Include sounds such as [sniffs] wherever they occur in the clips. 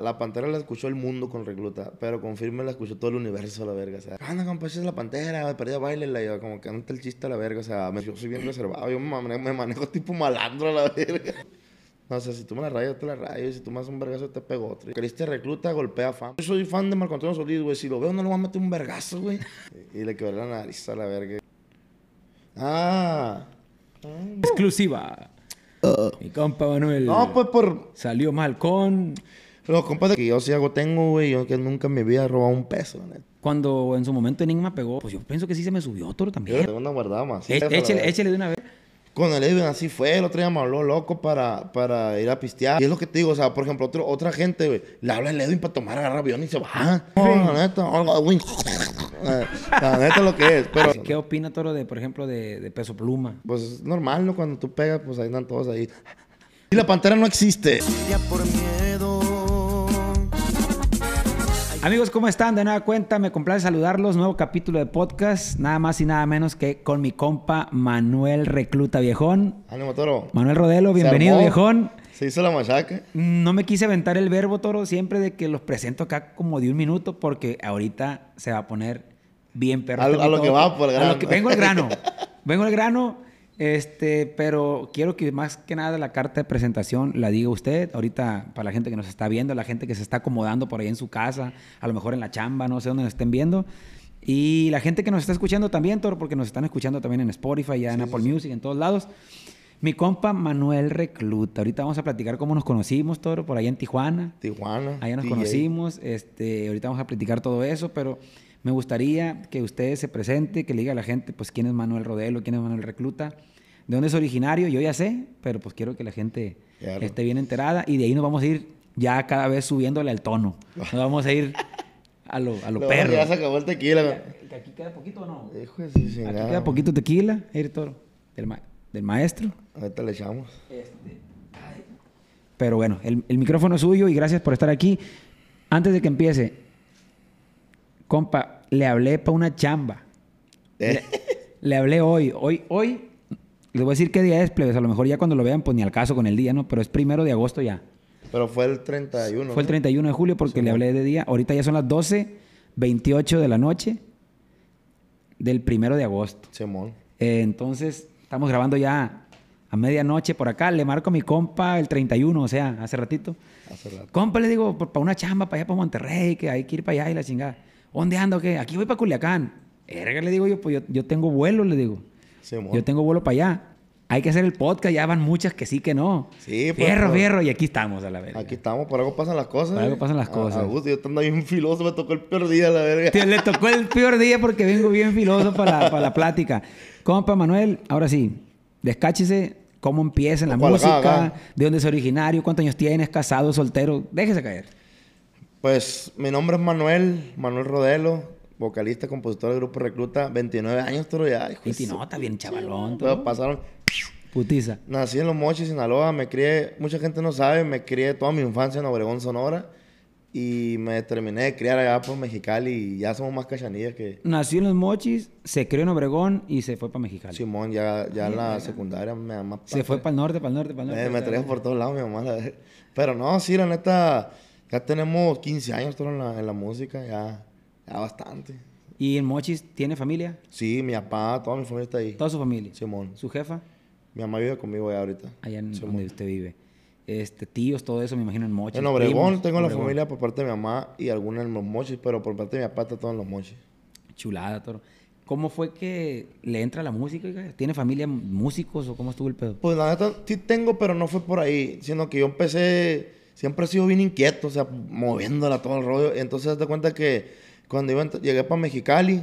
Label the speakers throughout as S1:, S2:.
S1: La Pantera la escuchó el mundo con recluta, pero con firme la escuchó todo el universo a la verga. O sea, anda, compa, esa es la Pantera, me perdí a baile, yo como que anda el chiste a la verga. O sea, me- yo soy bien reservado, yo me manejo, me manejo tipo malandro a la verga. No, o sea, si tú me la rayas, yo te la rayo. Si tú me haces un vergazo, te pego otro. Cristi recluta, golpea fan. Yo soy fan de Marco Antonio Solís, güey. Si lo veo, no le voy a meter un vergazo, güey. Y le quebré la nariz a la verga. Ah.
S2: Exclusiva. Mi compa Manuel.
S1: No, pues por
S2: Salió mal con...
S1: los compas de que yo sí hago tengo, güey. Yo que nunca en mi vida he robado un peso, la neta.
S2: Cuando en su momento Enigma pegó, pues yo pienso que sí se me subió toro
S1: Yo
S2: también.
S1: tengo una guardada más.
S2: E- Échale, échale de una vez.
S1: Con el Edwin así fue, el otro día me habló loco para, para ir a pistear. Y es lo que te digo, o sea, por ejemplo, otro, otra gente, güey, le habla al Edwin para tomar, agarrar avión y se va. No, la neta, Edwin. Eh, La neta es lo que es, pero...
S2: ¿Qué opina Toro de, por ejemplo, de, de Peso Pluma?
S1: Pues es normal, ¿no? Cuando tú pegas, pues ahí están todos ahí. Y la pantera no existe.
S2: Amigos, ¿cómo están? De nueva cuenta, me complace saludarlos. Nuevo capítulo de podcast, nada más y nada menos que con mi compa Manuel Recluta Viejón.
S1: Ánimo, toro.
S2: Manuel Rodelo, bienvenido. Viejón.
S1: Se hizo la machaca.
S2: No me quise aventar el verbo, Toro, siempre de que los presento acá como de un minuto porque ahorita se va a poner bien perro.
S1: A- a lo que va, por el
S2: A lo
S1: grano.
S2: que- vengo al grano. [laughs] vengo al grano, este, pero quiero que más que nada la carta de presentación la diga usted. Ahorita, para la gente que nos está viendo, la gente que se está acomodando por ahí en su casa, a lo mejor en la chamba, no sé dónde nos estén viendo. Y la gente que nos está escuchando también, Toro, porque nos están escuchando también en Spotify, ya en Apple Music, en todos lados. Mi compa Manuel Recluta. Ahorita vamos a platicar cómo nos conocimos, Toro, por allá en Tijuana.
S1: Tijuana.
S2: Allá nos
S1: DJ.
S2: conocimos. Este, ahorita vamos a platicar todo eso, pero me gustaría que usted se presente, que le diga a la gente, pues, quién es Manuel Rodelo, quién es Manuel Recluta, de dónde es originario. Yo ya sé, pero pues quiero que la gente
S1: Claro.
S2: esté bien enterada y de ahí nos vamos a ir ya cada vez subiéndole al tono. [laughs] Nos vamos a ir a lo, a lo
S1: Luego
S2: perro.
S1: Ya se acabó el tequila. güey.
S2: Aquí queda poquito o no?
S1: Hijo de
S2: Aquí
S1: chingada.
S2: queda poquito tequila, ahí toro, del, ma- del maestro.
S1: Ahorita le echamos.
S2: Pero bueno, el, el micrófono es suyo y gracias por estar aquí. Antes de que empiece, compa, le hablé para una chamba.
S1: Eh.
S2: Le, le hablé hoy. Hoy, hoy, les voy a decir qué día es, plebes. A lo mejor ya cuando lo vean, pues ni al caso con el día, ¿no? Pero es primero de agosto ya.
S1: Pero fue el 31.
S2: Fue el
S1: ¿no?
S2: 31 de julio porque le hablé de día. Ahorita ya son las 12, 28 de la noche del primero de agosto.
S1: Simón.
S2: Eh, entonces, estamos grabando ya a medianoche por acá. Le marco a mi compa el 31, o sea, hace ratito.
S1: Hace rato.
S2: Compa, le digo, para una chamba, para allá, para Monterrey, que hay que ir para allá y la chingada. ¿Dónde ando qué? Aquí voy para Culiacán. Erga, le digo yo, pues yo, yo tengo vuelo, le digo.
S1: Simón.
S2: Yo tengo vuelo para allá. Hay que hacer el podcast, ya van muchas que sí, que no.
S1: Sí, pues,
S2: Fierro,
S1: pues.
S2: fierro, y aquí estamos a la verga.
S1: Aquí estamos, por algo pasan las cosas.
S2: Por algo pasan las
S1: A-
S2: cosas.
S1: A, gusto, yo estando bien filoso, me tocó el peor día, la verga.
S2: Te- le tocó el peor día porque vengo bien filoso para la, [laughs] para la plática. Compa Manuel, ahora sí, descáchese cómo empieza en la música,
S1: Acá, acá.
S2: de dónde es originario, cuántos años tienes, casado, soltero. Déjese caer.
S1: Pues mi nombre es Manuel, Manuel Rodelo, vocalista, compositor del grupo Recluta, 29 años, toro ya. hijo de
S2: Y si
S1: su-
S2: no, está bien chavalón. Todo.
S1: pasaron.
S2: Putiza.
S1: Nací en Los Mochis, Sinaloa, me crié, mucha gente no sabe, me crié toda mi infancia en Obregón, Sonora. Y me terminé de criar allá por Mexicali y ya somos más cachanillas que
S2: Nació en Los Mochis, se crió en Obregón y se fue para Mexicali.
S1: Simón. Ya, ya en la secundaria me da más
S2: Se fue para el norte, para el norte, para el norte.
S1: Eh, me traía por todos lados mi mamá. la. Pero no, sí, la neta, ya tenemos 15 años todo en la, en la música, ya, ya bastante.
S2: ¿Y en Mochis tiene familia?
S1: Sí, mi papá, toda mi familia está ahí.
S2: Toda su familia.
S1: Simón.
S2: ¿Su jefa?
S1: Mi mamá vive conmigo allá ahorita.
S2: Allá en
S1: Simón.
S2: donde usted vive. Este, tíos, todo eso, me imagino en Mochis.
S1: En Obregón
S2: primos,
S1: tengo la familia por parte de mi mamá y alguna en los mochis, pero por parte de mi papá está todo en los mochis.
S2: Chulada, toro. ¿Cómo fue que le entra la música? ¿Tiene familia músicos o cómo estuvo el pedo?
S1: Pues la neta sí tengo, pero no fue por ahí, sino que yo empecé, siempre he sido bien inquieto, o sea, moviéndola todo el rollo. Entonces te cuenta que cuando iba, llegué para Mexicali,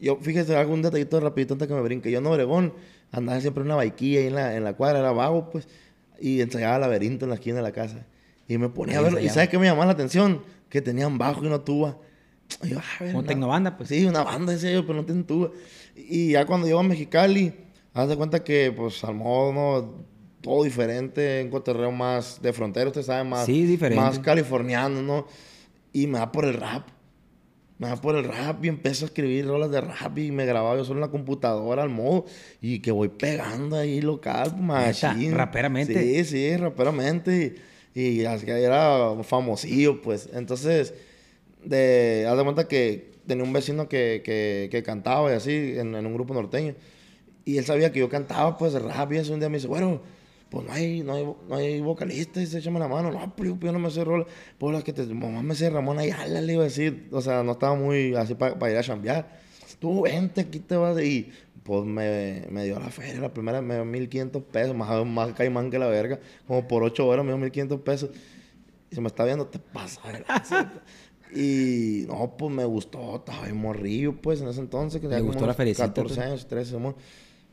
S1: yo fíjese, hago un detallito rapidito antes que me brinque. Yo en Obregón andaba siempre en una baiquilla ahí en la, en la cuadra, era vago, pues, y ensayaba laberinto en la esquina de la casa. Y me ponía a verlo. ¿Y sabes qué me llamaba la atención? Que tenían bajo y no tuba. Y yo, ah, ver,
S2: Como
S1: una-
S2: tecnobanda, pues.
S1: Sí, una banda, decía yo, pero no tienen tuba. Y ya cuando llego a Mexicali, haz de cuenta que, pues, al modo, ¿no? Todo diferente, un cotorreo más de frontera, usted sabe, más...
S2: Sí, diferente.
S1: Más californiano, ¿no? Y me da por el rap. Me da por el rap y empiezo a escribir rolas de rap y me grababa yo solo en la computadora al modo y que voy pegando ahí local, machín.
S2: ¿Raperamente?
S1: Sí, sí, raperamente. Y, Y así que era famosillo, pues. Entonces, de, haz de cuenta que tenía un vecino que, que, que cantaba y así, en, en un grupo norteño. Y él sabía que yo cantaba, pues, rap y eso. Un día me dice, bueno, pues no hay, no hay, no hay vocalista, dice, échame la mano. No, pero yo, yo no me sé rola. Pues la que te, mamá me sé Ramón Ayala, le iba a decir. O sea, no estaba muy así para ir a chambear. Tú vente, aquí te vas. Y pues me, me dio la feria, la primera me dio 1500 pesos, más, más caimán que la verga. Como por 8 horas me dio 1500 pesos. Y se me está viendo, te pasa. [laughs] Y no, pues me gustó, estaba bien morrillo, pues en ese entonces. Que
S2: ¿Te
S1: tenía
S2: gustó
S1: como
S2: la
S1: unos
S2: feriecita,
S1: 14
S2: tú?
S1: años, 13, amor.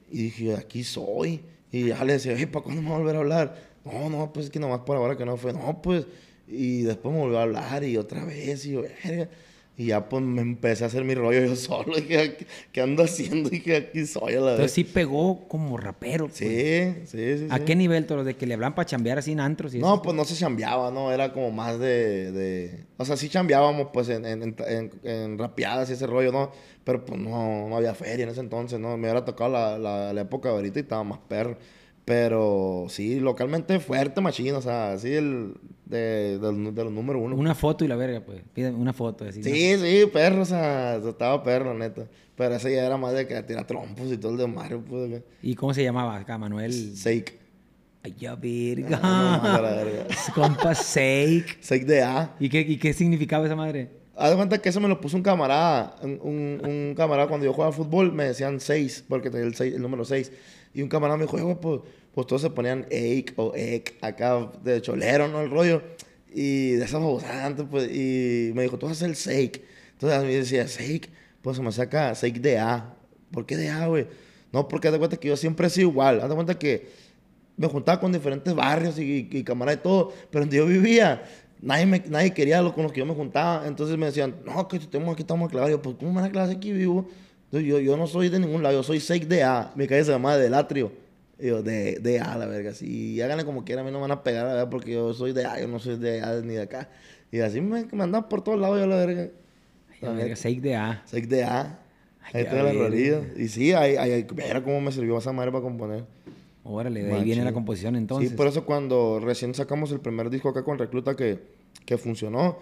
S1: Y dije, aquí soy. Y ya le decía, "Ey, ¿para cuándo me va a volver a hablar? No, no, pues es que nomás por ahora que no fue. No, pues. Y después me volvió a hablar y otra vez. Y yo, verga. Y ya pues me empecé a hacer mi rollo yo [laughs] solo. Dije, ¿qué, qué ando haciendo? Dije, aquí soy a la
S2: Entonces
S1: vez.
S2: sí pegó como rapero. pues.
S1: Sí, sí, sí.
S2: ¿A
S1: sí.
S2: qué nivel, Toro? ¿De que le hablan para chambear así en antros y
S1: No,
S2: eso?
S1: pues no se chambeaba, ¿no? Era como más de... de... O sea, sí chambeábamos, pues, en, en, en, en- en rapeadas y ese rollo, ¿no? Pero, pues, no, no había feria en ese entonces, ¿no? Me hubiera tocado la, la, la época de ahorita y estaba más perro. Pero, sí, localmente fuerte, machino, o sea, así el... De, de, los- de los número uno.
S2: Una foto y la verga, pues. Pídeme una foto así. ¿no?
S1: Sí, sí, perro, o sea, estaba perro, neta. Pero ese ya era más de que tirar trompos y todo el de Mario, pues,
S2: ¿Y cómo se llamaba acá, Manuel?
S1: Sake.
S2: Ay, ya, verga.
S1: No, a la verga. [laughs]
S2: Compa Sake.
S1: Sake de A.
S2: ¿Y qué, ¿Y qué significaba esa madre?
S1: Haz de cuenta que eso me lo puso un camarada. Un, un, un camarada cuando yo jugaba fútbol me decían 6, porque tenía el, seis- el número 6. Y un camarada me dijo, "Eh, güey, pues, pues todos se ponían Ake o Ek, acá de cholero, ¿no? El rollo. Y de esas antes, pues. Y me dijo, tú vas a hacer el Sake. Entonces a mí decía, Sake, pues se me saca Sake de A. ¿Por qué de A, güey? No, porque haz cuenta que yo siempre he sido igual. Haz cuenta que me juntaba con diferentes barrios y, y camaradas y todo, pero donde yo vivía, nadie, me, nadie quería lo con los que yo me juntaba. Entonces me decían, no, que estamos aquí, estamos clavados. Yo, pues, ¿cómo me van a clavar aquí vivo? Entonces yo, yo no soy de ningún lado, yo soy 6 de A. Mi calle se llama Delatrio. Y yo, de, de A, la verga. Si háganle como quieran, a mí no me van a pegar, la verga, porque yo soy de A, yo no soy de A ni de acá. Y así me, me andaban por todos lados, yo, la verga.
S2: La verga, Sake de A.
S1: 6 de A.
S2: Ay,
S1: Ahí tengo la rolilla. Y sí, ahí, ahí, ahí- era como me sirvió esa madre para componer.
S2: Órale, de ahí viene la composición entonces.
S1: Sí, por eso cuando recién sacamos el primer disco acá con Recluta que, que funcionó,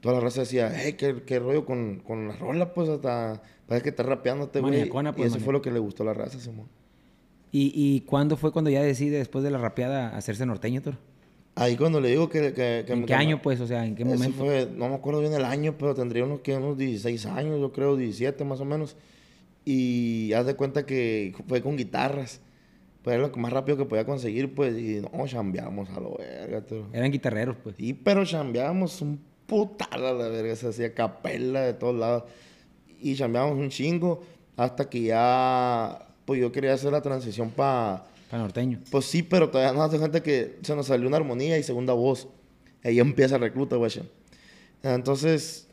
S1: toda la raza decía, hey, qué, qué rollo con, con la rola, pues hasta parece que está rapeando este güey.
S2: Maniacona, pues,
S1: y eso
S2: maniac-
S1: fue lo que le gustó a la raza, Simón.
S2: ¿Y, ¿Y cuándo fue cuando ya decide, después de la rapeada, hacerse norteño, Toro?
S1: Ahí cuando le digo que... que, que
S2: ¿En
S1: me-
S2: qué año, pues? O sea, ¿en qué
S1: Eso
S2: momento?
S1: fue, no me acuerdo bien el año, pero tendría unos, que, unos 16 años, yo creo, 17 más o menos. Y haz de cuenta que fue con guitarras. Pues era lo que más rápido que podía conseguir, pues, y no, chambeamos a lo verga, tú.
S2: Eran guitarreros, pues.
S1: Sí, pero chambeábamos un putal a la verga, se hacía capela de todos lados. Y chambeábamos un chingo hasta que ya, pues yo quería hacer la transición para...
S2: Para norteño.
S1: Pues sí, pero todavía no hace gente que se nos salió una armonía y segunda voz. Ahí empieza el recluta, güey. Entonces,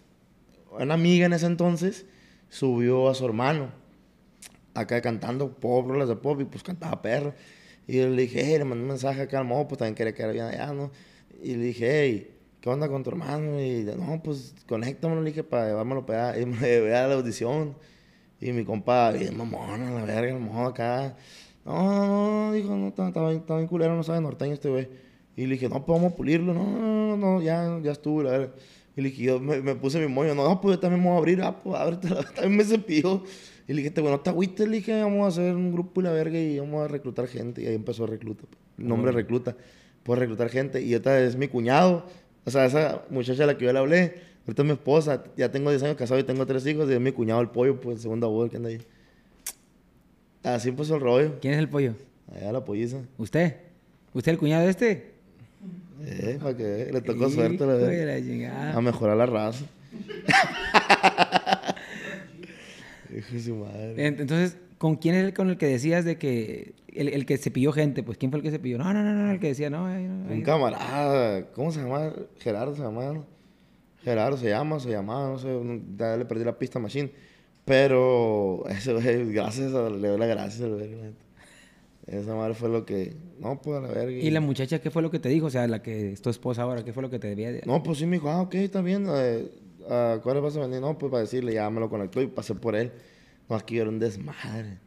S1: una amiga en ese entonces subió a su hermano acá cantando pop, rolas de pop, y pues cantaba perro. Y yo le dije, hey, le mandé un mensaje acá al modo, pues también quería quedar bien allá, ¿no? Y le dije, hey, ¿qué onda con tu hermano? Y no, pues conéctamelo, le dije, para llevármelo para allá. [laughs] Y me llevé a la audición. Y mi compa, bien mamona, la verga, el modo acá. No, no, no, dijo, no, está, está bien, está bien culero, no sabe norteño este güey. Y le dije, no, pues vamos a pulirlo. No, no, no, no, ya, ya estuvo, la verga. Y le dije, yo me, me puse mi moño. No, pues yo también me voy a abrir. Ah, pues ábrete, la [laughs] también me cepilló. Y le dije, este bueno, te agüites. Le dije, vamos a hacer un grupo y la verga y vamos a reclutar gente. Y ahí empezó a reclutar. El nombre recluta. Puedo reclutar gente. Y esta es mi cuñado. O sea, esa muchacha a la que yo le hablé. Ahorita es mi esposa. Ya tengo 10 años casado y tengo 3 hijos. Y es mi cuñado el pollo, pues, segunda voz que anda ahí. Así empezó el rollo.
S2: ¿Quién es el pollo?
S1: Allá la polliza.
S2: ¿Usted? ¿Usted el cuñado de este?
S1: Eh, para que le tocó suerte, la verga.
S2: la chingada.
S1: A mejorar la raza. [laughs] Hijo de su madre.
S2: Ent- Entonces, ¿con quién es el con el que decías de que el, el que se pilló gente? Pues, ¿quién fue el que se pilló? No, no, no, no, el que decía, no, ay,
S1: Un camarada, ¿cómo se llama? Gerardo se llama. Gerardo se llama, se llamaba, no sé, ya le perdí la pista Machine. Pero, ese güey, gracias, a, le doy las gracias al verga. Esa madre fue lo que, no, pues a la verga.
S2: ¿Y la muchacha qué fue lo que te dijo? O sea, la que es tu esposa ahora, ¿qué fue lo que te debía de...
S1: No, pues sí me dijo, ah, ok, está bien. Eh, ¿A cuál vas a venir? No, pues para decirle, ya me lo conectó y pasé por él. No, aquí era un desmadre.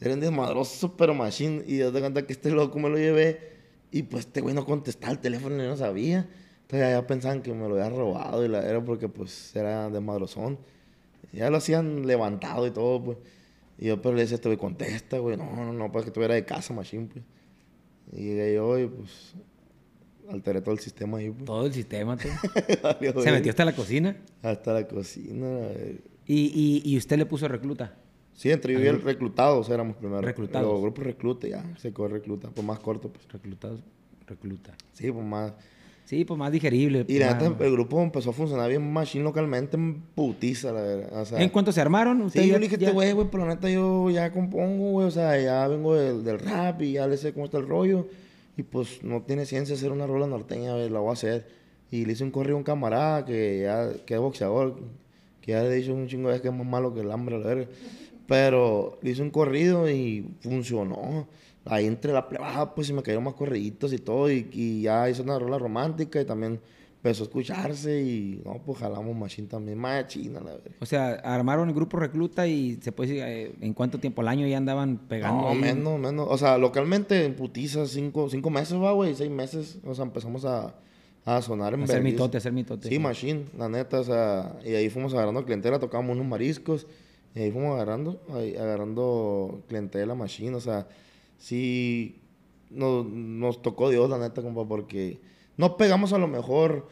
S1: Era un desmadroso, pero machine. Y yo te cuenta que este loco me lo llevé. Y pues este güey no contestaba el teléfono y no sabía. Entonces ya pensaban que me lo había robado y la, era porque pues era de madrozón. Ya lo hacían levantado y todo, pues. Y yo pero le decía, este güey, contesta, güey. No, no, no, pues que eras de casa, machine, pues. Y llegué yo y pues alteré todo el sistema ahí, pues.
S2: Todo el sistema, tú. [laughs] Se metió hasta la cocina.
S1: Hasta la cocina.
S2: Y, y, y usted le puso recluta.
S1: Sí, entre yo y el reclutados éramos primero.
S2: Reclutados.
S1: Los grupos recluta, ya. Se quedó recluta. Pues más corto, pues.
S2: Reclutados. Recluta.
S1: Sí, pues más.
S2: Sí, pues más digerible.
S1: Y la neta, el grupo empezó a funcionar bien machine localmente en putiza, la verdad. O sea,
S2: ¿En cuanto se armaron?
S1: Sí,
S2: ya-
S1: yo le dije, este güey, güey, pero la neta yo ya compongo, güey, o sea, ya vengo del, del rap y ya le sé cómo está el rollo. Y pues no tiene ciencia hacer una rola norteña, güey, la voy a hacer. Y le hice un correo a un camarada que ya, que es boxeador, que ya le he dicho un chingo de veces que es más malo que el hambre, a la verga. Pero le hice un corrido y funcionó. Ahí entre la plebada, pues se me cayeron más corriditos y todo. Y, y ya hice una rola romántica y también empezó a escucharse. Y no, pues jalamos machine también, machina, la verdad.
S2: O sea, armaron el grupo recluta y se puede decir, eh, ¿en cuánto tiempo al año ya andaban pegando?
S1: No,
S2: ahí?
S1: menos, menos. O sea, localmente en putiza, cinco, cinco meses, va, güey, seis meses. O sea, empezamos a, a sonar en
S2: Hacer mitote, hacer mitote.
S1: Sí, machine, la neta, o sea, y ahí fuimos agarrando clientela, tocábamos unos mariscos, y ahí fuimos agarrando, ahí, agarrando clientela, machine, o sea, sí, nos, nos tocó Dios, la neta, compa, porque no pegamos a lo mejor,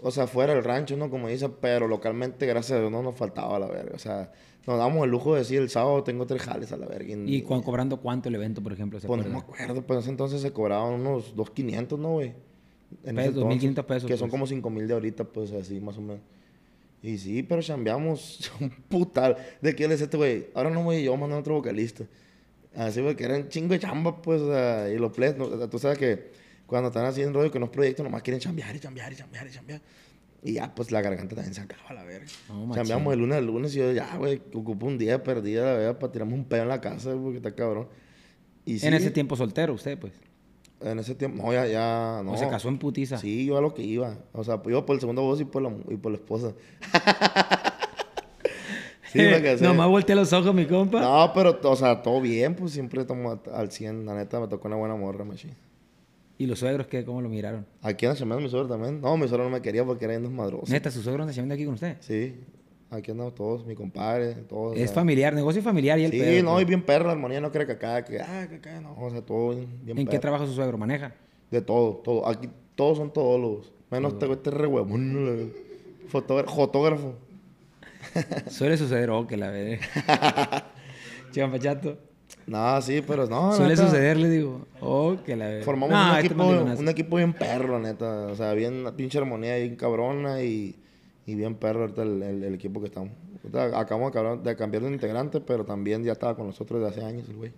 S1: o sea, fuera del rancho, ¿no? Como dicen, pero localmente, gracias a Dios, no nos faltaba la verga, o sea, nos damos el lujo de decir, el sábado tengo tres jales a la verga.
S2: ¿Y cu- cobrando cuánto el evento, por ejemplo? ¿se
S1: Pues no me acuerdo, pues en ese entonces se cobraban unos 2.500, ¿no, güey? En ese
S2: Pesos, 2.500 pesos,
S1: Que son
S2: pues.
S1: como 5.000 de ahorita, pues así, más o menos. Y sí, pero chambeamos [laughs] un putal. De decía a este güey, ahora no voy yo, mandar otro vocalista. Así, porque era un chingo de chamba, pues, sea, y los players, no, tú sabes que cuando están haciendo rollo que no es proyecto, nomás quieren chambear y chambear y chambear y chambear. Y ya, pues, la garganta también se acaba, la verga.
S2: Machín.
S1: chambeamos de lunes a lunes y yo, ya, güey, ocupo un día perdido, la verdad, para tirarme un pedo en la casa, porque está cabrón. Y
S2: En
S1: sí,
S2: ese tiempo soltero, usted, pues.
S1: En ese tiempo, no, ya, ya, no.
S2: O se casó en putiza.
S1: Sí, yo a lo que iba. O sea, iba por el segundo voz y por la, y por la esposa. [laughs] sí, me casé.
S2: Nomás volteé los ojos, mi compa.
S1: No, pero, o sea, todo bien, pues siempre estamos al 100. La neta, me tocó una buena morra, machi.
S2: ¿Y los suegros qué? ¿Cómo lo miraron?
S1: Aquí en chamada mi suegro también. No, mi suegro no me quería porque era bien desmadroso.
S2: Neta, ¿sus suegros se de aquí con usted?
S1: Sí, aquí andamos todos, mi compadre, todos. o
S2: Es
S1: sea.
S2: familiar, negocio familiar y el
S1: Sí,
S2: pedo,
S1: no,
S2: pues.
S1: y bien perro, la armonía no cree que acá, que, ah, que acá, no, o sea, todo bien, bien
S2: ¿En qué trabaja su suegro? ¿Maneja?
S1: De todo, todo. Aquí todos son todólogos. Menos este este re huevón. Fotógrafo. fotógrafo. [laughs]
S2: Suele suceder, oh, que la ve. [laughs] Chivan Chato.
S1: No, sí, pero no.
S2: Suele
S1: neta,
S2: suceder, le digo. Oh, que la ve.
S1: Formamos
S2: No,
S1: un,
S2: este
S1: equipo, un equipo bien perro, neta. O sea, bien, una pinche armonía bien cabrona y, y bien perro ahorita el, el- el equipo que estamos. Ahorita acabamos de cambiar- de cambiar de un integrante, pero también ya estaba con nosotros desde hace años el güey.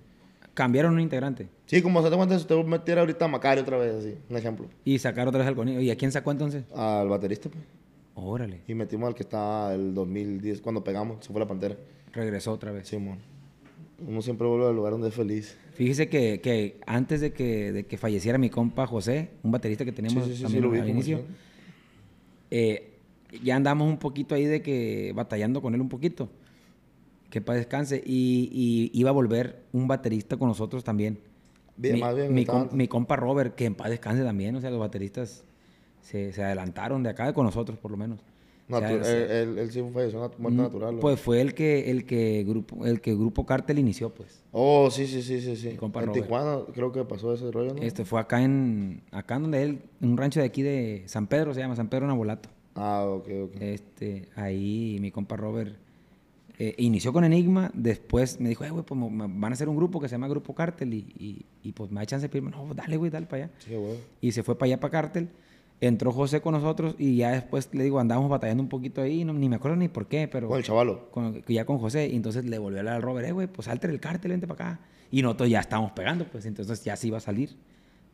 S2: Cambiaron un integrante.
S1: Sí, como se te cuenta, si usted metiera ahorita a Macario otra vez, así, un ejemplo.
S2: Y sacaron otra vez al conillo. ¿Y a quién sacó entonces?
S1: Al baterista, pues.
S2: Órale.
S1: Y metimos al que estaba el 2010, cuando pegamos, se fue la pantera.
S2: Regresó otra vez.
S1: Simón. Uno siempre vuelve al lugar donde es feliz.
S2: Fíjese que, que antes de que, de que falleciera mi compa José, un baterista que teníamos
S1: Sí, sí, sí,
S2: también
S1: sí,
S2: al inicio,
S1: sí.
S2: eh, ya andamos un poquito ahí de que batallando con él un poquito. Que para descanse. Y, y iba a volver un baterista con nosotros también.
S1: Bien,
S2: mi,
S1: más bien,
S2: mi, com- mi compa Robert, que en paz descanse también. O sea, los bateristas se, se adelantaron de acá, con nosotros por lo menos. O sea,
S1: él, él, él sí falleció muerte
S2: Mm,
S1: natural. ¿o?
S2: Pues fue el que, el que grupo, el que Grupo Cártel inició, pues.
S1: Oh, sí, sí, sí, sí, sí. En
S2: Robert.
S1: Tijuana creo que pasó ese rollo, ¿no?
S2: Este fue acá en, acá donde él, en un rancho de aquí de San Pedro, se llama San Pedro Nabolato.
S1: Ah, ok, ok.
S2: Este, ahí mi compa Robert eh, inició con Enigma, después me dijo, "Eh, güey, pues van a hacer un grupo que se llama Grupo Cártel y, y, y, pues me da chance de pedirme, no, dale, güey, dale para allá.
S1: Sí, güey.
S2: Y se fue para allá, para Cártel. Entró José con nosotros y ya después le digo, andábamos batallando un poquito ahí, no, ni me acuerdo ni por qué, pero
S1: Con el chavalo.
S2: con- ya con José. Y entonces le volvió a hablar al Robert, eh, güey, pues salte del cártel, vente para acá. Y nosotros ya estábamos pegando, pues entonces ya se iba a salir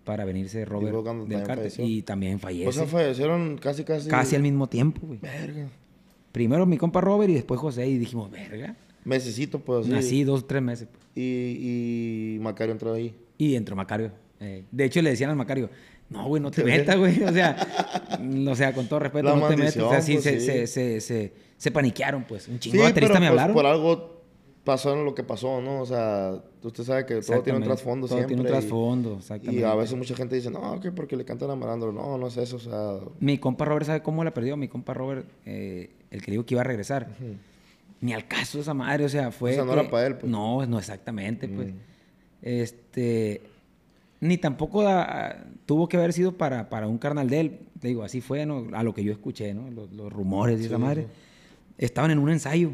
S2: para venirse Robert
S1: cuando
S2: del
S1: falleció.
S2: Y también fallece.
S1: O sea, fallecieron casi, casi.
S2: Casi al mismo tiempo, güey.
S1: Verga.
S2: Primero mi compa Robert y después José. Y dijimos, verga.
S1: Mesecito, pues así.
S2: Así, dos, tres meses. pues.
S1: Y, y Macario entró ahí.
S2: Y entró Macario. Eh, de hecho, le decían al Macario, no, güey, no te [laughs] metas, güey. O sea, o sea, con todo respeto,
S1: La
S2: no te metas. O sea, sí,
S1: pues,
S2: se,
S1: sí.
S2: se, se, se, se paniquearon, pues. Un chingo
S1: Sí,
S2: de me
S1: pues,
S2: hablaron.
S1: por algo pasó lo que pasó, ¿no? O sea, usted sabe que todo tiene un trasfondo
S2: Todo
S1: siempre.
S2: tiene un
S1: y-
S2: trasfondo,
S1: Y,
S2: exactamente.
S1: a veces mucha gente dice, no, que porque le cantan a Malandro. No, no es eso, o sea...
S2: Mi compa Robert, ¿sabe cómo la perdió? Mi compa Robert, eh, el que dijo que iba a regresar. Ni al caso de esa madre, o sea, fue.
S1: O sea, no
S2: que-
S1: era pa' él, pues.
S2: No, no exactamente, pues.
S1: Mm.
S2: Este. Ni tampoco da- tuvo que haber sido para, para un carnal de él. Te digo, así fue, ¿no? A lo que yo escuché, ¿no? Los, los rumores y esa
S1: Sí,
S2: madre.
S1: sí.
S2: Estaban en un ensayo.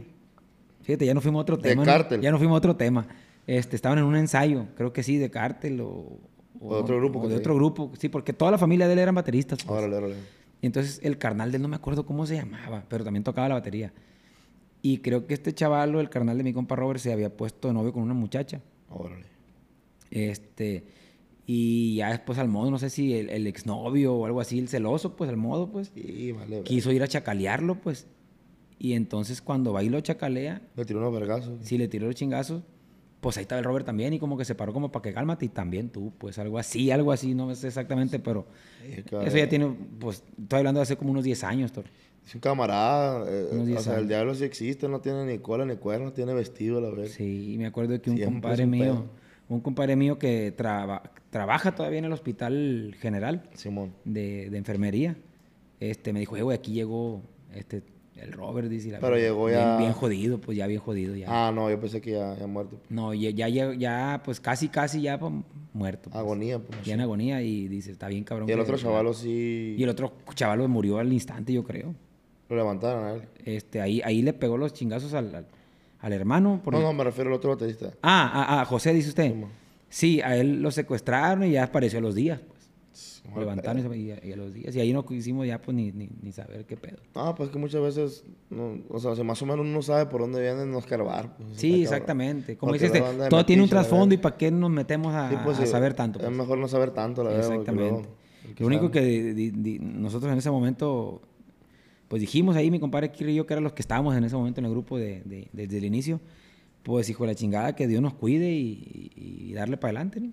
S2: Fíjate, ya no fuimos a otro
S1: De
S2: tema. ¿no?
S1: Cártel.
S2: Ya no fuimos a otro tema. Este, estaban en un ensayo, creo que sí, de cártel o.
S1: O de otro grupo
S2: o de otro grupo, sí, porque toda la familia de él eran bateristas. pues.
S1: Órale, órale.
S2: Y entonces el carnal de él no me acuerdo cómo se llamaba, pero también tocaba la batería. Y creo que este chavalo, el carnal de mi compa Robert, se había puesto de novio con una muchacha.
S1: Órale.
S2: Este, y ya después al modo, no sé si el, el exnovio o algo así, el celoso, pues al modo, pues,
S1: Sí, vale. vale.
S2: quiso ir a chacalearlo, pues. Y entonces cuando va y lo chacalea,
S1: Le tiró unos vergazos.
S2: si le tiró los chingazos, pues ahí estaba el Robert también y como que se paró como para que cálmate y también tú, pues algo así, algo así, no sé exactamente, pero
S1: Sí, que-
S2: eso ya tiene, pues, estoy hablando de hace como unos 10 años, Thor.
S1: Es un camarada. eh, o
S2: 10
S1: sea, el diablo sí existe, no tiene ni cola ni cuernos, tiene vestido, la verdad.
S2: Sí, me acuerdo que un
S1: Siempre
S2: compadre mío, un compadre mío que traba- trabaja todavía en el hospital general
S1: Simón.
S2: de, de enfermería, este, me dijo, eh, güey, aquí llegó este, el Robert, dice. la
S1: Pero llegó ya-
S2: Bien, jodido, pues ya bien jodido, ya.
S1: Ah, no, yo pensé que ya, ya muerto.
S2: No, ya, ya, ya, pues casi, casi ya pues, muerto. pues.
S1: Agonía, pues.
S2: Ya en agonía y dice, está bien cabrón.
S1: Y el otro chavalo sí
S2: Y el otro chavalo murió al instante, yo creo.
S1: lo levantaron a él.
S2: Este, ahí, ahí le pegó los chingazos al, al, al hermano. por-
S1: No, no, me refiero al otro baterista.
S2: Ah, ah, ah, José, dice usted. Sí, a él lo secuestraron y ya apareció a los días, levantaron y, y a, los días. Y ahí no quisimos ya, pues, ni, ni, ni saber qué pedo.
S1: No, pues que muchas veces, no, o sea, si más o menos uno sabe por dónde vienen, no escarbar. Pues,
S2: Sí, exactamente. Como dices, todo tiene un trasfondo y para qué nos metemos a,
S1: Sí, pues,
S2: a
S1: sí,
S2: saber tanto.
S1: Es
S2: pues?
S1: mejor no saber tanto, la verdad.
S2: Exactamente.
S1: luego
S2: Lo único
S1: sabe-
S2: que di- di- nosotros en ese momento, pues dijimos ahí, mi compadre Kiri y yo, que eran los que estábamos en ese momento en el grupo de, de- desde el inicio, pues hijo de la chingada, que Dios nos cuide y, y- y darle para adelante, ¿no?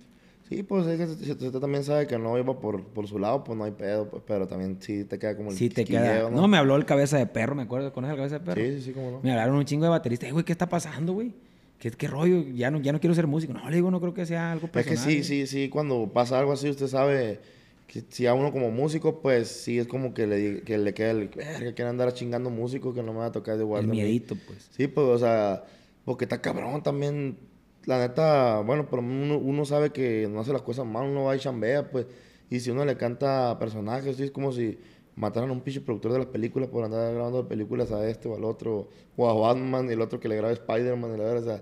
S1: Sí, pues es que si usted también sabe que no iba por, por su lado, pues no hay pedo, pues, pero también sí te queda como el
S2: Sí te queda... No, me habló el cabeza de perro, me acuerdo, ¿conoces el cabeza de perro?
S1: Sí, sí, sí, cómo no.
S2: Me hablaron un chingo de bateristas, "Eh, güey, ¿qué está pasando, güey? ¿Qué, ¿Qué rollo? Ya no, ya no quiero ser músico. No, le digo, no creo que sea algo
S1: Es
S2: personal.
S1: que sí,
S2: güey".
S1: sí, sí, cuando pasa algo así, usted sabe que si a uno como músico, pues sí es como que le, que le queda el, verga, quiere andar chingando músico que no me va a tocar de
S2: El
S1: guarda.
S2: miedito, pues.
S1: Sí, pues, o sea, porque está cabrón también. La neta, bueno, pero uno, uno sabe que no hace las cosas mal, uno va y chambea, pues. Y si uno le canta personajes, sí, es como si mataran a un pinche productor de las películas por andar grabando películas a este o al otro, o a Batman y el otro que le graba Spider-Man, y la verdad, o sea.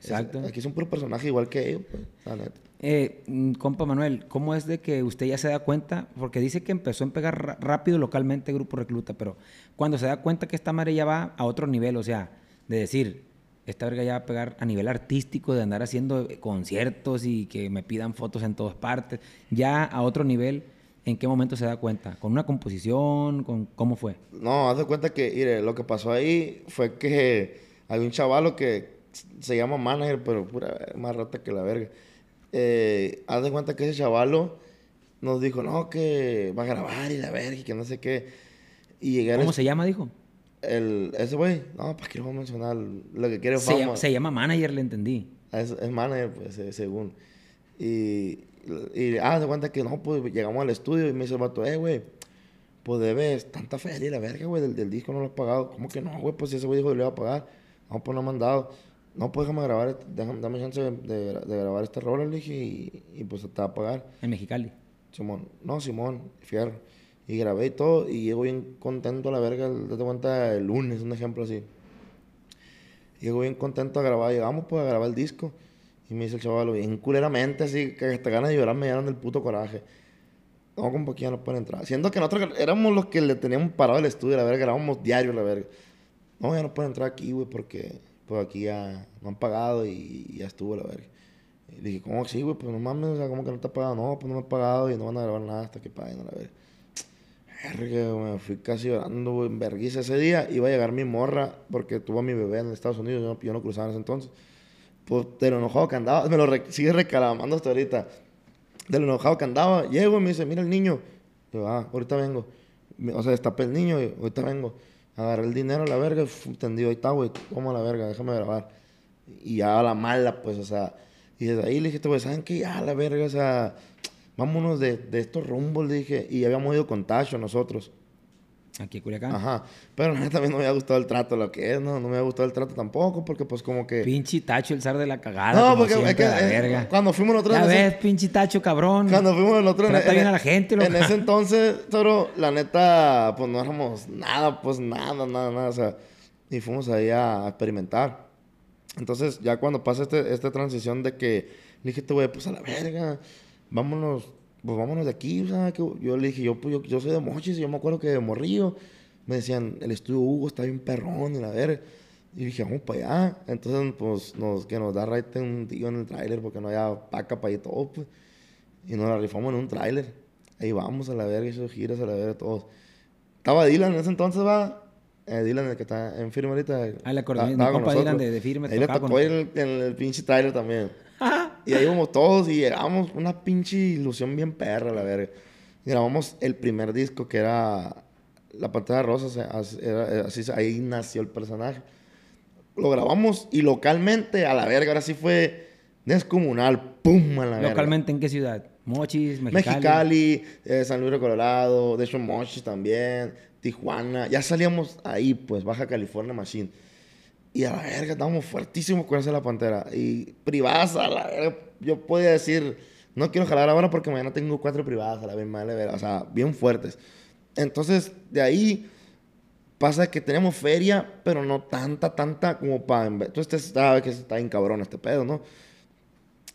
S1: es-
S2: Exacto.
S1: aquí es un puro personaje igual que ellos, pues, la neta.
S2: Eh, mm, compa Manuel, ¿cómo es de que usted ya se da cuenta? Porque dice que empezó a pegar rápido localmente Grupo Recluta, pero cuando se da cuenta que esta madre ya va a otro nivel, o sea, de decir, esta verga ya va a pegar a nivel artístico, de andar haciendo eh, conciertos y que me pidan fotos en todas partes, ya a otro nivel, ¿en qué momento se da cuenta? ¿Con una composición? ¿Con cómo fue?
S1: No, haz de cuenta que, mire, lo que pasó ahí fue que [laughs] había un chavalo que se llama manager, pero pura más rata que la verga. Eh, haz de cuenta que ese chavalo nos dijo, no, que va a grabar y la verga y que no sé qué. Y llegar
S2: ¿Cómo se llama, dijo?
S1: El, ese güey, no, pues quiero mencionar lo que quiere
S2: Se llama, se llama manager, le entendí.
S1: Es, es manager, pues, según. Y, y ah, de cuenta que no, pues llegamos al estudio y me dice el vato, eh, güey, pues debes tanta feria la verga, güey, del, del disco no lo has pagado. ¿Cómo que no, güey? Pues si ese güey dijo que le iba a pagar. No, pues no me han dado. No, pues déjame grabar, este- déjame, dame chance de, de- de grabar este rol, le dije, y, y pues te va a pagar.
S2: En Mexicali.
S1: Simón, no, Simón, fierro. Y grabé y todo, y llego bien contento a la verga, date cuenta, el lunes, un ejemplo así. Llego bien contento a grabar, llegamos pues a grabar el disco. Y me dice el chaval, bien culeramente, así, que hasta ganas de llorar me dieron del puto coraje. No, como que ya no pueden entrar. Siendo que nosotros éramos los que le teníamos parado el estudio, la verga, grabamos diario, la verga. No, ya no pueden entrar aquí, güey, porque pues aquí ya no han pagado y, y ya estuvo, la verga. Y dije, ¿cómo que sí, güey? Pues no mames, o sea, ¿cómo que no te ha pagado? No, pues no me ha pagado y no van a grabar nada hasta que paguen, la verga. Verga, me fui casi llorando, güey, en vergüenza. Ese día iba a llegar mi morra, porque tuvo a mi bebé en Estados Unidos, yo no, yo no cruzaba en ese entonces. Pues de lo enojado que andaba, me lo re- sigue recalamando hasta ahorita. De lo enojado que andaba, llego y me dice, mira el niño. Yo, ah, ahorita vengo. O sea, destapé el niño y ahorita vengo. Agarré el dinero la verga y tendido, ahí está, güey, toma la verga, déjame grabar. Y ya la mala, pues, o sea. Y desde ahí le dije, güey, ¿saben qué? Ya, la verga, o sea, vámonos de, de estos rumbos, le dije. Y habíamos ido con Tacho nosotros.
S2: Aquí en Culiacán.
S1: Ajá. Pero a [laughs] mí también no me había gustado el trato, lo que es, no, no me había gustado el trato tampoco, porque pues como que...
S2: Pinche tacho, el zar de la cagada.
S1: No, porque
S2: siempre,
S1: es que
S2: la
S1: eh,
S2: verga.
S1: cuando fuimos nosotros...
S2: Ya
S1: en
S2: ves, pinche tacho, cabrón.
S1: Cuando fuimos nosotros...
S2: Trata bien a la gente, loco.
S1: En ese entonces, Toro, la neta, pues no éramos nada, pues nada, nada, nada, o sea... Y fuimos ahí a experimentar. Entonces, ya cuando pasa este, esta transición de que... Le dije, güey, pues a la verga, vámonos, pues vámonos de aquí, o sea, que yo le dije, yo, pues, yo, yo soy de Mochis, y yo me acuerdo que de Morrillo, me decían, el estudio Hugo está bien perrón, y la verga. Y dije, vamos para allá. Entonces, pues, nos, que nos da raite un tío en el tráiler, porque no había paca para ir todo, pues. Y nos la rifamos en un tráiler. Ahí vamos a la verga, esos giras a la verga, todos. Estaba Dylan en ese entonces, va. Eh, Dylan, el que está en firme ahorita.
S2: Ah, el acordeonista,
S1: estaba
S2: mi
S1: con
S2: Dylan de- de Firme
S1: Ahí le
S2: tocaba con
S1: tocó en el, en el pinche tráiler también. [laughs] y ahí íbamos todos y llegamos, una pinche ilusión bien perra, la verga. Y grabamos el primer disco que era La Pantalla Rosa, era- así- ahí nació el personaje. Lo grabamos y localmente, a la verga, ahora sí fue descomunal, pum, a la verga.
S2: ¿Localmente en qué ciudad? Mochis, Mexicali.
S1: Mexicali, eh, San Luis de Colorado, de hecho Mochis también, Tijuana. Ya salíamos ahí, pues, Baja California Machine. Y a la verga, estábamos fuertísimos con esa la pantera. Y privadas, a la verga, yo podía decir, no quiero jalar ahora porque mañana tengo cuatro privadas, a la vez madre, verga, o sea, bien fuertes. Entonces, de ahí pasa que tenemos feria, pero no tanta, tanta como para... Tú este sabes que está bien cabrón este pedo, ¿no?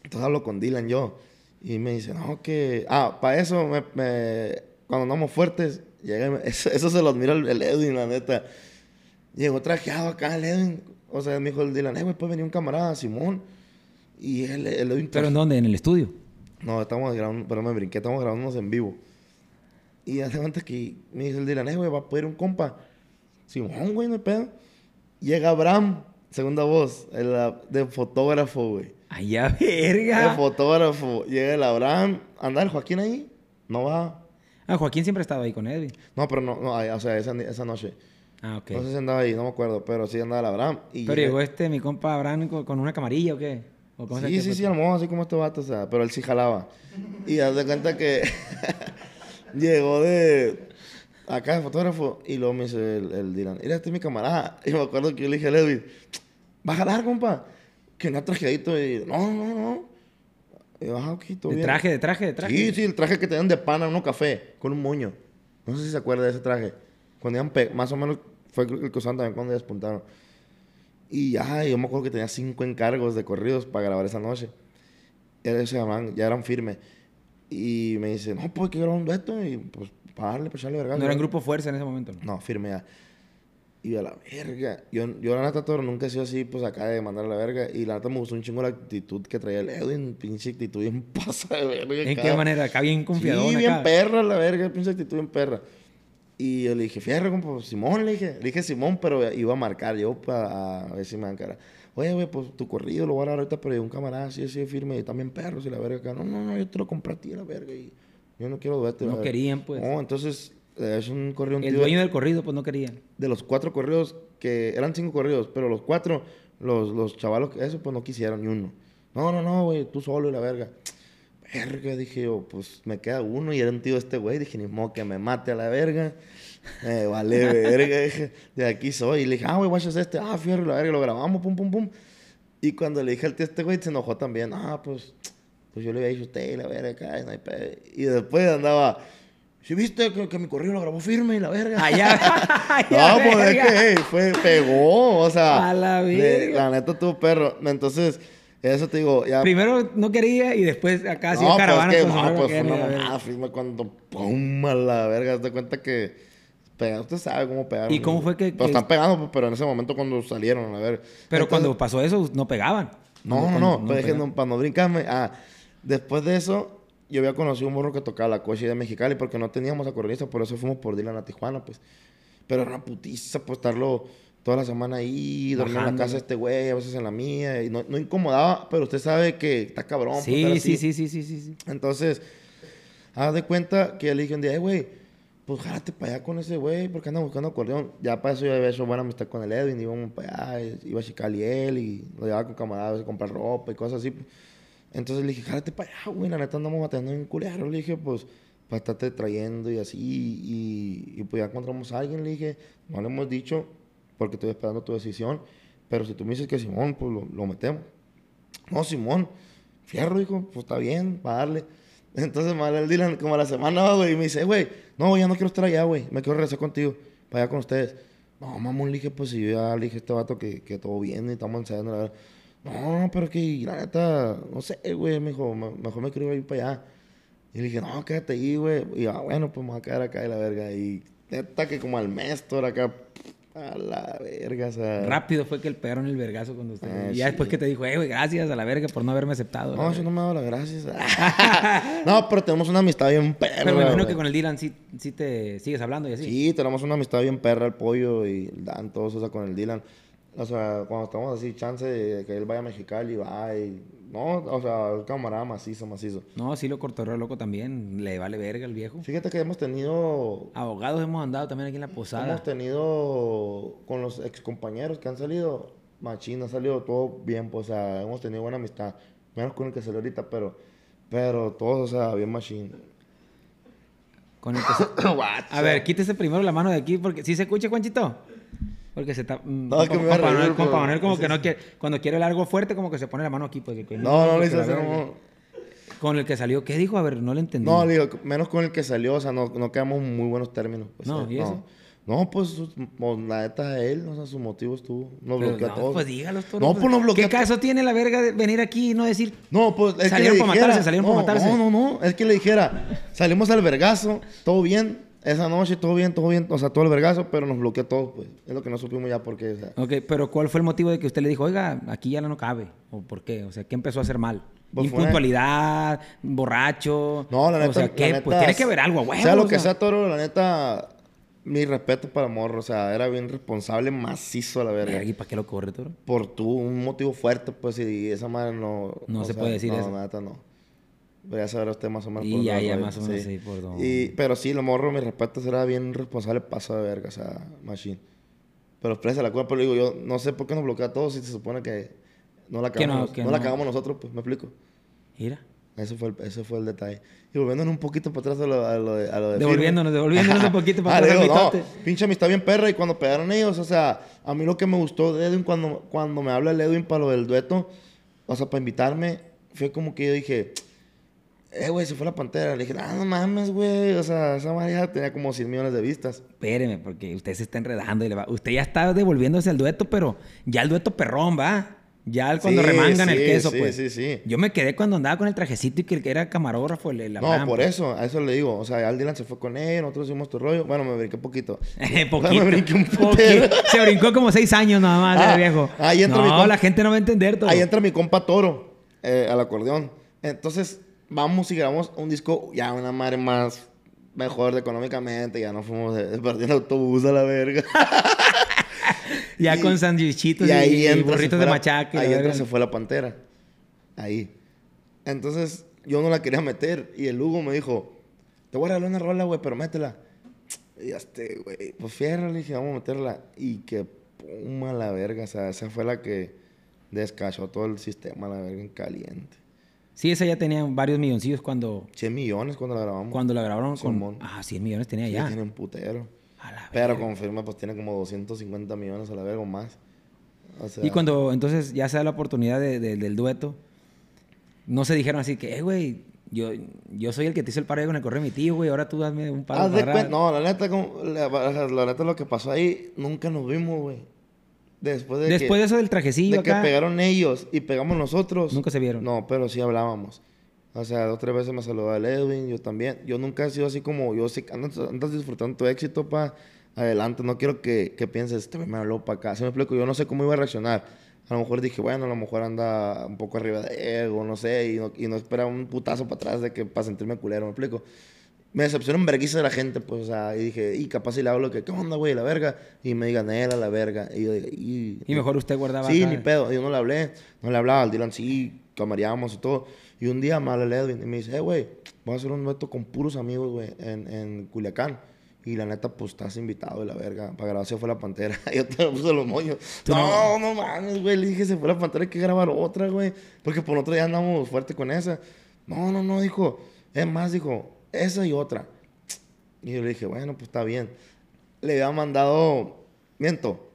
S1: Entonces hablo con Dylan yo. Y me dice, no, que... Ah, para eso, me, me- cuando andamos fuertes, llega [laughs] eso, eso se lo admira el, el Edwin, la neta. Llegó trajeado acá el Edwin. O sea, me dijo el Dylan, eh, güey, puede venir un camarada, Simón. Y el, el Edwin...
S2: ¿Pero en dónde? ¿En el estudio?
S1: No, estamos grabando, pero me brinqué, estamos grabándonos en vivo. Y hace cuenta que me dice el Dylan, eh, güey, va a poder un compa. Simón, güey, no hay pedo. Llega Abraham, segunda voz, el, de fotógrafo, güey.
S2: ¡Ay, ya,
S1: De
S2: verga!
S1: fotógrafo. Llega el Abraham. ¿Anda el Joaquín ahí? No va.
S2: Ah, Joaquín siempre ha estado ahí con Edwin.
S1: No, pero no, no, o sea, esa, esa noche.
S2: Ah, ok.
S1: No sé si andaba ahí, no me acuerdo, pero sí andaba el Abraham. Y
S2: Pero llegó este, mi compa Abraham, con, con una camarilla o qué? ¿O cómo se
S1: Sí, sí, sí, a lo mejor así como este vato, o sea, pero él sí jalaba. Y haz de cuenta que [laughs] llegó de acá de fotógrafo y luego me dice el, el Dylan, mira, este es mi camarada. Y me acuerdo que yo le dije a Levi, ¿va a jalar, compa? Que una trajeadito y no, no, no. Y yo, ah, ok, todo
S2: De
S1: bien.
S2: traje, de traje, de traje.
S1: Sí, sí, el traje que te dan de pana, uno café, con un moño. No sé si se acuerda de ese traje. Cuando iban más o menos fue el que usaban también cuando ya despuntaron. Y ya, yo me acuerdo que tenía cinco encargos de corridos para grabar esa noche. Era ese man, ya eran firmes. Y me dice, no, pues que grabar un dueto y pues para darle, pues echarle verga.
S2: No era en grupo fuerza en ese momento. ¿no?
S1: No, firme ya. Y a la verga. Yo, yo la neta, toro, nunca he sido así, pues acá de mandar a la verga. Y la neta me gustó un chingo la actitud que traía el Edwin. Pinche actitud bien [laughs] pasa de verga.
S2: ¿En qué manera? Acá bien confiadón.
S1: Sí, bien
S2: acá.
S1: perra la verga, pinche actitud bien perra. Y yo le dije, fierro, compa, Simón, le dije. Le dije Simón, pero iba a marcar yo para a ver si me dan cara. Oye, güey, pues tu corrido lo voy a dar ahorita, pero un camarada así, así, firme, y también perros y la verga acá. No, no, no, yo te lo compré a ti, la verga, y yo no quiero la
S2: No
S1: verga".
S2: querían, pues.
S1: No, entonces, eh, es un corrido, un
S2: El
S1: tío-
S2: dueño del corrido, pues no quería.
S1: de los cuatro corridos, que eran cinco corridos, pero los cuatro, los, los chavalos, eso pues no quisieron ni uno. No, no, no, güey, tú solo y la verga. Verga, dije yo, pues me queda uno y era un tío este güey. Dije, ni modo que me mate a la verga. Eh, vale, [laughs] verga, dije, de aquí soy. Y le dije, ah, güey, guachas este, ah, fierro la verga, lo grabamos, pum, pum, pum. Y cuando le dije al tío este güey, se enojó también. Ah, pues, pues yo le había dicho a usted y la verga, acá, no hay pedo. Y después andaba, ¿sí viste que, que mi correo lo grabó firme y la verga?
S2: Allá. [laughs] [laughs]
S1: No, pues es que hey, fue, pegó, o sea.
S2: A la
S1: le-
S2: verga.
S1: La neta tuvo perro. Entonces, eso te digo, ya.
S2: Primero no quería y después acá sí
S1: no, pues
S2: caravana
S1: es que, no, pues fue una mamada, firme cuando pum a la verga, te cuenta que pega, usted sabe cómo pegar.
S2: ¿Y cómo fue que-
S1: Pero
S2: que-
S1: están pegando, pues, pero en ese momento cuando salieron, a ver.
S2: Pero
S1: Entonces-
S2: cuando pasó eso, no pegaban.
S1: No, no,
S2: Cuando-
S1: no,
S2: cuando
S1: pero es que
S2: pegaban.
S1: no, para no brincarme. Ah, después de eso, yo había conocido un morro que tocaba la coche de Mexicali porque no teníamos acordeonista, por eso fuimos por Dylan a Tijuana, pues. Pero era una putiza, pues, estarlo toda la semana ahí, dormir en la casa de este güey, a veces en la mía, y no, no incomodaba, pero usted sabe que está cabrón.
S2: Sí, sí, sí, sí, sí, sí, sí.
S1: Entonces, haz de cuenta que le dije un día, "Eh, güey, pues jálate para allá con ese güey, porque anda buscando acordeón. Ya para eso yo había hecho buena amistad con el Edwin, íbamos para allá, iba a chicar y él, y lo llevaba con camaradas a comprar ropa y cosas así. Entonces le dije, jálate para allá, güey, la neta andamos batallando en culero. Le dije, pues, para estarte trayendo y así, y, y pues ya encontramos a alguien, le dije, no le hemos dicho, porque estoy esperando tu decisión, pero si tú me dices que Simón, pues lo, metemos. No, Simón, fierro, hijo, pues está bien, para darle. [laughs] Entonces me habla el Dylan como a la semana, güey, y me dice, güey, no, ya no quiero estar allá, güey, me quiero regresar contigo, para allá con ustedes. No, mamón, le dije, pues si yo ya le dije a este vato que, que todo bien y estamos ensayando, la verdad. No, pero que la neta, no sé, güey, me dijo, "me- mejor me quiero ir para allá. Y le dije, no, quédate ahí, güey. Y ah, bueno, pues me voy a quedar acá y la verga. Y neta que como al mes, todo acá, a la verga, o sea.
S2: Rápido fue que el pegaron el vergazo cuando usted.
S1: Ah,
S2: y ya
S1: sí.
S2: después que te dijo, eh, güey, gracias a la verga por no haberme aceptado.
S1: No,
S2: verga.
S1: no me ha dado las gracias. [laughs] [laughs] no, pero tenemos una amistad bien perra.
S2: Pero me imagino que con el Dylan sí, sí te sigues hablando y así.
S1: Sí, tenemos una amistad bien perra, el pollo y el Dan, todos, o sea, con el Dylan. O sea, cuando estamos así, chance de que él vaya a Mexicali, va y... No, o sea, el camarada macizo, macizo.
S2: No, sí lo cortorreo loco también. Le vale verga el viejo.
S1: Fíjate que hemos tenido...
S2: Abogados hemos andado también aquí en la posada.
S1: Hemos tenido con los ex compañeros que han salido, machín, ha salido todo bien, pues, o sea, hemos tenido buena amistad. Menos con el que salió ahorita, pero... Pero todos, o sea, bien machín.
S2: Con el que [coughs] A ver, quítese primero la mano de aquí porque si se escucha, Juanchito. Porque se está. mm,
S1: No, es que me
S2: Manuel- como
S1: sí,
S2: que no quiere. Cuando quiere el algo fuerte, como que se pone la mano aquí. Pues,
S1: No, no
S2: porque
S1: hice
S2: la
S1: así, no.
S2: Con el que salió, ¿qué dijo? A ver, no le entendí.
S1: No, digo, menos con el que salió, o sea, no, no quedamos muy buenos términos. pues,
S2: No,
S1: eh,
S2: ¿y eso?
S1: No, pues, pues, la neta de él, o sea, su motivo estuvo. Nos
S2: Pero
S1: bloqueó
S2: no,
S1: a todos.
S2: Pues dígalos todos.
S1: No, pues nos bloqueó
S2: ¿Qué caso tiene la verga de venir aquí y no decir.
S1: No, pues es
S2: Salieron
S1: que le
S2: por
S1: dijera,
S2: matarse, salieron
S1: no,
S2: matarse.
S1: No, no, no, es que le dijera, salimos al vergazo, todo bien, esa noche, todo bien, todo bien, o sea, todo el vergazo, pero nos bloqueó a todos, pues. Es lo que no supimos ya por qué, o sea.
S2: Ok, pero ¿cuál fue el motivo de que usted le dijo, oiga, aquí ya no cabe? ¿O por qué? O sea, ¿qué empezó a hacer mal?
S1: Pues
S2: Impuntualidad, borracho.
S1: No, la neta,
S2: O sea, ¿qué?
S1: neta,
S2: pues tiene que haber algo, güey.
S1: Sea lo que sea, Toro, la neta, mi respeto para Morro, o sea, era bien responsable, macizo a la verga.
S2: ¿Y para qué lo corre, toro?
S1: por tu un motivo fuerte, pues, y esa madre no...
S2: No se puede decir
S1: no,
S2: eso.
S1: No, neta no. Ya sabrá usted más o menos
S2: Y
S1: por
S2: ya, ya, más o menos, sí, por dónde.
S1: Y, pero sí, lo morro, mi respeto, será bien responsable, paso de verga, o sea, machine. Pero expresa la culpa, pero digo, yo no sé por qué nos bloquea a todos si se supone que no la
S2: no,
S1: cagamos,
S2: que
S1: no, la
S2: no.
S1: cagamos nosotros, pues, me explico.
S2: Mira.
S1: Ese fue el, ese fue el detalle. Y volviéndonos un poquito para atrás a lo, a lo de, a lo de
S2: Devolviéndonos,
S1: firme.
S2: devolviéndonos un poquito [laughs] para
S1: Ah,
S2: atrás
S1: digo, no, pinche amistad bien perra. Y cuando pegaron ellos, o sea, a mí lo que me gustó de Edwin cuando, cuando me habla el Edwin para lo del dueto, o sea, para invitarme, fue como que yo dije, eh, güey, se fue la pantera. Le dije, ah, no mames, güey. O sea, esa madre ya tenía como 100 millones de vistas.
S2: Espéreme, porque usted se está enredando y le va... Usted ya está devolviéndose al dueto, pero ya el dueto perrón, ¿va? Ya el cuando
S1: Sí,
S2: remangan el queso,
S1: sí,
S2: pues.
S1: sí, sí.
S2: Yo me quedé cuando andaba con el trajecito y que el que era camarógrafo, el,
S1: No, por
S2: pues.
S1: eso, a eso le digo. O sea, Dylan se fue con él, nosotros hicimos tu rollo. Bueno, me brinqué poquito. [laughs]
S2: Poquito.
S1: Me brinqué un
S2: Poquito. Se brincó como seis años nada más,
S1: Ah,
S2: viejo.
S1: ahí entra
S2: no,
S1: mi compa-
S2: la gente no va a entender todo.
S1: Ahí entra mi compa Toro eh, al acordeón. Entonces, vamos y grabamos un disco ya una madre más mejor económicamente. Ya no fuimos el autobús a la verga. [laughs]
S2: Ya
S1: y-
S2: con sandwichitos y,
S1: y
S2: y burritos de
S1: la-
S2: machaca. y
S1: Ahí entra, se fue la pantera. Ahí. Entonces, yo no la quería meter. Y el Hugo me dijo, te voy a regalar una rola, güey, pero métela. Y este, güey, pues fierro, le dije, vamos a meterla. Y que puma la verga. O sea, esa fue la que descachó todo el sistema, la verga, en caliente.
S2: Sí, esa ya tenía varios milloncillos cuando,
S1: 100 millones cuando la grabamos.
S2: cuando la grabaron con... Ah, 100 millones tenía
S1: Sí,
S2: ya.
S1: tiene un putero.
S2: A la
S1: Pero
S2: verga.
S1: con firma, pues tiene como 250 millones a la verga o más. O sea,
S2: Y cuando entonces ya se da la oportunidad de- de- del dueto, no se dijeron así que, eh, güey, yo, yo soy el que te hizo el paro con el correo de mi tío, güey, ahora tú dame un paro
S1: Haz de
S2: para
S1: No, la neta, como- la, la neta, lo que pasó ahí, nunca nos vimos, güey. Después de
S2: Después
S1: que,
S2: de eso del trajecillo
S1: de que
S2: acá,
S1: pegaron ellos y pegamos nosotros.
S2: Nunca se vieron.
S1: No, pero sí hablábamos. O sea, dos o tres veces me saludó el Edwin, yo también. Yo nunca he sido así como, yo sí, andas, andas disfrutando tu éxito, pa, adelante. No quiero que, que pienses, este me habló para acá. ¿Se me explico? Yo no sé cómo iba a reaccionar. A lo mejor dije, bueno, a lo mejor anda un poco arriba de ego, no sé, y no, y no espera un putazo para atrás de que para sentirme culero, ¿me explico? Me decepcionó un vergüenza de la gente, pues, o sea, y dije, y capaz si le hablo que, ¿qué onda, güey, la verga? Y me digan, él a la verga. Y yo dije, y...
S2: y mejor usted guardaba
S1: Sí,
S2: acá.
S1: ni pedo. Yo no le hablé. No le hablaba. Al Dylan sí, camareábamos y todo. Y un día me habla el Edwin y me dice, eh, güey, voy a hacer un dueto con puros amigos, güey, en, en Culiacán. Y la neta, pues estás invitado de la verga. Para grabar se fue la pantera. [laughs] Yo te puse los moños.
S2: Tú
S1: No, no, mames, güey. Le dije, se fue la pantera, hay que grabar otra, güey. Porque por otro día andamos fuerte con esa. No, no, no, dijo. Es más, dijo, esa y otra. Y yo le dije, bueno, pues está bien. Le había mandado, miento,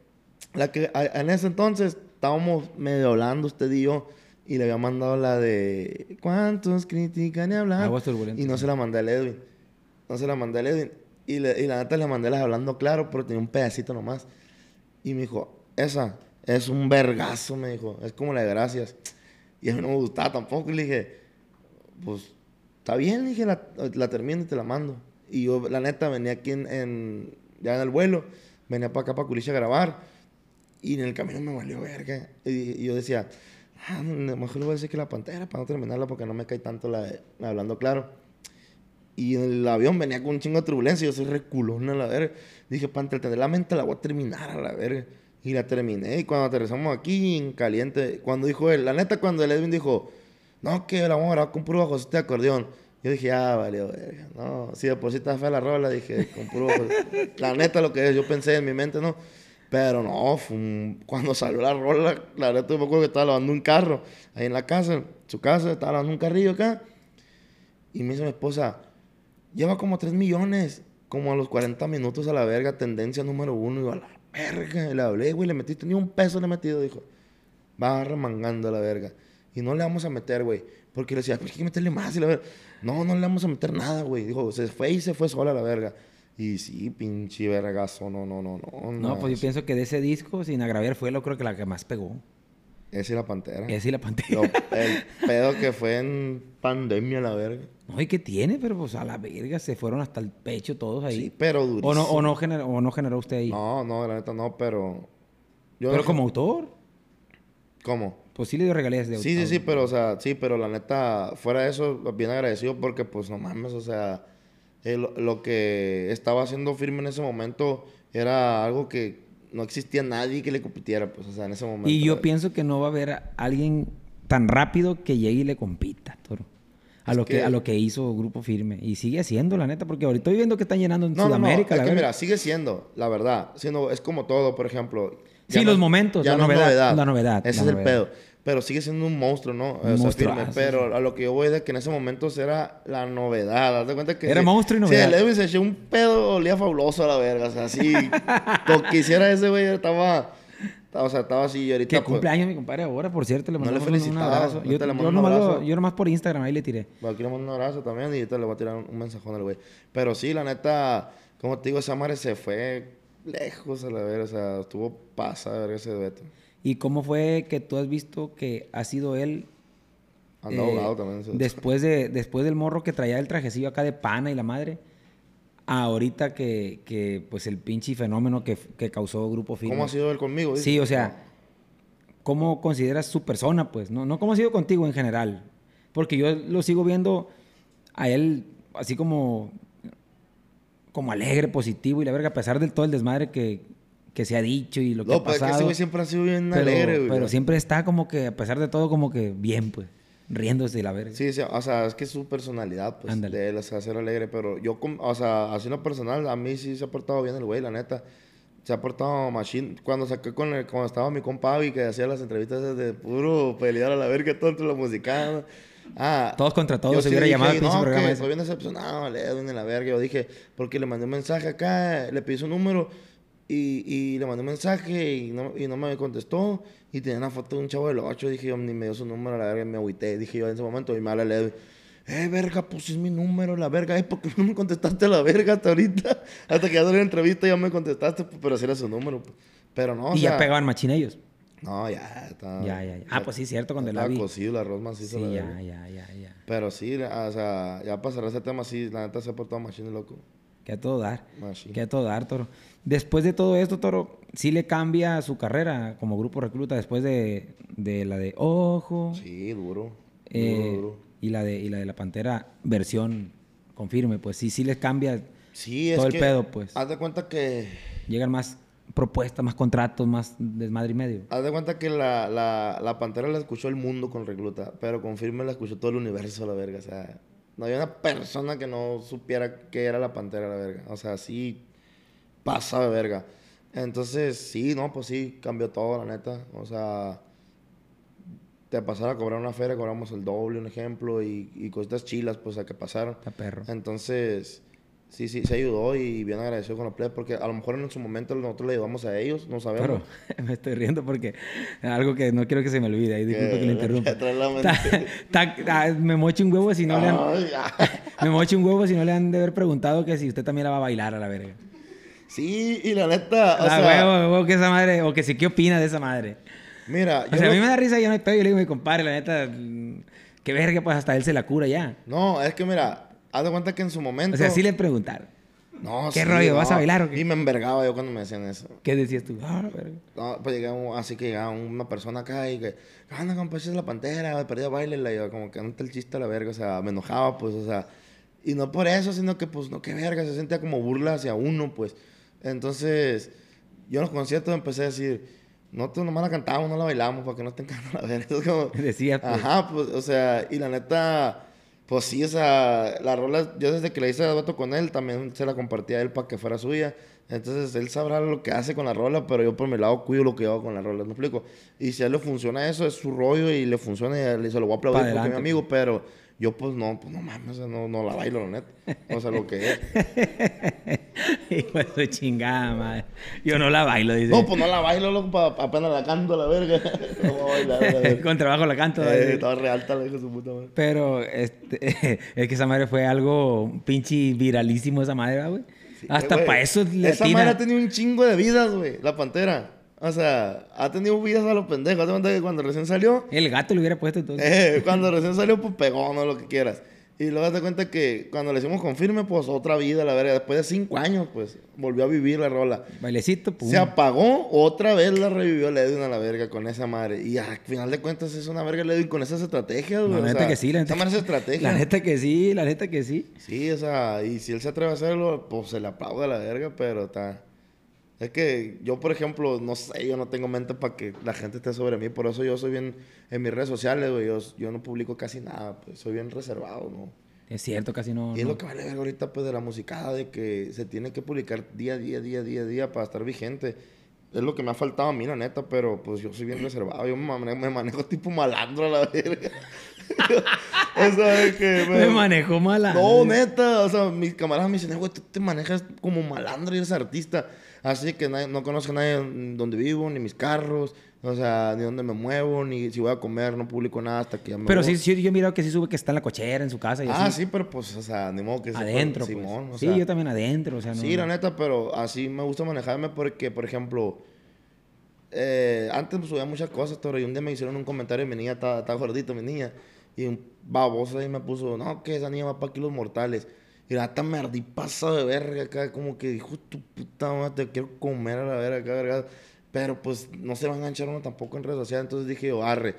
S1: la que a- en ese entonces estábamos medio hablando usted y yo. Y le había mandado la de ¿Cuántos critican y hablan? Y no se la mandé al Edwin. No se la mandé al Edwin. Y, le- y la neta le mandé las hablando claro, pero tenía un pedacito nomás. Y me dijo, esa es un vergazo, me dijo. Es como la de gracias. Y a mí no me gustaba tampoco. Y le dije, pues, está bien. Le dije, la, la termino y te la mando. Y yo, la neta, venía aquí en, ya en el vuelo. Venía para acá, para Culicha a grabar. Y en el camino me valió verga. Y, y yo decía, ah, mejor le voy a decir que la pantera para no terminarla porque no me cae tanto la hablando claro. Y en el avión venía con un chingo de turbulencia. y Yo soy reculón a la verga. Dije, para entretener la mente la voy a terminar a la verga. Y la terminé. Y cuando aterrizamos aquí en caliente, cuando dijo él, la neta, cuando el Edwin dijo, no, que la vamos a grabar con puro bajocito de acordeón. Yo dije, ah, vale, verga. No, si de por sí está fea la rola, dije, con puro bajo- [laughs] La neta, lo que es, yo pensé en mi mente, ¿no? Pero no, fue un- cuando salió la rola, la neta, yo me acuerdo que estaba lavando un carro ahí en la casa, en su casa, estaba lavando un carrillo acá. Y me dice mi esposa, lleva como 3 millones, como a los 40 minutos a la verga, tendencia número uno. Y yo, a la verga, y le hablé, güey, le metiste ni un peso le he metido, dijo. Va remangando a la verga. Y no le vamos a meter, güey. Porque le decía, pues hay que meterle más. Y la verga, no, no le vamos a meter nada, güey. Dijo, se fue y se fue sola a la verga. Y sí, pinche vergazo, no, no, no, no.
S2: No, pues yo pienso que de ese disco, sin agraviar, fue lo creo que la que más pegó.
S1: Esa es la pantera.
S2: Esa y la pantera.
S1: Lo- [laughs] el pedo que fue en pandemia, la verga.
S2: No, ¿y qué tiene? Pero pues a la verga, se fueron hasta el pecho todos ahí.
S1: Sí, pero durísimo.
S2: o, no, o, no generó, o no generó usted ahí.
S1: No, no, la neta no, pero. yo
S2: pero como autor,
S1: ¿Cómo?
S2: Pues sí le dio regalías de
S1: Sí, sí, sí, pero, o sea, sí, pero la neta, fuera de eso, bien agradecido porque, pues, no mames, o sea, eh, lo, lo que estaba haciendo firme en ese momento era algo que no existía nadie que le compitiera, pues, o sea, en ese momento.
S2: Y yo pienso que no va a haber alguien tan rápido que llegue y le compita, toro. A
S1: Es
S2: lo que,
S1: que-
S2: a lo que hizo Grupo Firme. Y sigue haciendo, la neta, porque ahorita estoy viendo que están llenando en
S1: No, no, no,
S2: Sudamérica.
S1: es
S2: la
S1: que mira, sigue siendo, la verdad, siendo, es como todo, por ejemplo.
S2: Sí, los momentos, la
S1: no es
S2: novedad, la novedad,
S1: Ese
S2: la
S1: es el
S2: novedad.
S1: pedo. Pero sigue siendo un monstruo, ¿no?
S2: Un
S1: o sea, firme.
S2: sí.
S1: Pero a lo que yo voy es que en ese momento era la novedad. Haz de cuenta que...
S2: Era monstruo y novedad.
S1: Si el Edwin se echó un pedo, olía fabuloso a la verga. O sea, así... [laughs] lo que hiciera ese güey estaba... O sea, estaba así y ahorita...
S2: Que
S1: pues,
S2: cumpleaños mi compadre ahora, por cierto. Le
S1: No le
S2: mandamos un- un abrazo. Yo,
S1: le mando
S2: yo
S1: un
S2: nomás lo-
S1: abrazo.
S2: yo nomás por Instagram ahí le tiré.
S1: Bueno, aquí le mando un abrazo también y ahorita le voy a tirar un, un mensajón al güey. Pero sí, la neta, como te digo, esa madre se fue lejos a la verga. O sea, estuvo pasada verga ese dueto.
S2: ¿Y cómo fue que tú has visto que ha sido él
S1: Anda
S2: eh,
S1: ahogado también.
S2: después, de, después del morro que traía el trajecillo acá de pana y la madre? ahorita que, que, pues el pinche fenómeno que, que causó Grupo Firme.
S1: ¿Cómo ha sido él conmigo?
S2: Sí, o sea, ¿cómo consideras su persona, pues? No, no cómo ha sido contigo en general. Porque yo lo sigo viendo a él así como, como alegre, positivo y la verga, a pesar de todo el desmadre que, que se ha dicho y lo que
S1: No,
S2: ha
S1: es que ese
S2: pasado.
S1: güey siempre ha sido bien
S2: pero,
S1: alegre, güey.
S2: pero siempre está como que, a pesar de todo, como que bien, pues, riéndose y la verga.
S1: Sí, sí, o sea, es que es su personalidad, pues,
S2: Ándale.
S1: de él, o sea, ser alegre. Pero yo, o sea, así en lo personal, a mí sí se ha portado bien el güey, la neta. Se ha portado machine. Cuando saqué con el, cuando estaba mi compa Avi, que hacía las entrevistas de puro pelear a la verga, todo entre la música. Ah,
S2: Todos contra todos, se
S1: sí
S2: hubiera
S1: dije,
S2: llamado
S1: no,
S2: programa
S1: que
S2: ese.
S1: Estoy bien decepcionado, le Edwin en la verga. Yo dije, porque le mandé un mensaje acá, le pedí su número y, y le mandé un mensaje y no, y no me contestó. Y tenía una foto de un chavo del 8. Dije yo, ni me dio su número, la verga, me agüité. Dije yo en ese momento, y me habla Edwin. Eh, verga, pues es mi número, la verga. Eh, ¿por qué no me contestaste la verga hasta ahorita? [laughs] Hasta que ya salió la entrevista ya me contestaste, pues, pero sí era su número. pues. Pero no, o
S2: y
S1: sea,
S2: ya pegaban machín ellos.
S1: No, ya, está.
S2: Ya, ya, ya. Ah, pues sí, cierto, cuando la vi.
S1: cocido el arroz macizo,
S2: Sí, ya, ya, ya, ya.
S1: Pero sí, o sea, ya para cerrar ese tema, sí, la neta se ha portado machine loco.
S2: Que a todo dar.
S1: Machine.
S2: Que a todo dar, Toro. Después de todo esto, Toro, sí le cambia su carrera como grupo recluta después de, de la de Ojo
S1: Sí, duro.
S2: eh,
S1: duro, duro.
S2: y la de y la de la Pantera versión confirme, pues sí, sí les cambia.
S1: Sí, es
S2: todo el
S1: que,
S2: pedo, pues.
S1: Haz de cuenta que...
S2: Llegan más propuestas, más contratos, más desmadre y medio.
S1: Haz de cuenta que la, la, la Pantera la escuchó el mundo con Recluta, pero con Firme la escuchó todo el universo a la verga, o sea... No había una persona que no supiera qué era la pantera, la verga. O sea, sí pasa de verga. Entonces, sí, no, pues sí, cambió todo, la neta. O sea, te pasar a cobrar una feria, cobramos el doble, un ejemplo, y, y cositas chilas, pues, a que pasaron.
S2: Está perro.
S1: Entonces, sí, sí, se ayudó y bien agradecido con los plebes, porque a lo mejor en su momento nosotros le ayudamos a ellos, no sabemos.
S2: Pero [laughs] me estoy riendo porque algo que no quiero que se me olvide. Ahí disculpa que lo interrumpa. [laughs]
S1: la.
S2: Ta- ta- me moche un huevo si no le han... [laughs] Me moche un huevo si no le han de haber preguntado que si usted también la va a bailar a la verga.
S1: Sí, y la neta, o
S2: Ah,
S1: sea,
S2: huevo, huevo, que esa madre, o que sí, ¿qué opina de esa madre?
S1: mira,
S2: O sea, a mí me da risa, yo no pedo, yo le digo, mi compadre, la neta, mm, qué verga, pues hasta él se la cura ya.
S1: No, es que mira, haz de cuenta que en su momento...
S2: O sea, sí le preguntaron.
S1: No,
S2: ¿Qué rollo? ¿Vas a bailar o qué?
S1: Y me envergaba yo cuando me decían eso.
S2: ¿Qué decías tú? Ah.
S1: No, pues llegaba, así que llegaba una persona acá y que, anda, compa, es la pantera, perdida baile, y yo como que anda el chiste a la verga, o sea, me enojaba, pues, o sea, y no por eso, sino que, pues, no, qué verga, se sentía como burla hacia uno, pues. Entonces, yo en los conciertos empecé a decir, nosotros nomás la cantamos, no la bailamos, para que no estén cantando la verga. [laughs] Es como,
S2: Decías, pues.
S1: Ajá, pues, o sea, y la neta, pues sí, o sea, la rola, yo desde que la hice de vato con él, también se la compartía a él para que fuera suya. Entonces, él sabrá lo que hace con la rola, pero yo por mi lado cuido lo que hago con la rola, ¿me explico? Y si a él le funciona eso, es su rollo y le funciona y a él se lo voy a aplaudir porque es mi amigo, pero yo pues no, pues no mames, no, no la bailo, la neta. O sea, lo que es. [laughs]
S2: De su chingada, madre. Yo no la bailo, dice.
S1: No, pues no la bailo, loco, pa- apenas la canto a la verga. [laughs] No voy a bailar, la verga.
S2: Con trabajo la canto.
S1: Eh, estaba re alta la hija de su puta madre.
S2: Pero este, [laughs] es que esa madre fue algo pinche viralísimo esa madre, ¿verdad, güey. Hasta
S1: Eh,
S2: para eso le
S1: Esa madre ha tenido un chingo de vidas, güey. La pantera. O sea, ha tenido vidas a los pendejos. Haz de cuenta que cuando recién salió,
S2: El gato le hubiera puesto entonces.
S1: eh, cuando recién salió, pues pegó, no lo que quieras. Y luego te cuenta que cuando le hicimos confirme, pues otra vida, la verga. Después de cinco años, pues volvió a vivir la rola.
S2: Bailecito, pum.
S1: Se apagó, otra vez la revivió Ledwin a la verga con esa madre. Y al final de cuentas es una verga Ledwin con esas estrategias, güey.
S2: La
S1: o
S2: neta
S1: sea,
S2: que sí, la neta.
S1: Esa es estrategia.
S2: La neta que sí, la neta que sí.
S1: Sí, o sea, y si él se atreve a hacerlo, pues se le aplaude a la verga, pero está. Es que yo, por ejemplo, no sé, yo no tengo mente para que la gente esté sobre mí, por eso yo soy bien en mis redes sociales, güey, yo, yo no publico casi nada, pues soy bien reservado, ¿no?
S2: Es cierto, casi no.
S1: Y es
S2: no.
S1: lo que vale ver ahorita, pues, de la musicada, de que se tiene que publicar día a día, día a día, día para estar vigente. Es lo que me ha faltado a mí, la neta, pero pues yo soy bien reservado. Yo me manejo, me manejo tipo malandro a la verga. [laughs] o sea, es que [laughs]
S2: Me manejó mala.
S1: no, neta, o sea, mis camaradas me dicen, "Eh, güey, tú te manejas como malandro y eres artista. Así que nadie- no conozco a nadie donde vivo, ni mis carros, o sea, ni dónde me muevo, ni si voy a comer, no publico nada hasta que ya me
S2: Pero
S1: voy.
S2: sí, sí, yo he mirado que sí sube que está en la cochera, en su casa y
S1: Ah,
S2: así.
S1: sí, pero pues, o sea, ni modo que
S2: Adentro, pues.
S1: Simón, o
S2: sí,
S1: sea,
S2: yo también adentro, o sea, no.
S1: Sí, la neta, pero así me gusta manejarme porque, por ejemplo, eh, antes me subía muchas cosas, pero y un día me hicieron un comentario, mi niña está, está gordita, mi niña, y un baboso ahí me puso, no, que esa niña va para kilos mortales. Y la neta me ardí pasado de verga acá, como que dijo, tu puta madre, te quiero comer a la verga acá, verga. Pero pues no se va a enganchar uno tampoco en redes sociales, entonces dije yo, arre.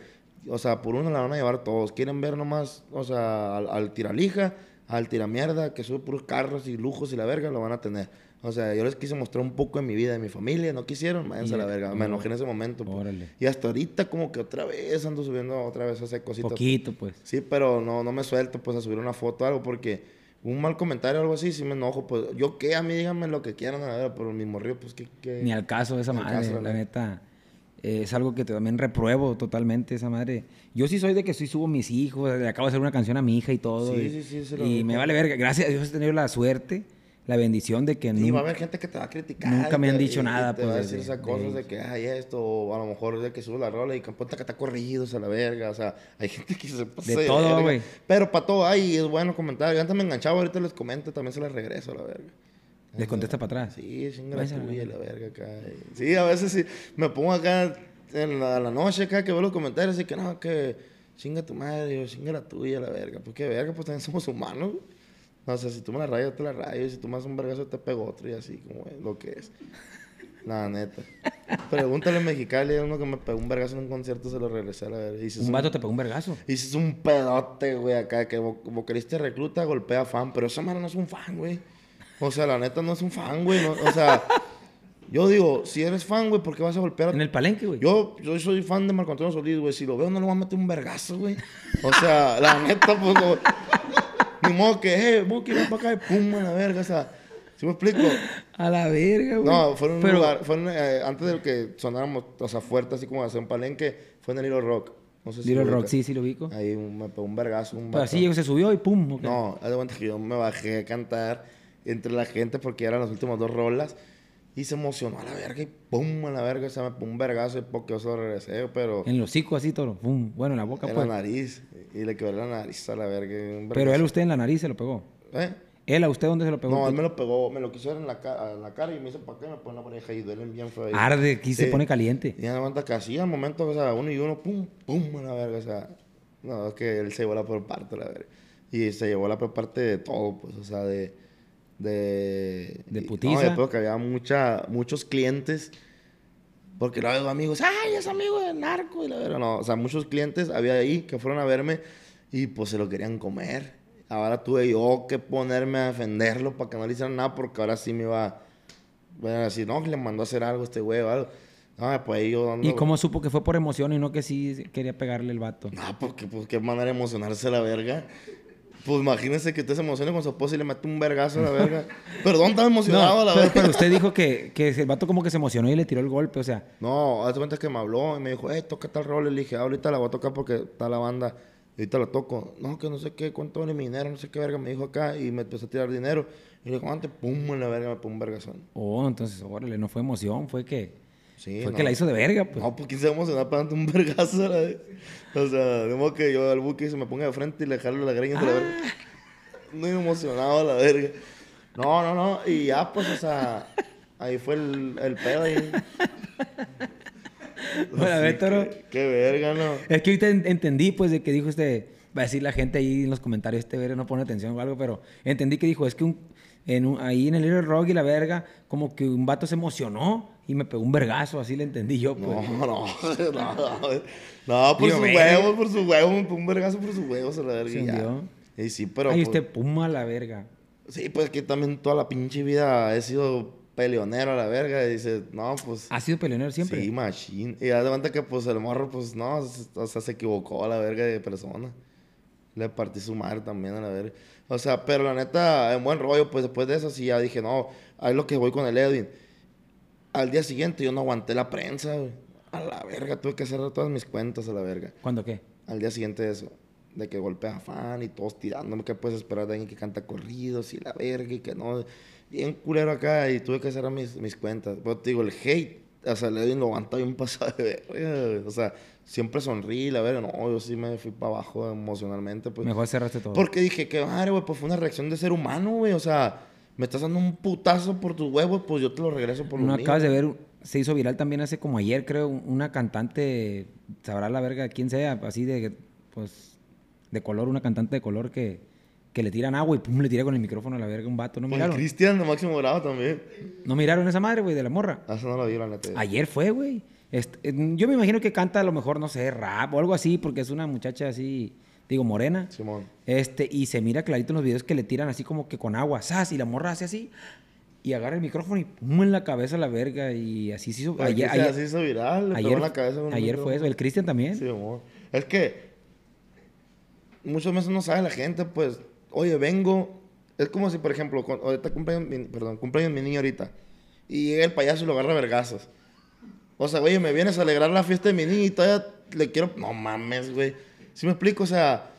S1: O sea, por uno la van a llevar todos. Quieren ver nomás, o sea, al, al tiralija, al tiramierda, que sube puros carros y lujos y la verga, lo van a tener. O sea, yo les quise mostrar un poco de mi vida, de mi familia, no quisieron, váyanse a la verga. Me enojé en ese momento. pues.
S2: Órale.
S1: Y hasta ahorita como que otra vez ando subiendo otra vez esas cositas.
S2: Poquito, pues.
S1: Sí, pero no, no me suelto pues a subir una foto o algo porque un mal comentario o algo así, sí me enojo. Pues yo qué, a mí díganme lo que quieran, a ver, pero mi morrillo, pues que... que...
S2: Ni al caso de esa madre,
S1: caso,
S2: la neta. eh, es algo que también repruebo totalmente esa madre. Yo sí soy de que sí subo mis hijos, le acabo de hacer una canción a mi hija y todo.
S1: Sí,
S2: y,
S1: sí, sí, se lo
S2: y me vale verga. Gracias a Dios he tenido la suerte, la bendición de que
S1: Sí,
S2: nunca-
S1: va a haber gente que te va a criticar.
S2: nunca
S1: y
S2: me han dicho
S1: y- y
S2: nada,
S1: te va a
S2: pues,
S1: decir
S2: de-
S1: esas
S2: de
S1: cosas de,
S2: ellos.
S1: que hay esto, o a lo mejor de que subo la rola y que ponte que está corridos a la verga. O sea, hay [laughs] gente que se pasa
S2: De todo,
S1: verga.
S2: güey.
S1: Pero para todo hay, es bueno comentar. Yo antes me enganchaba, ahorita les comento, también se les regreso a la verga.
S2: les contesta para atrás.
S1: Sí, chinga la tuya,
S2: verga.
S1: la verga acá. Sí, a veces sí. Me pongo acá en la, la noche acá que veo los comentarios y que no, que chinga tu madre, o chinga la tuya, la verga. Pues qué verga, pues también somos humanos. güey. O sea, si tú me la rayas, yo te la rayo. Si tú me haces un vergazo, te pego otro y así, como es lo que es. La neta. Pregúntale a Mexicali, a uno que me pegó un vergazo en un concierto, se lo regresé a la verga. Y
S2: Un vato te pegó un vergazo.
S1: y si es un pedote, güey, acá, que vo- vocalista recluta, golpea fan, pero esa madre no es un fan, güey. O sea, la neta no es un fan, güey. no- o sea, yo digo, si eres fan, güey, ¿por qué vas a golpear a
S2: En el palenque, güey.
S1: Yo, yo soy fan de Marco Antonio Solís, güey. Si lo veo, no le voy a meter un vergazo, güey. O sea, la neta, pues no. Ni modo que, eh, Buki, ven para acá y pum, a la verga, o sea, ¿sí me explico?
S2: A la verga, güey.
S1: No, fue en un
S2: Pero-
S1: lugar, fue en, eh, antes de que sonáramos, o sea, fuerte, así como hacer un palenque, fue en el Little Rock. No sé si
S2: Little Rock, sí, sí lo ubico.
S1: Ahí un- me pegó un vergazo, un
S2: Pero así llegó, se subió y pum. ok.
S1: No, haz de cuenta que yo me bajé a cantar entre la gente porque eran las últimas dos rolas y se emocionó a la verga y pum, a la verga, o sea, me pegó un vergazo y porque yo solo regresé, pero
S2: En los hocico así todo. Pum. Bueno, en la boca,
S1: en
S2: pues.
S1: la nariz y le quebré la nariz a la verga. un
S2: Pero él a usted en la nariz se lo pegó.
S1: ¿Eh?
S2: ¿Él a usted dónde se lo pegó?
S1: No, él me lo pegó, me lo quiso dar en la, ca- en la cara y me hizo para qué, me pone la pareja y duele bien feo ahí.
S2: Arde, aquí se pone caliente.
S1: Y cuenta que así al momento, o sea, uno y uno, pum, pum, a la verga, o sea, no, es que él se llevó la peor parte, la verga. Y se llevó la peor parte de todo, pues, o sea, de... De,
S2: De putiza.
S1: No, después que había mucha, muchos clientes, porque luego amigos, ay, es amigo de narco, y la verga, no, o sea, muchos clientes había ahí que fueron a verme y pues se lo querían comer. Ahora tuve yo que ponerme a defenderlo para que no le hicieran nada, porque ahora sí me iba, bueno, a decir, no, que le mandó a hacer algo este güey o algo. No, pues ahí yo dando...
S2: ¿Y cómo supo que fue por emoción y no que sí quería pegarle el vato?
S1: No, porque, pues, qué manera de emocionarse la verga. Pues imagínese que usted se emocione con su esposa y le mete un vergazo a la verga. [laughs] Perdón, estaba emocionado a la verga.
S2: pero usted dijo que, que el vato como que se emocionó y le tiró el golpe, o sea.
S1: No, hace cuenta que me habló y me dijo, eh, toca tal rol. Le dije, "Ah, ahorita la voy a tocar porque está la banda. Ahorita la toco. No, que no sé qué, cuánto vale mi dinero, no sé qué verga. Me dijo acá y me empezó a tirar dinero. Y le dijo, antes, pum, en la verga, me pone un vergazón.
S2: Oh, entonces, órale, no fue emoción, fue que.
S1: Sí,
S2: fue
S1: no.
S2: que la hizo de verga, pues.
S1: No, pues quién se va a emocionar para un [laughs] vergazo la vez. O sea, de modo que yo al buque se me ponga de frente y le jalo la greña de la verga. Muy emocionado a la verga. No, no, no. Y ya, pues, o sea, ahí fue el, el pedo ahí. [laughs]
S2: Bueno, ver, toro.
S1: que- Qué verga, ¿no?
S2: Es que ahorita en- entendí, pues, de que dijo este. Va a decir la gente ahí en los comentarios, este verga no pone atención o algo, pero entendí que dijo, es que un, en un- ahí en el Little Rock y la verga, como que un vato se emocionó y me pegó un vergazo, así le entendí yo, pues.
S1: No, no, [laughs] no. No, por sus huevos, por sus huevos. Un vergazo por sus huevos a la verga. Y ya. Y sí, pero.
S2: Ahí
S1: pues,
S2: usted puma la verga.
S1: Sí, pues que también toda la pinche vida he sido peleonero a la verga. Y dice, no, pues.
S2: ¿Ha sido peleonero siempre?
S1: Sí, machine. Y ya de cuenta que pues el morro, pues no, o sea, se equivocó a la verga de persona. Le partí su madre también a la verga. O sea, pero la neta, en buen rollo, pues después de eso sí ya dije, no, ahí es lo que voy con el Edwin. Al día siguiente yo no aguanté la prensa, güey. A la verga, tuve que cerrar todas mis cuentas a la verga.
S2: ¿Cuándo qué?
S1: Al día siguiente de eso. De que golpea a fan y todos tirándome, que puedes esperar de alguien que canta corridos y la verga y que no. Bien culero acá y tuve que cerrar mis, mis cuentas. Pero te digo, el hate, o sea, el Edwin lo aguantó bien pasado de verga, güey. O sea, siempre sonríe, la verga. No, yo sí me fui para abajo emocionalmente, pues.
S2: Mejor cerraste todo.
S1: Porque dije, que madre, güey, pues fue una reacción de ser humano, güey. O sea, me estás dando un putazo por tus huevos, pues yo te lo regreso por los
S2: No
S1: míos.
S2: acabas de ver, se hizo viral también hace como ayer, creo, una cantante, sabrá la verga quién sea, así de, pues, de color, una cantante de color que, que le tiran agua y pum, le tira con el micrófono a la verga un vato. ¿No miraron?
S1: Cristian de Máximo Bravo también.
S2: ¿No miraron esa madre, güey, de la morra?
S1: Ah, Eso no lo vi, la neta.
S2: Ayer fue, güey. Este, eh, yo me imagino que canta a lo mejor, no sé, rap o algo así, porque es una muchacha así, digo, morena.
S1: Simón.
S2: Este, y se mira clarito en los videos que le tiran así como que con agua, ¡zas! Y la morra hace así, y agarra el micrófono y pum en la cabeza la verga, y así se hizo.
S1: Ayer,
S2: Ayer,
S1: se hizo viral, le pegó
S2: ayer,
S1: en la cabeza con
S2: ayer fue eso. El Cristian también.
S1: Sí, amor. Es que muchas veces no sabe la gente, pues, oye, vengo. Es como si, por ejemplo, con- ahorita cumpleaños, mi- perdón, cumpleaños mi niño ahorita. Y llega el payaso y lo agarra a vergazos. O sea, oye, me vienes a alegrar la fiesta de mi niño y todavía le quiero. No mames, güey. ¿Sí me explico? O sea,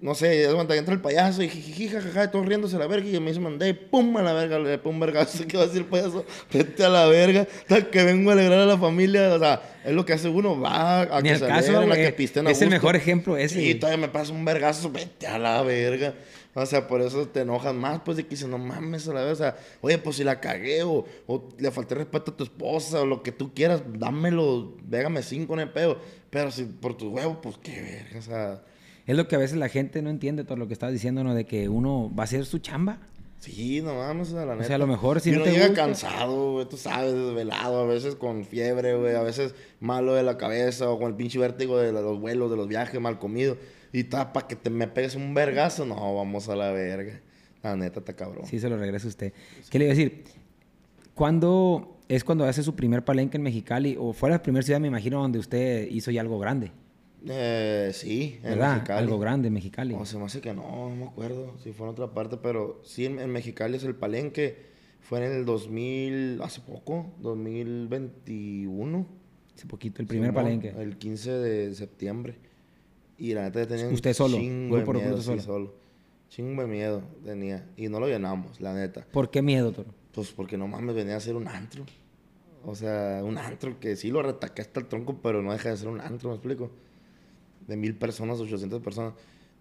S1: no sé, es cuando entra el payaso y jijiji, jajaja, todos riéndose a la verga. Y me dice, mandé, pum, a la verga, le pum, vergazo. [laughs] ¿Qué va a decir el payaso? Vete a la verga. Hasta que vengo a alegrar a la familia. O sea, es lo que hace uno. Va a
S2: Ni
S1: que
S2: al
S1: se
S2: caso,
S1: alegren, a
S2: güey.
S1: que pisten a
S2: Es el mejor ejemplo ese.
S1: Y todavía me pasa un vergazo, vete a la verga. O sea, por eso te enojas más, pues, de que dices, no mames, a la vez. O sea, oye, pues si la cagué o, o le falté respeto a tu esposa o lo que tú quieras, dámelo, végame cinco en el pedo. Pero si por tus huevos, pues qué verga, o sea.
S2: Es lo que a veces la gente no entiende todo lo que estás diciendo, ¿no? De que uno va a hacer su chamba.
S1: Sí, no mames, o sea, la neta.
S2: sea, a lo mejor si
S1: Y
S2: no te
S1: llega
S2: gusta-
S1: cansado, güey, tú sabes, desvelado, a veces con fiebre, güey, a veces malo de la cabeza o con el pinche vértigo de los vuelos, de los viajes, mal comido. Y está para que te me pegues un vergazo, no, vamos a la verga. La neta, está cabrón.
S2: Sí, se lo regresa usted. ¿Qué le iba a decir? ¿Cuándo es cuando hace su primer palenque en Mexicali? O fue la primera ciudad, me imagino, donde usted hizo ya algo grande.
S1: Eh, sí, en
S2: ¿Verdad?
S1: Mexicali.
S2: Algo grande en Mexicali.
S1: O se me hace que no, no me acuerdo si fue en otra parte, pero sí en, en Mexicali es el palenque. Fue en el 2000, hace poco, 2021.
S2: Hace poquito, el primer palenque.
S1: El 15 de septiembre. Y la neta tenía
S2: ¿Usted solo?
S1: chingo de miedo, sí,
S2: solo.
S1: solo. Chingo de miedo tenía. Y no lo llenamos, la neta.
S2: ¿Por qué miedo, Toro?
S1: Pues porque no mames, venía a ser un antro. O sea, un antro que sí lo retaqué hasta el tronco, pero no deja de ser un antro, ¿me explico? De mil personas, 800 personas.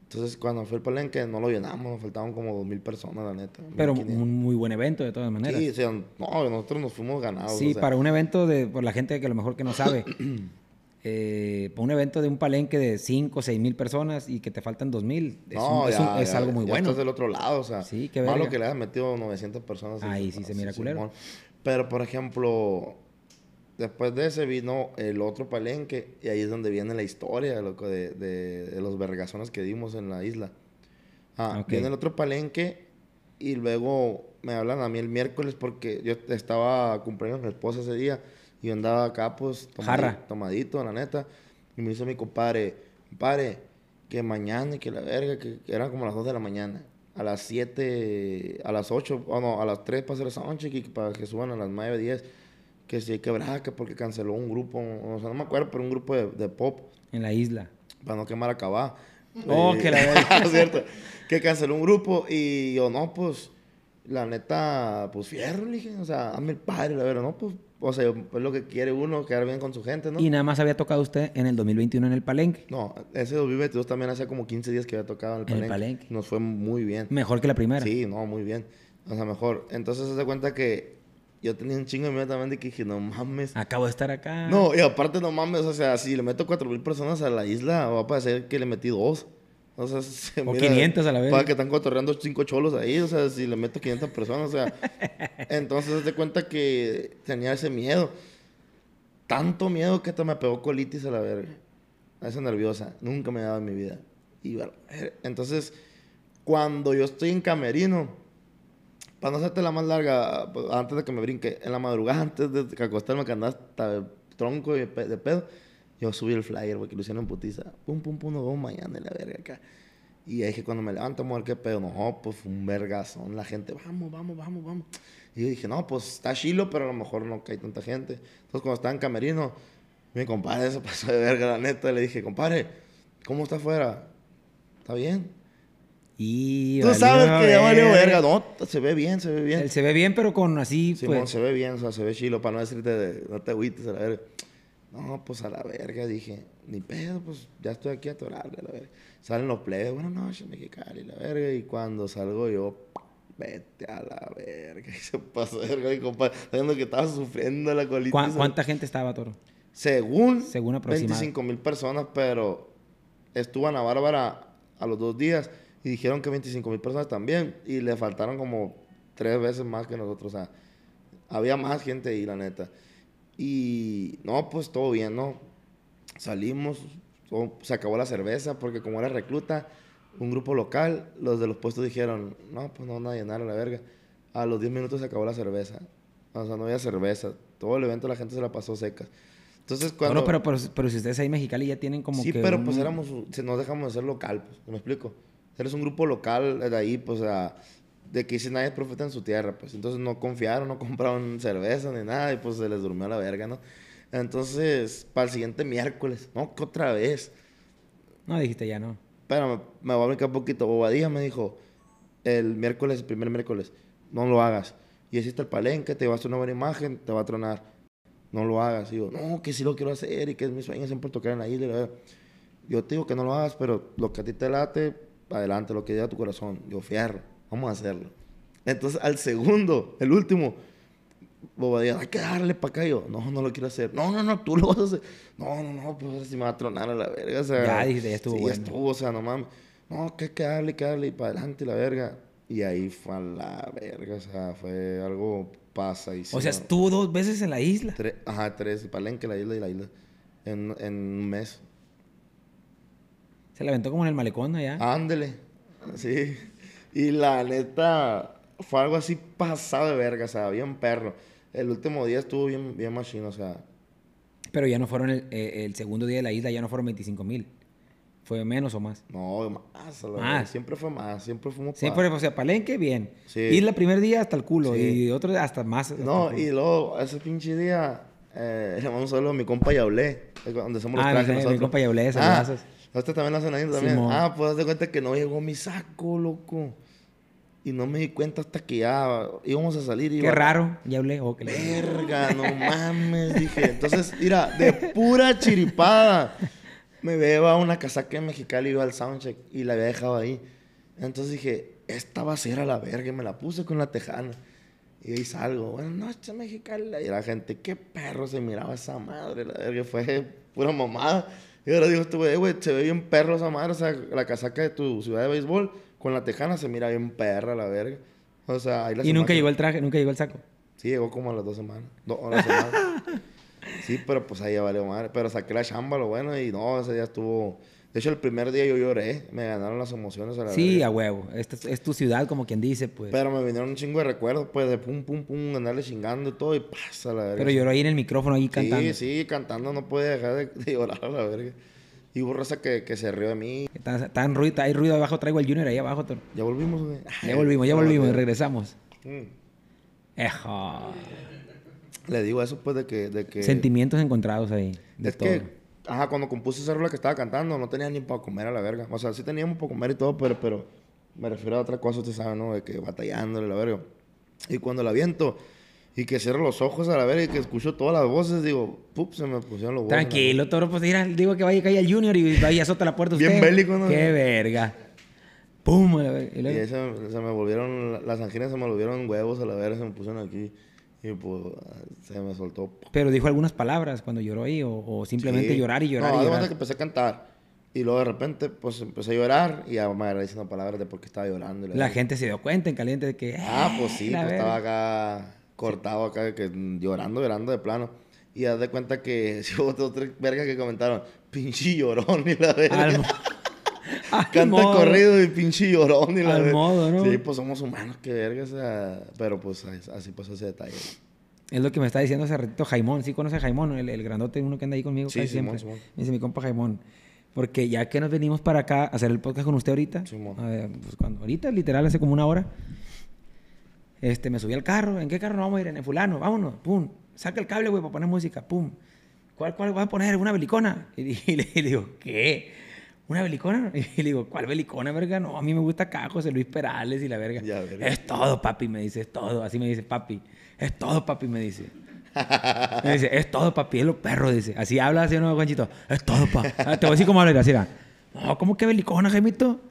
S1: Entonces, cuando fue el palenque, no lo llenamos, nos faltaban como dos mil personas, la neta.
S2: Pero
S1: 1500.
S2: un muy buen evento, de todas maneras.
S1: Sí, o sea, no, nosotros nos fuimos ganados.
S2: Sí,
S1: o sea,
S2: para un evento de, por la gente que a lo mejor que no sabe, [clears throat] eh, para un evento de un palenque de 5 o 6 mil personas y que te faltan 2 mil, es,
S1: No,
S2: un- es
S1: ya,
S2: algo muy
S1: ya
S2: bueno.
S1: estás del otro lado, o sea.
S2: Sí, qué
S1: Malo que le hayas metido 900 personas.
S2: Ahí sí se mira culero.
S1: Simón. Pero, por ejemplo, después de ese vino el otro palenque y ahí es donde viene la historia, loco, de, de, de los vergazones que dimos en la isla. Ah,
S2: Ok.
S1: viene el otro palenque y luego me hablan a mí el miércoles porque yo estaba cumpleaños mi esposa ese día y yo andaba acá, pues,
S2: Jarra.
S1: tomadito, la neta. Y me dice mi compadre, compadre, que mañana y que la verga, que, que eran como las 2 de la mañana. A las 7, a las 8, o no, a las 3 para hacer soundcheck y para que suban a las 9, 10. Que si hay que que porque canceló un grupo, o sea, no me acuerdo, pero un grupo de, de pop
S2: En la isla.
S1: para no quemar acá.
S2: Oh, que la [laughs] [laughs]
S1: cierto. Que canceló un grupo y yo, no, pues, la neta, pues fierro, le dije, o sea, hazme el padre, la verdad, no, pues, o sea, es lo que quiere uno, quedar bien con su gente, ¿no?
S2: Y nada más había tocado usted en el 2021 en el palenque.
S1: No, ese 2022 también hacía como 15 días que había tocado en el
S2: En el
S1: palenque.
S2: Palenque.
S1: Nos fue muy bien.
S2: Mejor que la primera.
S1: Sí, no, muy bien. O sea, mejor. Entonces se da cuenta que yo tenía un chingo de miedo también de que dije, no mames.
S2: Acabo de estar acá.
S1: No, y aparte no mames, o sea, si le meto 4000 personas a la isla, va a parecer que le metí dos. O sea, [laughs] se
S2: O 500 a la vez.
S1: Para que están cotorreando cinco cholos ahí, o sea, si le meto 500 personas, o sea. [laughs] entonces da cuenta que tenía ese miedo. Tanto miedo que hasta me pegó colitis a la verga. A esa nerviosa. Nunca me dado en mi vida. Y bueno, entonces, cuando yo estoy en camerino, para no hacerte la más larga, pues, antes de que me brinque, en la madrugada, antes de que acostarme, que andaba hasta de tronco de pedo, yo subí el flyer, güey, que lo hicieron en putiza. Pum, pum, pum, nos vemos mañana en la verga acá. Y dije, cuando me levanto, ver qué pedo. No, pues fue un vergazón. La gente, vamos, vamos, vamos, vamos. Y yo dije, no, pues está chilo, pero a lo mejor no cae tanta gente. Entonces, cuando estaba en camerino, mi compadre se pasó de verga, la neta. Le dije, compadre, ¿cómo está afuera? ¿Está bien?
S2: Y
S1: Tú sabes que ya valió
S2: verga.
S1: No, se ve bien, se ve bien.
S2: Él se ve bien, pero con así,
S1: Simón,
S2: pues...
S1: se ve bien, o sea, se ve chilo, para no decirte, de, no te agüites a la verga. No, pues a la verga, dije, ni pedo, pues ya estoy aquí a atorarle, a la verga. Salen los plebes, buenas noches, Mexicali, la verga, y cuando salgo yo, vete a la verga, [laughs] y se pasó de verga, mi compadre, sabiendo que estaba sufriendo la colitis.
S2: ¿Cuá- ¿Cuánta gente estaba, Toro?
S1: Según,
S2: Según aproximado.
S1: 25 mil personas, pero estuvo Ana Bárbara a los dos días y dijeron que 25 mil personas también y le faltaron como tres veces más que nosotros. O sea, había más gente ahí, la neta. Y no, pues todo bien, ¿no? Salimos, todo- se acabó la cerveza porque como era recluta, un grupo local, los de los puestos dijeron, no, pues no van a llenar a la verga. A los 10 minutos se acabó la cerveza. O sea, no había cerveza. Todo el evento la gente se la pasó seca. Entonces cuando...
S2: Toro, pero, pero, pero si ustedes ahí Mexicali ya tienen como
S1: sí,
S2: que...
S1: pero
S2: un-
S1: pues éramos, nos dejamos de ser local, pues, ¿me explico? Eres un grupo local de ahí, pues, o sea, de que si nadie es profeta en su tierra, pues, entonces no confiaron, no [laughs] compraron cerveza ni nada y pues se les durmió la verga, ¿no? Entonces, para el siguiente miércoles, ¿no? Que otra vez.
S2: No, dijiste ya no.
S1: Pero me, voy a brincar un poquito. Bobadilla me dijo el miércoles, el primer miércoles, no lo hagas. Y hiciste el palenque, te vas a una buena imagen, te va a tronar. No lo hagas. Y yo, no, que sí lo quiero hacer y que es mi sueño siempre tocar en la isla. Yo te digo que no lo hagas, pero lo que a ti te late, adelante, lo que diga tu corazón. Yo, fierro, vamos a hacerlo. Entonces, al segundo, el último, Bobadilla, hay que darle para acá. Yo, no, no lo quiero hacer. No, no, no, tú lo vas a hacer. No, no, no, pues así me va a tronar a la verga. O sea,
S2: Ya dijiste, ya estuvo
S1: sí,
S2: bueno.
S1: Ya estuvo, o sea, no mames. No, que hay que darle, que darle y para adelante la verga. Y ahí fue a la verga, o sea, fue algo pasa y
S2: O sea, estuvo dos veces en la isla.
S1: Ajá, tres, palenque, la isla y la isla. En, en un mes.
S2: Se la aventó como en el malecón allá.
S1: Ándele. Sí. Y la neta, fue algo así pasado de verga, o sea, bien perro. El último día estuvo bien, bien machino, o sea,
S2: Pero ya no fueron el, eh, el segundo día de la isla, ya no fueron 25 mil. ¿Fue menos o más?
S1: No, más.
S2: Más.
S1: Siempre fue más. Siempre fuimos pa-
S2: Siempre, o sea, Palenque, bien.
S1: Sí.
S2: Isla primer día hasta el culo
S1: Sí.
S2: y otro hasta más. hasta
S1: No,
S2: el
S1: y luego ese pinche día, eh, [laughs] le mandamos a mi compa Yaulé, donde hacemos los
S2: Ah,
S1: trajes
S2: mi- mi
S1: nosotros.
S2: compa Yaulé,
S1: ah, Ustedes también lo hacen ahí también.
S2: Simón.
S1: Ah, pues de cuenta que no llegó mi saco, loco. Y no me di cuenta hasta que ya íbamos a salir. y
S2: Qué
S1: iba-
S2: raro, ya hablé. Oh,
S1: Verga, no mames, dije. Entonces, mira, de pura chiripada, me veo a una casaca en Mexicali, iba al soundcheck y la había dejado ahí. Entonces dije, esta va a ser a la verga, y me la puse con la tejana. Y ahí salgo, buenas noches, Mexicali. Y la gente, qué perro se miraba esa madre, la verga, fue pura mamada. Y ahora digo, este güey, güey, se ve bien perro esa madre, o sea, la casaca de tu ciudad de béisbol con la tejana se mira bien perra, la verga. O sea, ahí las
S2: Y nunca llegó el traje, nunca llegó el saco.
S1: Sí, llegó como a las dos semanas. Do- a la semana. [laughs] sí, pero pues ahí ya valió madre. Pero saqué la chamba, lo bueno, y no, ese día estuvo. De hecho, el primer día yo lloré. Me ganaron las emociones a la
S2: Sí,
S1: verga.
S2: a huevo. Esta es, es tu ciudad, como quien dice, pues. Pero,
S1: Pero me vinieron un chingo de recuerdos, pues, de pum, pum, pum, andarle chingando y todo, y pasa la verga.
S2: lloró ahí en el micrófono, ahí cantando.
S1: Sí, sí, cantando no puede dejar de, de llorar a la verga. Y hubo raza que, que se rió de mí.
S2: Está, está en ruido, hay ruido abajo, traigo el Junior ahí abajo. toro.
S1: Ya volvimos, güey.
S2: Ya volvimos, ya volvimos,
S1: ok.
S2: regresamos.
S1: Mm.
S2: Ejo.
S1: Le digo eso, pues, de que. De que
S2: Sentimientos encontrados ahí. De
S1: Es
S2: todo.
S1: que, ajá, cuando compuse esa rola que estaba cantando, no tenía ni para comer a la verga. O sea, sí teníamos para comer y todo, pero, pero me refiero a otra cosa, usted sabe, ¿no? De que batallándole la verga. Y cuando la viento y que cierro los ojos a la verga y que escucho todas las voces, digo, pup, se me pusieron los huevos.
S2: Tranquilo, toro, pues mira, digo que vaya a caer el Junior y vaya azota la puerta usted.
S1: Bien bélico, ¿no?
S2: Qué verga. Pum, a la verga. Y
S1: Y
S2: luego-
S1: ahí se, se me volvieron, las anginas se me volvieron huevos a la verga, se me pusieron aquí. Y pues se me soltó.
S2: Pero dijo algunas palabras cuando lloró ahí, o, o simplemente
S1: Sí.
S2: llorar y llorar
S1: no,
S2: y llorar.
S1: que empecé a cantar. Y luego de repente, pues empecé a llorar y ya me diciendo palabras de por qué estaba llorando. y
S2: La gente se dio cuenta en caliente de que.
S1: Ah, pues sí,
S2: la
S1: pues estaba acá cortado acá, que llorando, llorando de plano. Y haz de cuenta que [laughs] si hubo otra verga que comentaron, pinche llorón y la verga.
S2: Al, mo- [laughs] al [laughs]
S1: Canta
S2: modo.
S1: corrido y pinche llorón y la
S2: Al modo, ¿no?
S1: Sí, pues somos humanos, qué verga, o sea, pero pues así- pasó ese detalle.
S2: Es lo que me está diciendo hace ratito Jaimón. ¿Sí conoce a Jaimón? El, el grandote, uno que anda ahí conmigo
S1: Sí,
S2: casi
S1: Simón,
S2: siempre.
S1: Simón.
S2: Me dice mi compa Jaimón. Porque ya que nos venimos para acá a hacer el podcast con usted ahorita, a ver, pues cuando, ahorita, literal, hace como una hora, este, me subí al carro. ¿En qué carro nos vamos a ir? En el fulano. Vámonos. Pum. Saca el cable, güey, para poner música. Pum. ¿Cuál, cuál vas a poner? ¿Una belicona? Y, y [laughs] le, y le digo, ¿qué? ¿Una belicona? [laughs] Y le digo, ¿cuál belicona, verga? No, a mí me gusta acá José Luis Perales y la verga.
S1: Ya, verga.
S2: Es todo, papi, me dice, es todo. Así me dice, papi. Es todo, papi, me dice. [laughs] Me dice, es todo, papi, es lo perro, dice. Así habla así, ¿no, Juanchito? Es todo, papi. Ah, Te voy a decir cómo habla, así era. No, ¿cómo que belicona, Jaimito?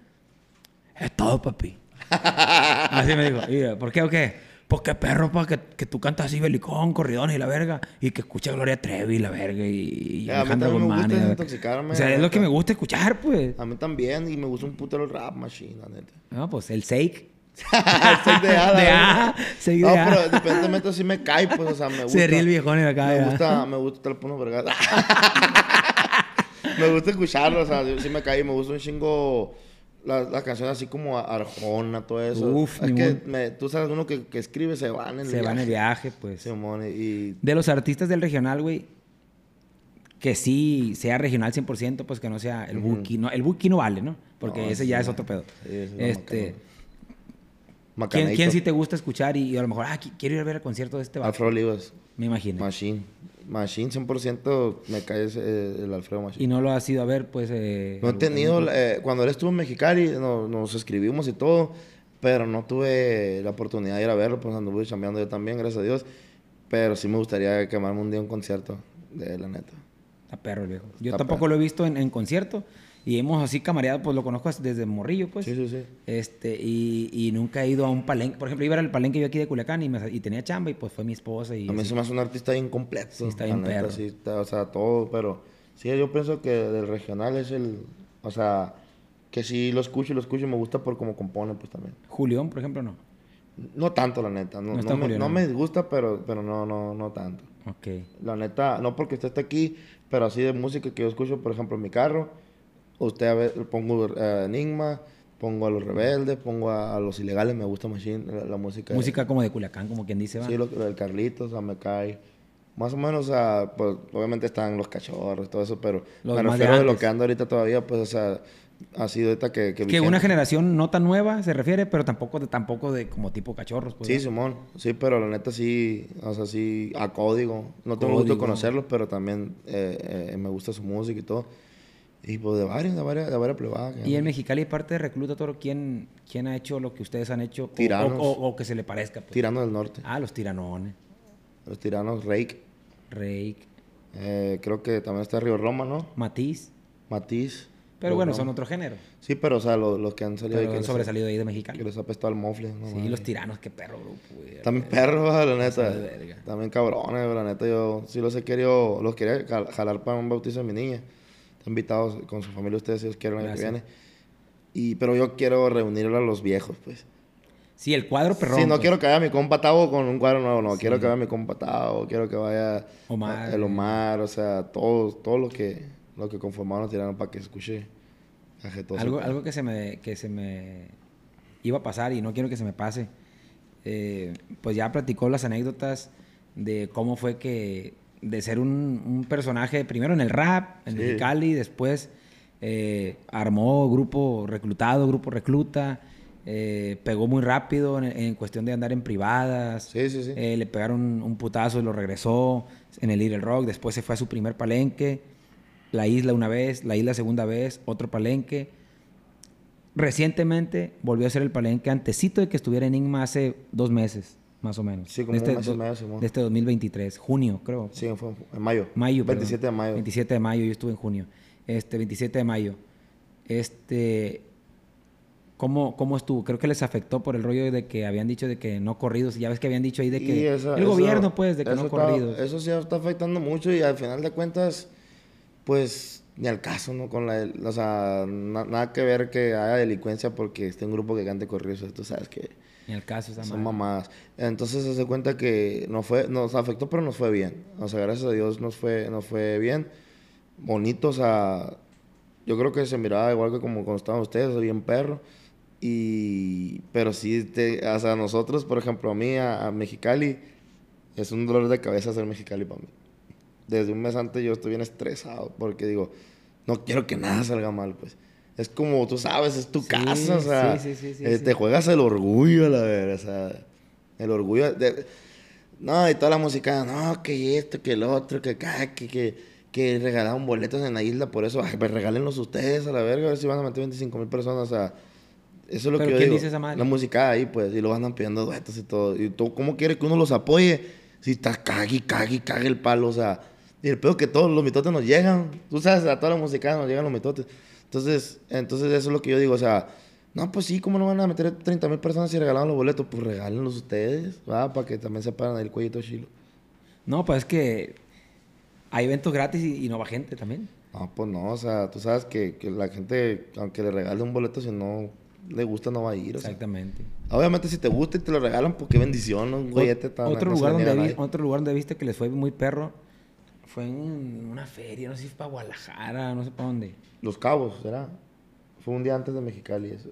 S2: Es todo, papi. [laughs] Así me dijo. ¿Por qué o qué? Pues qué perro, pa, que, que tú cantas así belicón, corridones y la verga. Y que escucha Gloria Trevi y la verga. Y,
S1: a mí
S2: Alejandra
S1: también me
S2: Guzmán.
S1: gusta desintoxicarme,
S2: O sea, es lo que me gusta escuchar, pues.
S1: A mí también, y me gusta un puto el rap machine, la neta.
S2: No, pues el Sake. [laughs]
S1: Soy de A, [laughs]
S2: De. A,
S1: No, pero independientemente sí me cae, pues, o sea, me [laughs] gusta.
S2: Se ríe el viejón en acá.
S1: Me gusta, me gusta estar poniendo vergas. me gusta escucharlo, o sea, sí me cae, me gusta un chingo las, las canciones así como Arjona, todo eso.
S2: Uf,
S1: es que me- tú sabes, uno que, que escribe se va en el
S2: Se va en el viaje, pues.
S1: Simón, y
S2: De los artistas del regional, güey, que sí sea regional 100%, pues que no sea el Buki. No, el Buki no vale, ¿no? Porque
S1: No,
S2: ese
S1: sí,
S2: ya es otro pedo.
S1: Sí, es la
S2: este, ¿quién, quién sí te gusta escuchar y, y a lo mejor, ah, qui- quiero ir a ver el concierto de este?
S1: Alfredo Olivas,
S2: Me imagino.
S1: Machine. Machine, 100% me cae ese, eh, el Alfredo Machine.
S2: Y no lo has ido a ver, pues... eh,
S1: No he tenido, eh, cuando él estuvo en Mexicali, no- nos escribimos y todo, pero no tuve la oportunidad de ir a verlo, pues anduve chambeando yo también, gracias a Dios. Pero sí me gustaría quemarme un día un concierto de él, la neta.
S2: Está perro viejo. Yo tampoco
S1: perro.
S2: lo he visto en, en concierto y hemos así camareado, pues lo conozco desde morrillo, pues.
S1: Sí, sí, sí.
S2: Este, y, y nunca he ido a un palenque. Por ejemplo, iba al palenque yo aquí de Culiacán y, me- y tenía chamba y pues fue mi esposa y...
S1: A mí se me hace un artista bien completo.
S2: Sí, está bien perro.
S1: sí, está, o sea, todo, pero sí, yo pienso que del regional es el, o sea, que sí lo escucho y lo escucho y me gusta por cómo compone, pues también.
S2: Julián, por ejemplo, no.
S1: No tanto, la neta. No,
S2: No está
S1: no me, no
S2: ¿no?
S1: me disgusta, pero, pero no, no, no tanto.
S2: Ok.
S1: La neta, no porque usted esté aquí, pero así de música que yo escucho, por ejemplo, en mi carro, usted a ver, pongo eh, Enigma, pongo a los rebeldes, pongo a, a los ilegales, me gusta Machine, la, la música.
S2: Música como de Culiacán, como quien dice, va.
S1: Sí, lo, el Carlitos, a me cae. Más o menos, o sea, pues obviamente están los cachorros, todo eso, pero
S2: Los
S1: me
S2: de
S1: refiero de lo que ando ahorita todavía, pues, o sea, ha sido ahorita que... Que,
S2: Que una generación no tan nueva se refiere, pero tampoco de, tampoco de como tipo cachorros. Pues,
S1: Sí. Simón, sí, pero la neta sí, o sea, sí, a código. No tengo gusto de conocerlos, pero también eh, eh, me gusta su música y todo. Y pues de varios, de varias, de varias plebadas.
S2: Y en. Mexicali, parte de Recluta Toro, ¿quién, ¿quién ha hecho lo que ustedes han hecho?
S1: Tiranos.
S2: O, o- o que se le parezca. pues?
S1: Tirano del Norte.
S2: Ah, los tiranones.
S1: Los tiranos Rake.
S2: Rake,
S1: Eh, creo que también está Río Roma, ¿no?
S2: Matiz.
S1: Matiz.
S2: Pero bueno,
S1: Roma.
S2: son otro género.
S1: Sí, pero o sea, los, los que han salido
S2: Pero
S1: ahí
S2: han
S1: que,
S2: sobresalido ahí de Mexicali.
S1: que les ha apestado el mofle. no
S2: Sí, los tiranos, qué perro grupo. güey.
S1: También perros, [laughs] la neta. También cabrones, la neta. Yo sí los he querido, los quería jal- jalar para un bautizo de mi niña. Invitados con su familia ustedes, si ellos quieren el año que viene. Y, pero yo quiero reunirlo a los viejos, pues.
S2: Sí, el cuadro perrón.
S1: sí, no
S2: pues.
S1: quiero que vaya mi compa Tavo con un cuadro nuevo, no.
S2: Sí.
S1: Quiero que vaya mi compa Tavo, quiero que vaya
S2: Omar.
S1: el Omar, o sea, todos todo lo que, lo que conformaron los tiranos para que escuche.
S2: Algo, algo que se me que se me iba a pasar y no quiero que se me pase. Eh, pues ya platicó las anécdotas de cómo fue que de ser un, un personaje primero en el rap, en
S1: Sí.
S2: Mexicali, después eh, armó grupo reclutado, grupo recluta, eh, pegó muy rápido en, en cuestión de andar en privadas.
S1: Sí, sí, sí.
S2: Eh, le pegaron un putazo y lo regresó en el Little Rock. Después se fue a su primer palenque. La isla una vez, la isla segunda vez, otro palenque. Recientemente volvió a hacer el palenque antesito de que estuviera Enigma hace dos meses, más o menos.
S1: Sí, como
S2: de este, do-
S1: medio, Simón.
S2: de este 2023, junio, creo.
S1: Sí, fue en mayo.
S2: Mayo, perdón.
S1: 27 de mayo.
S2: 27 de mayo, yo estuve en junio. Este, 27 de mayo. Este, ¿cómo, ¿cómo estuvo? Creo que les afectó por el rollo de que habían dicho de que no corridos. Ya ves que habían dicho ahí de que
S1: eso-
S2: el
S1: eso-
S2: gobierno, pues, de que no
S1: está-
S2: corridos.
S1: Eso sí está afectando mucho y al final de cuentas, pues, ni al caso, ¿no? Con la, o sea, na- nada que ver que haya delincuencia porque esté un grupo que cante corridos, tú sabes que
S2: En el caso está
S1: son mamadas. Entonces se hace cuenta que nos fue, nos afectó, pero nos fue bien. O sea, gracias a Dios nos fue, nos fue bien. Bonito, o sea, yo creo que se miraba igual que como cuando estaban ustedes, bien perro. Y, pero sí, te, o sea, nosotros, por ejemplo, a mí, a, a Mexicali, es un dolor de cabeza hacer Mexicali para mí. Desde un mes antes yo estoy bien estresado porque digo, no quiero que nada salga mal, pues. Es como, tú sabes, es tu
S2: Sí,
S1: casa, o sea,
S2: sí, sí,
S1: eh, te juegas el orgullo, la verdad, o sea, el orgullo de... No, y toda la música, no, que esto, que el otro, que acá, que, que, que regalaron boletos en la isla, por eso, ay, pues regálenlos ustedes a la verga, a ver si van a meter 25 mil personas, o sea, eso es lo
S2: ¿Pero
S1: que yo
S2: quién
S1: digo.
S2: dice esa madre?
S1: La música ahí, pues, y lo andan pidiendo duetos y todo. Y tú, ¿cómo quieres que uno los apoye? Si estás cague, cague, cague el palo, o sea, y el peor que todos los mitotes nos llegan, tú sabes, a toda la música nos llegan los mitotes. Entonces, entonces eso es lo que yo digo, o sea, no, pues sí, ¿cómo no van a meter 30 mil personas si regalaron los boletos? Pues regálenlos ustedes, ¿va? Para que también se paran el cuellito chilo.
S2: No, pues es que hay eventos gratis y, y no va gente también.
S1: No, pues no, o sea, tú sabes que, que la gente, aunque le regale un boleto, si no le gusta, no va a ir, o sea.
S2: Exactamente.
S1: Obviamente, si te gusta y te lo regalan, pues qué bendición, ¿no? Un gollete tan-
S2: otro, lugar donde vi- otro lugar donde viste que les fue muy perro fue en una feria, no sé si fue para Guadalajara, no sé para dónde.
S1: Los Cabos, ¿será? Fue un día antes de Mexicali eso.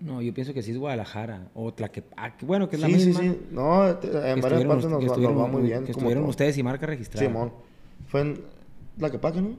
S2: No, yo pienso que sí es Guadalajara o Tlaquepaque, bueno, que es la
S1: sí,
S2: misma.
S1: sí, sí. No, te- en varias partes nos, va- nos va muy bien.
S2: Que
S1: como
S2: estuvieron
S1: todo.
S2: ustedes y marca registrada.
S1: Simón. Fue en Tlaquepaque, ¿no?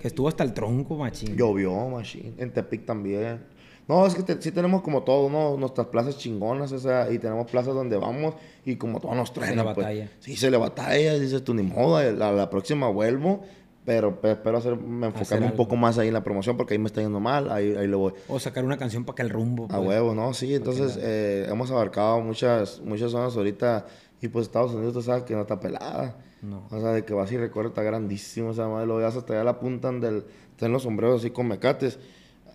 S2: Que estuvo hasta el tronco, machín.
S1: Llovió, machine. En Tepic también. No, es que te- sí tenemos como todo, ¿no? Nuestras plazas chingonas, o sea, y tenemos plazas donde vamos y como todo nos truena,
S2: le
S1: pues.
S2: batalla.
S1: Sí, se le batalla, dices tú, ni modo, a la, la próxima vuelvo, pero pe- espero hacer, me enfocarme un poco más ahí en la promoción porque ahí me está yendo mal, ahí, ahí le voy.
S2: O sacar una canción para que el rumbo.
S1: A
S2: pues.
S1: huevo, ¿no? Sí, entonces eh, hemos abarcado muchas, muchas zonas ahorita y pues Estados Unidos, tú sabes que no está pelada.
S2: No.
S1: O sea, de que vas y recorre está grandísimo, o sea, madre, lo veas hasta allá la apuntan del, están los sombreros así con mecates.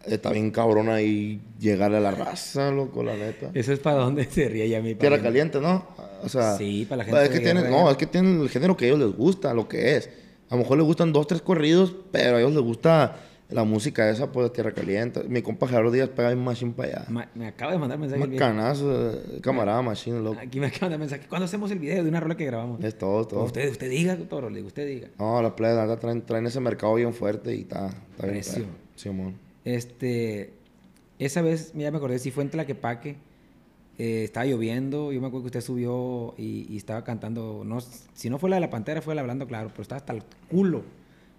S1: Está bien cabrón ahí llegarle a la raza, loco, la neta.
S2: Eso es para donde se ríe ya mi
S1: Tierra
S2: padre.
S1: caliente, ¿no? O sea,
S2: Sí, para la gente
S1: Es que tienen, no, es que tienen el género que a ellos les gusta, lo que es. A lo mejor les gustan dos, tres corridos, pero a ellos les gusta la música esa, pues, de Tierra Caliente. Mi compa Gerardo Díaz pega bien machine para allá.
S2: Ma- me acaba de mandar mensaje. viejo.
S1: Macanazo, eh, camarada machine, loco.
S2: Aquí me acaban de mensaje. ¿Cuándo hacemos el video de una rola que grabamos?
S1: Es todo, todo.
S2: Usted, usted diga, toro, le digo, usted diga.
S1: No, las playas, la traen, traen ese mercado bien fuerte y está, está bien. Simón.
S2: Este, esa vez, ya me acordé, si fue en Tlaquepaque, eh, estaba lloviendo, yo me acuerdo que usted subió y, y estaba cantando, no, si no fue la de la Pantera, fue la hablando claro, pero estaba hasta el culo.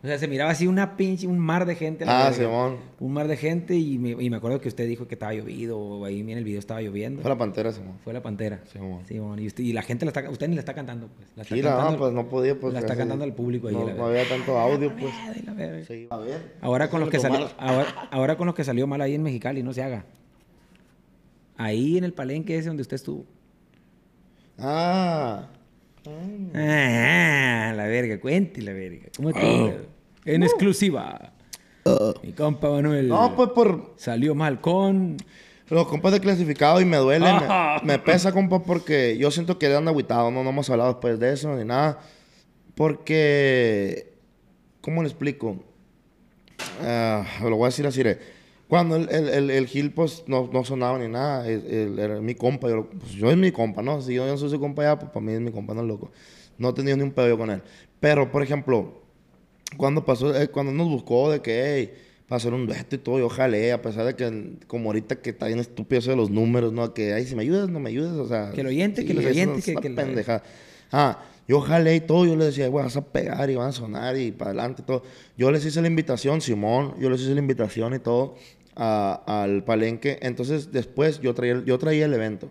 S2: O sea, se miraba así una pinche, un mar de gente.
S1: Ah. Simón.
S2: Un mar de gente y me, y me acuerdo que usted dijo que estaba llovido, o ahí en el video estaba lloviendo.
S1: Fue la pantera, Simón.
S2: Fue la Pantera.
S1: Simón.
S2: Simón. Y, usted- y la gente la está, usted ni la está cantando, pues. La está
S1: Sí,
S2: cantando-
S1: pues no podía, pues.
S2: la está cantando al público ahí,
S1: No,
S2: la
S1: no había tanto [laughs] audio, pues.
S2: La.
S1: Sí, a ver.
S2: Ahora con los que salió,
S1: malo.
S2: ahora, ahora con los que salió mal ahí en Mexicali, no se haga. Ahí en el palenque ese donde usted estuvo.
S1: Ah.
S2: Ah, la verga, cuente la verga. ¿Cómo estuvo? [clears throat] En exclusiva. Mi compa Manuel
S1: No, pues por
S2: salió mal con.
S1: los compas de clasificado y me duele. me-
S2: Ah.
S1: Me, pesa, compa, porque yo siento que ando agüitado. No, no hemos hablado después de eso ni nada. Porque. ¿Cómo le explico? Ah, lo voy a decir así. Cuando el, el, el, el Gil, pues, no, no sonaba ni nada. era mi compa. Yo, pues, yo es mi compa, ¿no? Si yo no soy su compa ya, pues para mí es mi compa, no loco. No he tenido ni un pedo yo con él. Pero, por ejemplo, cuando pasó, eh, cuando nos buscó de que, hey, un dueto y todo, yo jalé, a pesar de que, como ahorita que está bien estúpido eso de los números, ¿no? Que, ay, si me ayudas, no me ayudas, o sea.
S2: Que el oyente, que los oyentes,
S1: es
S2: que- que
S1: pendeja. Ah, yo jalé y todo, yo le decía, güey, vas a pegar y van a sonar y para adelante y todo. Yo les hice la invitación, Simón, yo les hice la invitación y todo a- al palenque. Entonces, después yo traía, yo traía el evento.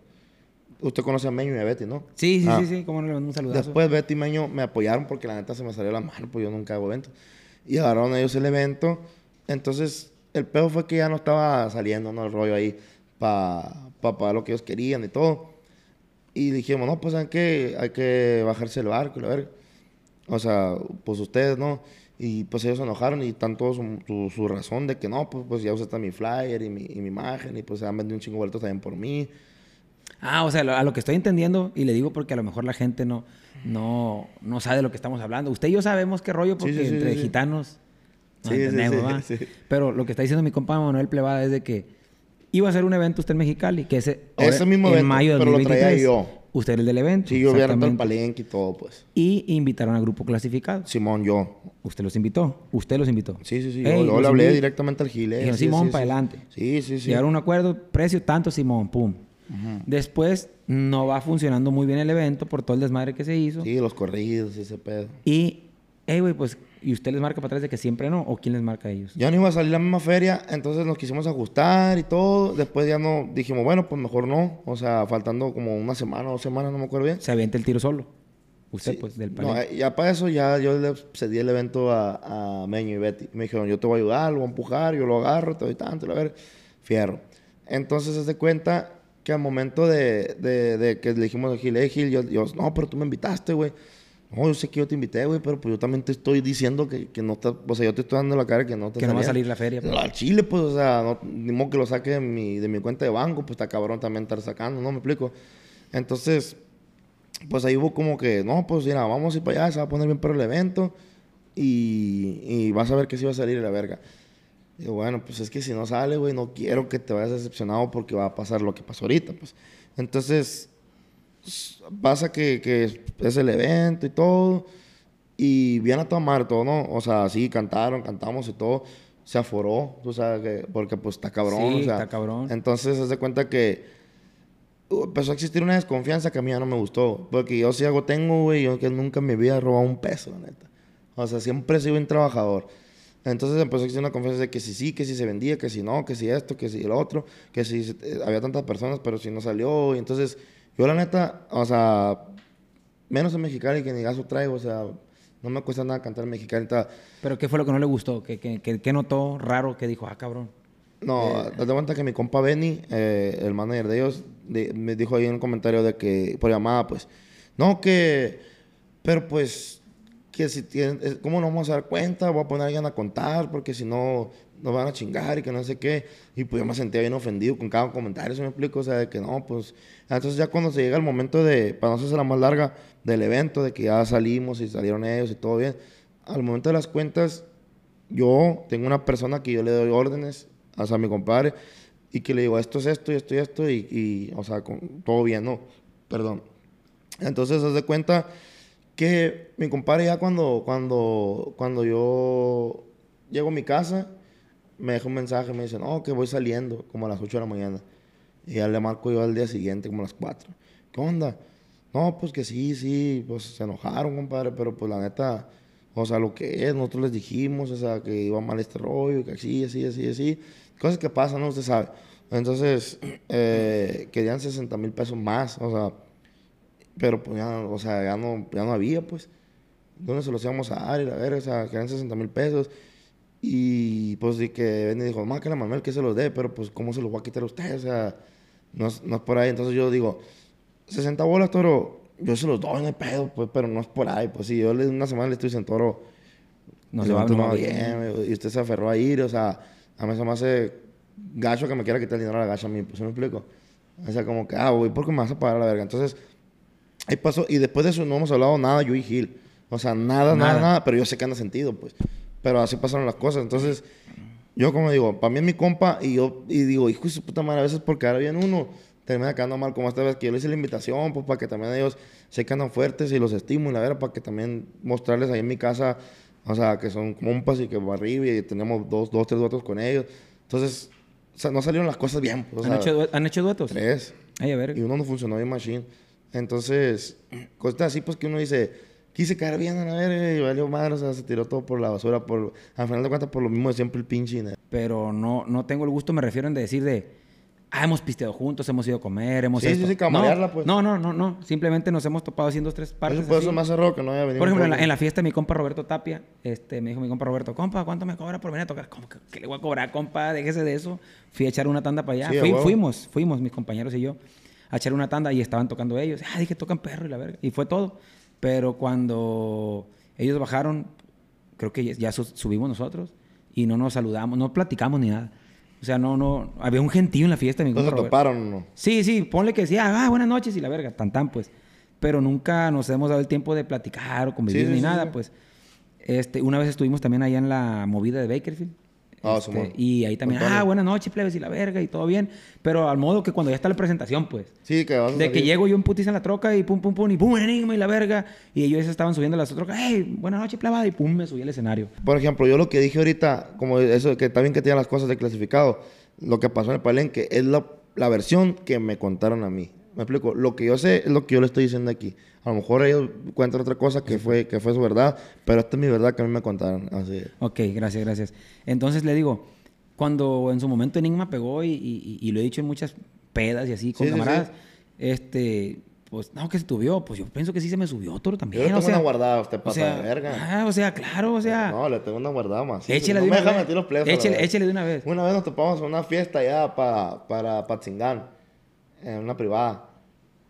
S1: Usted conoce a Meño y a Betty, ¿no?
S2: Sí, sí,
S1: Ah.
S2: sí, sí, cómo no le mando un saludazo.
S1: Después Betty y Meño me apoyaron porque la neta se me salió la mano, pues yo nunca hago eventos. Y agarraron ellos el evento. Entonces, el peor fue que ya no estaba saliendo, ¿no? El rollo ahí para pagar lo que ellos querían y todo. Y dijimos, no, pues, ¿saben qué? Hay que bajarse el barco, la verga. O sea, pues ustedes, ¿no? Y pues ellos se enojaron y están todos su, su- su razón de que no, pues, pues ya está mi flyer y mi, y mi imagen y pues se han vendido un chingo de vueltos también por mí.
S2: Ah, o sea, a lo que estoy entendiendo, y le digo porque a lo mejor la gente no, no, no sabe de lo que estamos hablando. Usted y yo sabemos qué rollo, porque
S1: sí, sí,
S2: entre gitanos nos entendemos. Pero lo que está diciendo mi compa Manuel Plebada es de que iba a hacer un evento usted en Mexicali, que ese,
S1: Ese mismo
S2: en
S1: evento,
S2: mayo de
S1: pero lo traía
S2: 2023.
S1: yo.
S2: Usted era el del evento.
S1: Sí, yo había el palenque y todo, pues.
S2: Y invitaron al grupo clasificado.
S1: Simón, yo.
S2: Usted los invitó. Usted los invitó.
S1: Sí, sí, sí.
S2: Ey,
S1: yo yo le hablé
S2: invito.
S1: directamente al Gile.
S2: Dijeron, Simón,
S1: sí,
S2: pa'
S1: sí.
S2: adelante.
S1: Sí, sí, sí.
S2: Llegaron a un acuerdo, precio tanto, Simón, pum. Después no va funcionando muy bien el evento por todo el desmadre que se hizo.
S1: Sí, los corridos y ese pedo.
S2: Y, hey, güey, pues, ¿y usted les marca para atrás de que siempre no? ¿O quién les marca a ellos?
S1: Ya no iba a salir la misma feria, entonces nos quisimos ajustar y todo. Después ya no, dijimos, bueno, pues mejor no. O sea, faltando como una semana o dos semanas, no me acuerdo bien.
S2: Se avienta el tiro solo. Usted,
S1: Sí.
S2: pues, del
S1: No,
S2: palenque.
S1: eh, ya para eso ya yo le cedí el evento a, a Meño y Betty. Me dijeron, yo te voy a ayudar, lo voy a empujar, yo lo agarro, te doy tanto, a ver, fierro. Entonces se cuenta que al momento de, de, de que le dijimos a Gil, eh, Gil, yo, yo, no, pero tú me invitaste, güey. No, yo sé que yo te invité, güey, pero pues yo también te estoy diciendo que, que no está, o sea, yo te estoy dando la cara que no te
S2: Que no va a salir la feria. pues.
S1: Al Chile, pues, o sea, no, ni modo que lo saque de mi, de mi cuenta de banco, pues está cabrón también estar sacando, ¿no? Me explico. Entonces, pues ahí hubo como que, no, pues mira, vamos a ir para allá, se va a poner bien para el evento y, y vas a ver que sí va a salir la verga. Digo, bueno, pues es que si no sale, güey, no quiero que te vayas decepcionado porque va a pasar lo que pasó ahorita, pues. Entonces, s- pasa que, que es el evento y todo, y bien a tomar todo, ¿no? O sea, sí, cantaron, cantamos y todo, se aforó, tú sabes, que, porque pues está cabrón,
S2: Sí,
S1: o sea.
S2: está cabrón.
S1: Entonces, se de cuenta que uh, empezó a existir una desconfianza que a mí ya no me gustó, porque yo si algo tengo, güey, yo que nunca en mi vida he robado un peso, la neta. O sea, siempre he sido un trabajador. Entonces empezó a existir una confianza de que si sí, que si se vendía, que si no, que si esto, que si lo otro, que si eh, había tantas personas, pero si no salió. Y entonces, yo la neta, o sea, menos en Mexicali que ni gaso traigo, o sea, no me cuesta nada cantar Mexicali. y tal.
S2: Pero ¿qué fue lo que no le gustó? ¿Qué, qué, qué- qué notó raro que dijo, ah, cabrón?
S1: No, date cuenta que mi compa Benny, eh, el manager de ellos, de- me dijo ahí en un comentario de que, por llamada, pues, no, que, pero pues, que si tienen, eh, ¿cómo nos vamos a dar cuenta? Voy a poner a alguien a contar, porque si no, nos van a chingar y que no sé qué. Y pues yo me sentía bien ofendido con cada comentario, ¿se me explico? O sea, de que no, pues, entonces ya cuando se llega el momento de, para no hacerse la más larga, del evento, de que ya salimos y salieron ellos y todo bien, al momento de las cuentas, yo tengo una persona que yo le doy órdenes, o sea, a mi compadre, y que le digo, esto es esto y esto y esto, y, y, o sea, con, todo bien, ¿no? Perdón. Entonces, haz de cuenta que mi compadre ya cuando, cuando, cuando yo llego a mi casa, me deja un mensaje, me dice, no, que voy saliendo, como a las 8 de la mañana. Y ya le marco yo al día siguiente, como a las 4. ¿Qué onda? No, pues que sí, sí, pues se enojaron, compadre, pero pues la neta, o sea, lo que es, nosotros les dijimos, o sea, que iba mal este rollo, que así, así, así, así. Cosas que pasan, ¿no? Usted sabe. Entonces, [clears throat] eh, querían 60 mil pesos más, o sea, pero pues ya, o sea, ya no, ya no había, pues. ¿Dónde se los íbamos a dar? Y la verga, o sea, querían 60 mil pesos. Y pues di que ven y dijo, más que la Manuel que se los dé, pero pues ¿cómo se los va a quitar a usted? O sea, no es, no es por ahí. Entonces yo digo, 60 bolas, toro, yo se los doy, no hay pedo, pues, pero no es por ahí. Pues si yo le una semana le estoy diciendo, toro,
S2: No se va, va
S1: bien, y usted se aferró a ir, o sea, a mí se me hace gacho que me quiera quitar el dinero a la gacha a mí, pues, ¿sí me explico? O sea, como que, ah, güey, ¿por qué me vas a pagar a la verga? Entonces, ahí pasó, y después de eso no hemos hablado nada, yo y Gil. O sea, nada, nada,
S2: Nada.
S1: nada, pero yo sé que anda sentido, pues. Pero así pasaron las cosas, entonces, yo como digo, para mí es mi compa, y yo, y digo, hijo de su puta madre, a veces por quedar bien uno, termina quedando mal, como esta vez que yo le hice la invitación, pues, para que también ellos sé que andan fuertes y los estimo, y la verdad, para que también mostrarles ahí en mi casa, o sea, que son compas y que va arriba y tenemos dos, dos, tres votos con ellos. Entonces, o sea, no salieron las cosas bien. pues,
S2: ¿Han, hecho, han hecho duetos?
S1: tres.
S2: Ay, a ver.
S1: Y uno no funcionó bien machine. Entonces, cosas así, pues que uno dice, quise caer bien a la verga y valió madre, o sea, se tiró todo por la basura. Por, al final de cuentas, por lo mismo de siempre el pinche. ¿no?
S2: Pero no, no tengo el gusto, me refiero en decir de... Ah, hemos pisteado juntos, hemos ido a comer, hemos
S1: Sí, sí,
S2: esto".
S1: sí, camarearla,
S2: no,
S1: pues.
S2: No, no, no, no. Simplemente nos hemos topado haciendo dos, tres partes
S1: Eso eso me hace raro que no haya venido.
S2: Por ejemplo, en la, en la fiesta de mi compa Roberto Tapia, este, me dijo mi compa Roberto, compa, ¿cuánto me cobra por venir a tocar? ¿Cómo que, que le voy a cobrar, compa? Déjese de eso. Fui a echar una tanda para allá.
S1: Sí,
S2: Fui- fuimos, fuimos, mis compañeros y yo, a echar una tanda y estaban tocando ellos. Ah, dije, tocan perro y la verga. Y fue todo. Pero cuando ellos bajaron, creo que ya- ya su- subimos nosotros y no nos saludamos, no platicamos ni nada. O sea, no, no, había un gentío en la fiesta mi
S1: ¿No se toparon no?
S2: Sí, sí, ponle que decía, ah, buenas noches y la verga, tan tan, pues. Pero nunca nos hemos dado el tiempo de platicar o convivir
S1: Sí, sí,
S2: ni
S1: sí,
S2: nada, pues. Este, una vez estuvimos también allá en la movida de Bakerfield.
S1: Ah,
S2: Este, y ahí también,
S1: Antonio.
S2: ah, buenas noches, plebes y la verga y todo bien. Pero al modo que cuando ya está la presentación, pues.
S1: Sí, que vas a
S2: De que
S1: salir.
S2: llego yo en putiza en la troca y pum, pum, pum, y pum, enigma y la verga. Y ellos estaban subiendo a las trocas, hey, buenas noches, plebada, y pum, me subí al escenario.
S1: Por ejemplo, yo lo que dije ahorita, como eso, que está bien que tengan las cosas de clasificado, lo que pasó en el palenque es la, la versión que me contaron a mí. Me explico, lo que yo sé es lo que yo le estoy diciendo aquí. A lo mejor ellos cuentan otra cosa que fue, que fue su verdad, pero esta es mi verdad que a mí me contaron. Así.
S2: Ok, gracias, gracias. Entonces le digo, cuando en su momento Enigma pegó y, y- y lo he dicho en muchas pedas y así con
S1: Sí, sí,
S2: camaradas,
S1: sí.
S2: este, pues no, que se subió, pues yo pienso que sí se me subió toro
S1: Yo
S2: también.
S1: le tengo
S2: o sea,
S1: una guardada, usted
S2: o
S1: pasa
S2: sea,
S1: de verga.
S2: ah, o sea, claro, o sea,
S1: no, le tengo una guardada más.
S2: échale
S1: no
S2: de
S1: me
S2: una
S1: deja
S2: vez.
S1: meter los plebes.
S2: échale de una vez.
S1: Una vez nos topamos en una fiesta allá pa- para Patzingán, en una privada.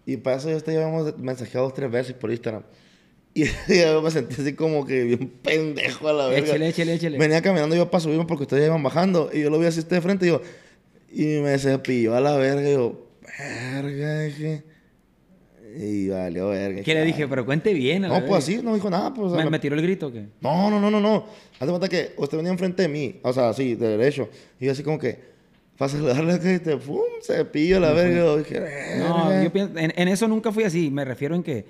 S1: Y para eso yo te habíamos mensajeado dos, tres veces por Instagram. [laughs] Y yo me sentí así como que bien pendejo a la verga.
S2: Échale, échale, échale.
S1: Venía caminando yo para subirme porque ustedes ya iban bajando. Y yo lo vi así de frente y yo... Y me cepilló a la verga y yo... Verga, dije... Y valió verga.
S2: ¿Qué le dije? Pero cuente bien. a la
S1: No, pues así, no dijo nada. Pues, o sea,
S2: ¿Me,
S1: me-
S2: me tiró el grito o qué?
S1: no, no, no, no, no. Haz de cuenta que usted venía enfrente de mí, o sea, así, de derecho. Y yo así como que, para saludarle, que te, pum, se pillo la verga. Dije,
S2: No, yo pienso, en, en eso nunca fui así. Me refiero en que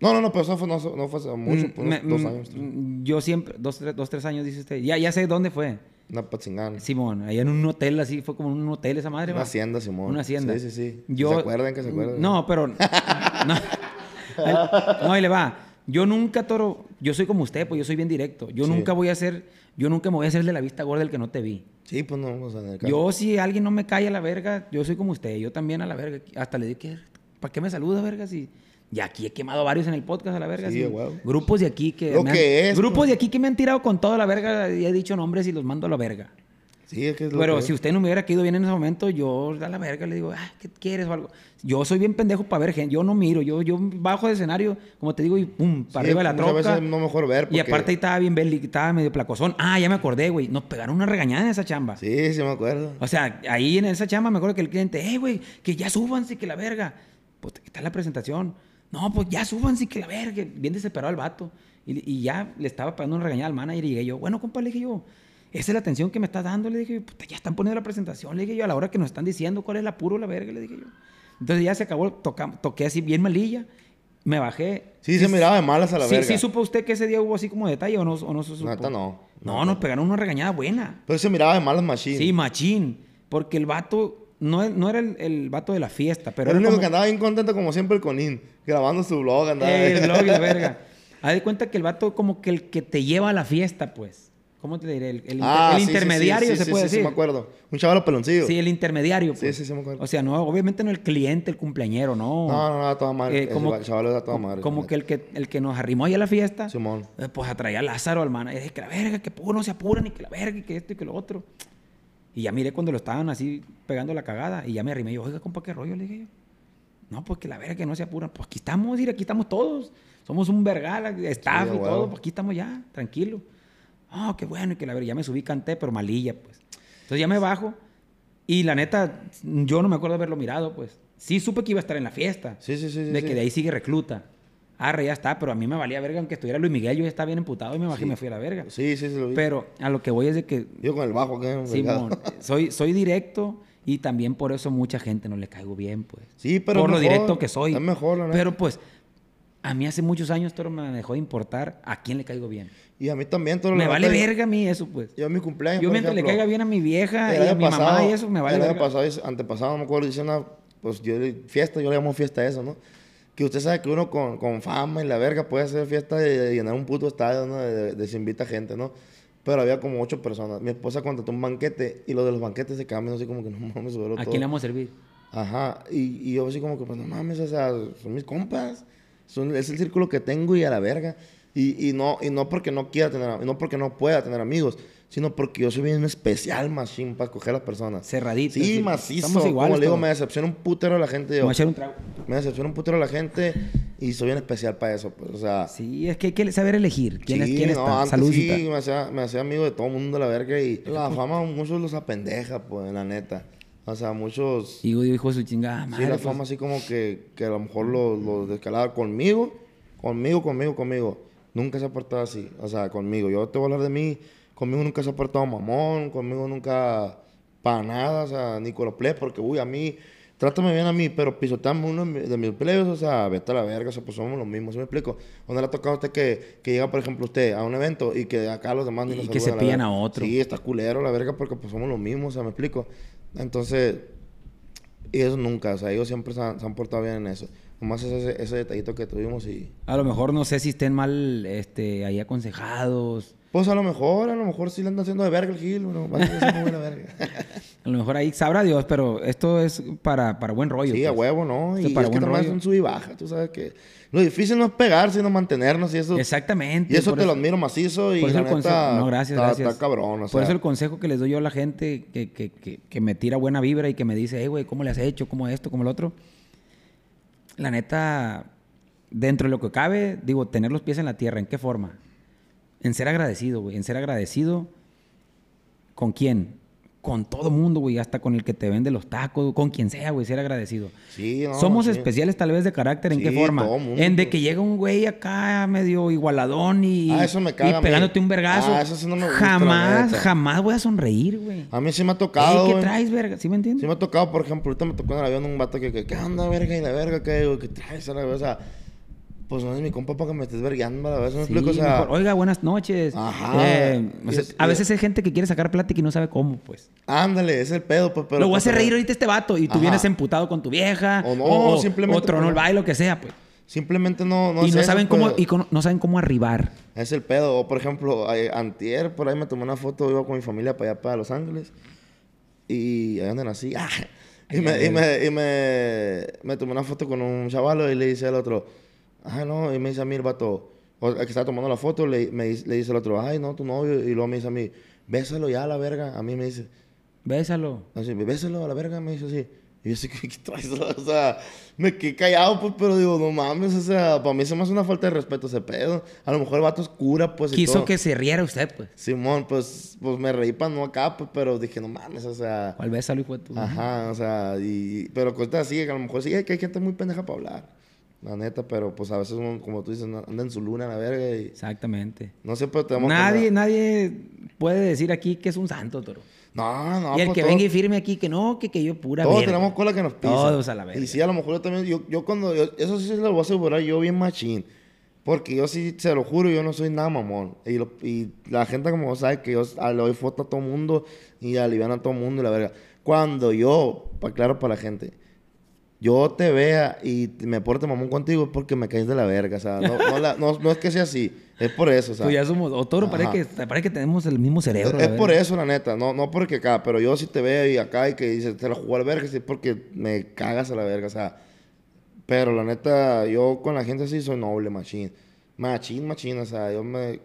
S1: no, no, no, pero eso fue, no, no fue hace mucho,
S2: mm,
S1: por
S2: me-
S1: dos
S2: mm,
S1: años. tres.
S2: mm, yo siempre, dos, tres, dos, tres años, dice usted. Ya, ya sé dónde fue.
S1: Una patzingana.
S2: Simón, allá en un hotel así, fue como un hotel esa madre.
S1: Una hacienda, Simón.
S2: Una hacienda.
S1: Sí, sí, sí.
S2: Yo,
S1: ¿Se acuerdan que se acuerdan?
S2: No, pero. [laughs] No, no, ahí le va. Yo nunca, Toro, yo soy como usted, pues yo soy bien directo. Yo
S1: Sí.
S2: nunca voy a ser, yo nunca me voy a hacer el de la vista gorda del que no te vi.
S1: Sí, pues no, o sea, en el caso.
S2: Yo, si alguien no me cae a la verga, yo soy como usted. Yo también a la verga. Hasta le digo, ¿qué? ¿para qué me saluda, verga? Si... Y aquí he quemado varios en el podcast a la verga.
S1: Sí, huevo.
S2: Grupos de aquí que.
S1: Lo
S2: me han-
S1: que es,
S2: Grupos
S1: pues.
S2: de aquí que me han tirado con toda la verga y he dicho nombres y los mando a la verga.
S1: Sí, es que es lo
S2: Pero
S1: que
S2: si usted no me hubiera caído bien en ese momento, yo a la verga le digo, ah, ¿qué quieres o algo? Yo soy bien pendejo para ver gente, yo no miro, yo, yo bajo del escenario, como te digo, y pum, para
S1: Sí,
S2: arriba de la troca.
S1: veces no mejor ver,
S2: Y
S1: porque-
S2: aparte ahí estaba bien belli, estaba medio placozón. Ah, ya me acordé, güey. Nos pegaron una regañada en esa chamba.
S1: Sí, sí me acuerdo.
S2: O sea, ahí en esa chamba me acuerdo que el cliente, eh, güey, que ya súbanse, que la verga. Pues está la presentación. No, pues ya súbanse, que la verga. Bien desesperado el vato. Y, y ya le estaba pegando una regañada al manager y llegué yo, bueno, compa, le dije yo, esa es la atención que me estás dando. Le dije, puta, ya están poniendo la presentación. Le dije yo, a la hora que nos están diciendo cuál es el apuro, la verga, le dije yo. Entonces ya se acabó, toca- toqué así bien malilla, me bajé.
S1: Sí, se miraba de malas a la
S2: sí,
S1: verga.
S2: sí, supo usted que ese día hubo así como detalle o no, o no se supo.
S1: Neta, no.
S2: No, nos pegaron una regañada buena.
S1: Pero se miraba de malas machines.
S2: Sí, machín. Porque el vato no, no era el, el vato de la fiesta, pero
S1: Era el único
S2: como-
S1: que andaba bien contento, como siempre, el Conín. Grabando su blog, andaba.
S2: Eh, el blog y la [laughs] verga. Haz de cuenta que el vato como que el que te lleva a la fiesta, pues. ¿Cómo te diré? El, el inter- el
S1: sí, sí, sí,
S2: intermediario,
S1: sí,
S2: se
S1: sí,
S2: puede
S1: sí, sí,
S2: decir.
S1: me acuerdo. Un chaval peloncillo.
S2: Sí, el intermediario,
S1: Sí,
S2: pues.
S1: sí, sí, me acuerdo.
S2: O sea, no, obviamente no el cliente, el cumpleañero, no.
S1: No, no, no, a toda madre.
S2: Eh, como,
S1: el chaval a toda madre.
S2: como que el que el que nos arrimó ahí a la fiesta,
S1: Simón.
S2: eh, pues atraía a Lázaro al man. Es que la verga, que puro no se apuran, y que la verga, y que esto y que lo otro. Y ya miré cuando lo estaban así pegando la cagada, y ya me arrimé yo, oiga, compa, qué rollo, le dije yo. No, pues que la verga que no se apuran. Pues aquí estamos, mira, aquí estamos todos. Somos un vergal, staff
S1: Sí,
S2: y todo, pues aquí estamos ya, tranquilo. Ah, qué bueno, y que la verga, ya me subí, canté, pero malilla, pues. Entonces ya me bajo, y la neta, yo no me acuerdo de haberlo mirado, pues. Sí supe que iba a estar en la fiesta.
S1: Sí, sí, sí.
S2: De
S1: sí.
S2: que de ahí sigue recluta. Arre, ya está, pero a mí me valía verga aunque estuviera Luis Miguel, yo ya estaba bien emputado y me bajé y
S1: Sí.
S2: me fui a la verga.
S1: Sí, sí, sí, lo vi.
S2: Pero a lo que voy es de que,
S1: Yo con el bajo, ¿qué?
S2: Simón, [laughs] soy, soy directo y también por eso mucha gente no le caigo bien, pues.
S1: Sí, pero
S2: por
S1: es
S2: lo
S1: mejor,
S2: directo que soy.
S1: Es mejor, la neta.
S2: Pero pues, a mí hace muchos años todo me dejó de importar a quién le caigo bien.
S1: Y a mí también todo lo
S2: Me vale verga a mí eso, pues.
S1: Yo a mi cumpleaños,
S2: Yo mientras le
S1: ejemplo,
S2: caiga bien a mi vieja y a mi mamá
S1: pasado-
S2: y eso, me vale
S1: El año
S2: verga.
S1: pasado, y antepasado, no me acuerdo, dice una, pues yo, le- fiesta, yo le llamo fiesta a eso, ¿no? Que usted sabe que uno con, con fama y la verga puede hacer fiesta de llenar un puto estadio, ¿no? De, de- de se invita gente, ¿no? Pero había como ocho personas. Mi esposa contrató un banquete y lo de los banquetes se cambian así como que [laughs] no mames,
S2: ¿A
S1: todo.
S2: quién le vamos a servir?
S1: Ajá, y, y yo así como que, pues no mames, o sea, son mis compas, son, es el círculo que tengo y a la verga. Y, y, no, y no porque no quiera tener, no porque no pueda tener amigos, sino porque yo soy bien especial, machín, para escoger a las personas.
S2: Cerradito.
S1: Sí, macizo,
S2: Estamos iguales
S1: como le digo, me decepciona un putero la gente, yo.
S2: A echar un trago.
S1: Me decepciona un putero la gente y soy bien especial para eso, pues, o sea...
S2: Sí, es que hay que saber elegir. ¿Quién, es,
S1: sí,
S2: quién
S1: no,
S2: está?
S1: antes sí, me hacía, me hacía amigo de todo el mundo, la verga, y la fama muchos los apendeja, pues, la neta. O sea, muchos...
S2: Y yo hijo de su chingada madre.
S1: Sí, la
S2: pues,
S1: fama así como que, que a lo mejor lo, lo descalaba conmigo, conmigo, conmigo, conmigo. Nunca se ha portado así, o sea, conmigo. Yo te voy a hablar de mí, conmigo nunca se ha portado mamón, conmigo nunca para nada, o sea, ni con los plebes, porque, uy, a mí, trátame bien a mí, pero pisoteame uno de mi- de mis plebes, o sea, vete a la verga, o sea, pues somos los mismos, ¿sí me explico? ¿Dónde le ha tocado a usted que, que llega, por ejemplo, usted a un evento y que acá los demás
S2: Y
S1: los
S2: que se
S1: la
S2: pillan a otro.
S1: Sí, está culero la verga porque pues somos los mismos, o sea, me explico. Entonces, y eso nunca, o sea, ellos siempre se han, se han portado bien en eso. Nomás ese, ese detallito que tuvimos y...
S2: A lo mejor no sé si estén mal este, ahí aconsejados.
S1: Pues a lo mejor, a lo mejor sí le andan haciendo de verga el Gil, bueno, va a buena verga. [laughs]
S2: A lo mejor ahí sabrá Dios, pero esto es para, para buen rollo.
S1: sí, a
S2: pues.
S1: huevo, ¿no?
S2: Esto
S1: Y
S2: para
S1: es que
S2: rollo.
S1: es un sub y baja, tú sabes que... Lo difícil no es pegar, sino mantenernos y eso...
S2: Exactamente.
S1: Y eso te lo admiro macizo y
S2: por eso
S1: la
S2: el
S1: neta...
S2: No, gracias,
S1: está,
S2: gracias.
S1: Está cabrón, o sea...
S2: Por eso el consejo que les doy yo a la gente que, que, que, que me tira buena vibra y que me dice, hey, güey, ¿cómo le has hecho? ¿Cómo esto? ¿Cómo lo otro? La neta, dentro de lo que cabe, digo, tener los pies en la tierra. ¿En qué forma? En ser agradecido, güey. En ser agradecido. ¿Con quién? Con todo mundo, güey. Hasta con el que te vende los tacos. Con quien sea, güey. Ser agradecido.
S1: Sí, no,
S2: Somos
S1: sí.
S2: especiales tal vez de carácter. ¿En qué forma?
S1: todo mundo,
S2: en de
S1: pues.
S2: que llega un güey acá medio igualadón y,
S1: Ah, eso me caga
S2: y pegándote un vergazo.
S1: Ah, eso sí no me gusta,
S2: jamás, jamás voy a sonreír, güey.
S1: A mí sí me ha
S2: Ey,
S1: tocado,
S2: ¿Qué
S1: güey.
S2: traes, verga? ¿Sí me entiendes?
S1: Sí me ha tocado, por ejemplo, ahorita me tocó en el avión un vato que, que ¿qué onda, verga? Y la verga, ¿qué, güey? ¿Qué traes? O sea, pues no es mi compa para que me estés vergueando, a vez, ¿me
S2: Sí,
S1: explico? O sea,
S2: mejor, Oiga, buenas noches.
S1: Ajá.
S2: Eh, o sea,
S1: Es-
S2: a veces hay gente que quiere sacar plática y no sabe cómo, pues.
S1: ándale, es el pedo, pues, pero...
S2: lo voy a
S1: pues,
S2: hacer reír ahorita este vato y tú
S1: Ajá.
S2: vienes emputado con tu vieja.
S1: O no, simplemente
S2: O tronó el baile, lo que sea, pues.
S1: Simplemente no, no
S2: y no saben cómo, y con- no saben cómo arribar.
S1: Es el pedo. O, por ejemplo, antier, por ahí me tomé una foto, iba con mi familia para allá, para Los Ángeles. Y ahí andan así. ah, [laughs] Y, me, y, me, y me, me tomé una foto con un chavalo y le dice al otro, ah, no, y me dice a mí el vato, el que estaba tomando la foto, le, me dice- le dice al otro, ay, no, tu novio, y luego me dice a mí, bésalo ya a la verga. A mí me dice,
S2: Bésalo.
S1: así, bésalo a la verga, me dice así. Y yo así, [laughs] ¿qué, qué traes? O sea, me quedé callado, pues, pero digo, no mames, o sea, para mí se me hace una falta de respeto ese pedo. A lo mejor el vato es cura, pues, y
S2: Quiso
S1: todo.
S2: que se riera usted, pues.
S1: Simón, pues, pues me reí para no acá, pues, pero dije, no mames, o sea...
S2: ¿Cuál bésalo, hijo de tu...
S1: Ajá, o sea, y... Pero cosas así, que a lo mejor sí, que hay gente muy pendeja para hablar. La neta, pero pues a veces uno, como tú dices, anda en su luna, la verga, y...
S2: Exactamente.
S1: No sé, pero tenemos
S2: Nadie, nadie puede decir aquí que es un santo, toro.
S1: No, no,
S2: y el
S1: pues,
S2: que
S1: todo-
S2: venga y firme aquí que no, que, que yo pura
S1: Todos
S2: verga.
S1: tenemos cola que nos pisa.
S2: Todos a la verga.
S1: Y sí, a lo mejor yo también, yo, yo cuando, yo- eso sí se lo voy a asegurar yo bien machín. Porque yo sí, se lo juro, yo no soy nada mamón. Y, lo- y la gente como sabe que yo ah, le doy foto a todo mundo y alivian a todo mundo y la verga. Cuando yo, pa- claro para la gente, yo te vea y me porte mamón contigo es porque me caes de la verga. O sea, no, no, la- no- no es que sea así. Es por eso, o sea.
S2: Pues ya somos, o toro, parece que, parece que tenemos el mismo cerebro.
S1: Es
S2: la
S1: por eso, la neta. No, no porque acá, pero yo sí te veo y acá y que dices, te la jugó al verga, sí, es porque me cagas a la verga, o sea. Pero la neta, yo con la gente así soy noble, machín. Machín, machín, o sea, yo me.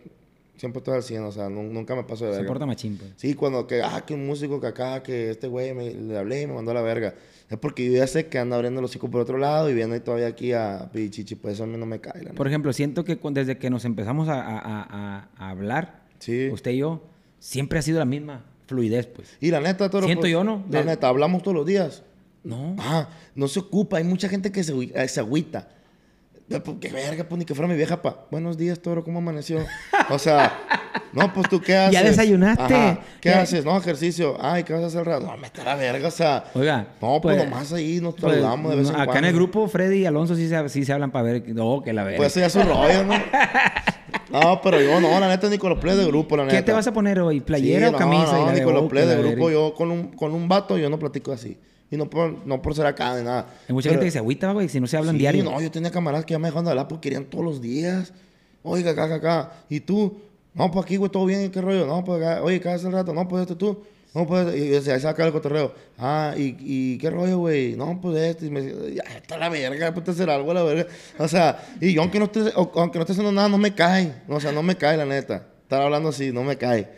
S1: Siempre estoy al 100, o sea, nu- nunca me paso de
S2: Se
S1: verga.
S2: porta machín, pues.
S1: Sí, cuando que, ah, que un músico que acá, que este güey me, le hablé y me mandó a la verga. Es porque yo ya sé que anda abriendo los hocico por otro lado y viene todavía aquí a pichichi, pues eso a mí no me cae, la
S2: Por ejemplo, siento que desde que nos empezamos a, a- a- a- a hablar,
S1: Sí.
S2: usted y yo, siempre ha sido la misma fluidez, pues.
S1: Y la neta, todo
S2: Siento yo, ¿no?
S1: La
S2: De-
S1: neta, hablamos todos los días.
S2: No.
S1: Ah, no se ocupa. Hay mucha gente que se, eh, se agüita. Pues, Qué verga, pues ni que fuera mi vieja, pa. Buenos días, toro, ¿cómo amaneció? O sea, no, pues tú qué [laughs] haces.
S2: ¿Ya desayunaste?
S1: Ajá, ¿Qué
S2: Ya-
S1: haces? No, ejercicio. Ay, ¿qué vas a hacer? rato? No, me está la verga, o sea.
S2: Oiga.
S1: No, pues, nomás ahí nos
S2: pues,
S1: saludamos de vez en
S2: Acá
S1: cuando.
S2: en el grupo, Freddy y Alonso sí se, sí se hablan para ver. No, que la verga.
S1: Pues eso ya es un rollo, ¿no? [laughs] No, pero yo no, la neta, ni con los plays de grupo, la neta.
S2: ¿Qué te vas a poner hoy? ¿Playera
S1: Sí,
S2: o camisa?
S1: No,
S2: Y
S1: no, ni
S2: de,
S1: con los
S2: oh, que
S1: de grupo. Yo con un, con un vato, yo no platico así. Y no por, no por ser acá ni nada.
S2: Hay mucha
S1: Pero-
S2: gente que se agüita, güey, si no se hablan
S1: Sí,
S2: diario.
S1: no, yo tenía camaradas que ya me dejaban de hablar porque querían todos los días. Oiga, acá, acá, acá. ¿Y tú? No, pues aquí, güey, todo bien, ¿qué rollo? No, pues oye, ¿qué haces el rato? No, pues este tú. No, pues, y y se ahí saca el cotorreo. Ah, ¿y, y qué rollo, güey? No, pues este. Y me dice, ya, está la verga, pues hacer algo, la verga. O sea, y yo aunque no esté, o- aunque no esté haciendo nada, no me cae. O sea, no me cae, la neta. Estar hablando así, no me cae.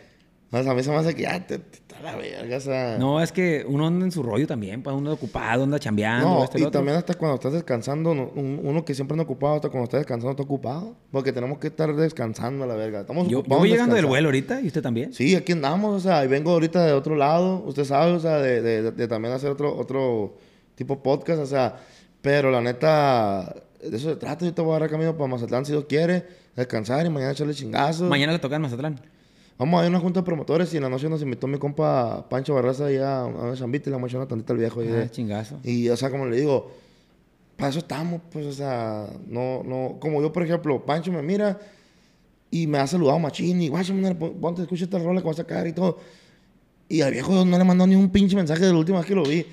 S1: O sea, a mí se me hace que ya, te, te- la verga, o sea.
S2: No, es que uno anda en su rollo también, pues uno anda ocupado, anda chambeando.
S1: No,
S2: esto y otro.
S1: también hasta cuando estás descansando, no- un- uno que siempre anda ocupado, hasta cuando está descansando está ocupado. Porque tenemos que estar descansando a la verga. Estamos
S2: Yo, voy llegando del vuelo ahorita y usted también.
S1: Sí, aquí andamos, o sea, y vengo ahorita de otro lado, usted sabe, o sea, de, de- de- de también hacer otro, otro tipo podcast, o sea, pero la neta, de eso se trata, yo te voy a dar camino para Mazatlán si Dios quiere, descansar y mañana echarle chingazos.
S2: Mañana le toca en Mazatlán.
S1: Vamos a ir a una junta de promotores y en la noche nos invitó mi compa Pancho Barraza allá a una chambita y le vamos a echar una tantita al viejo de-
S2: Ah, chingazo.
S1: y, o sea, como le digo, para eso estamos, pues, o sea, no, no, como yo, por ejemplo, Pancho me mira y me ha saludado machín y, guacho, ponte, escucha esta rola que vas a sacar y todo. Y al viejo no le mandó ni un pinche mensaje de la última vez que lo vi.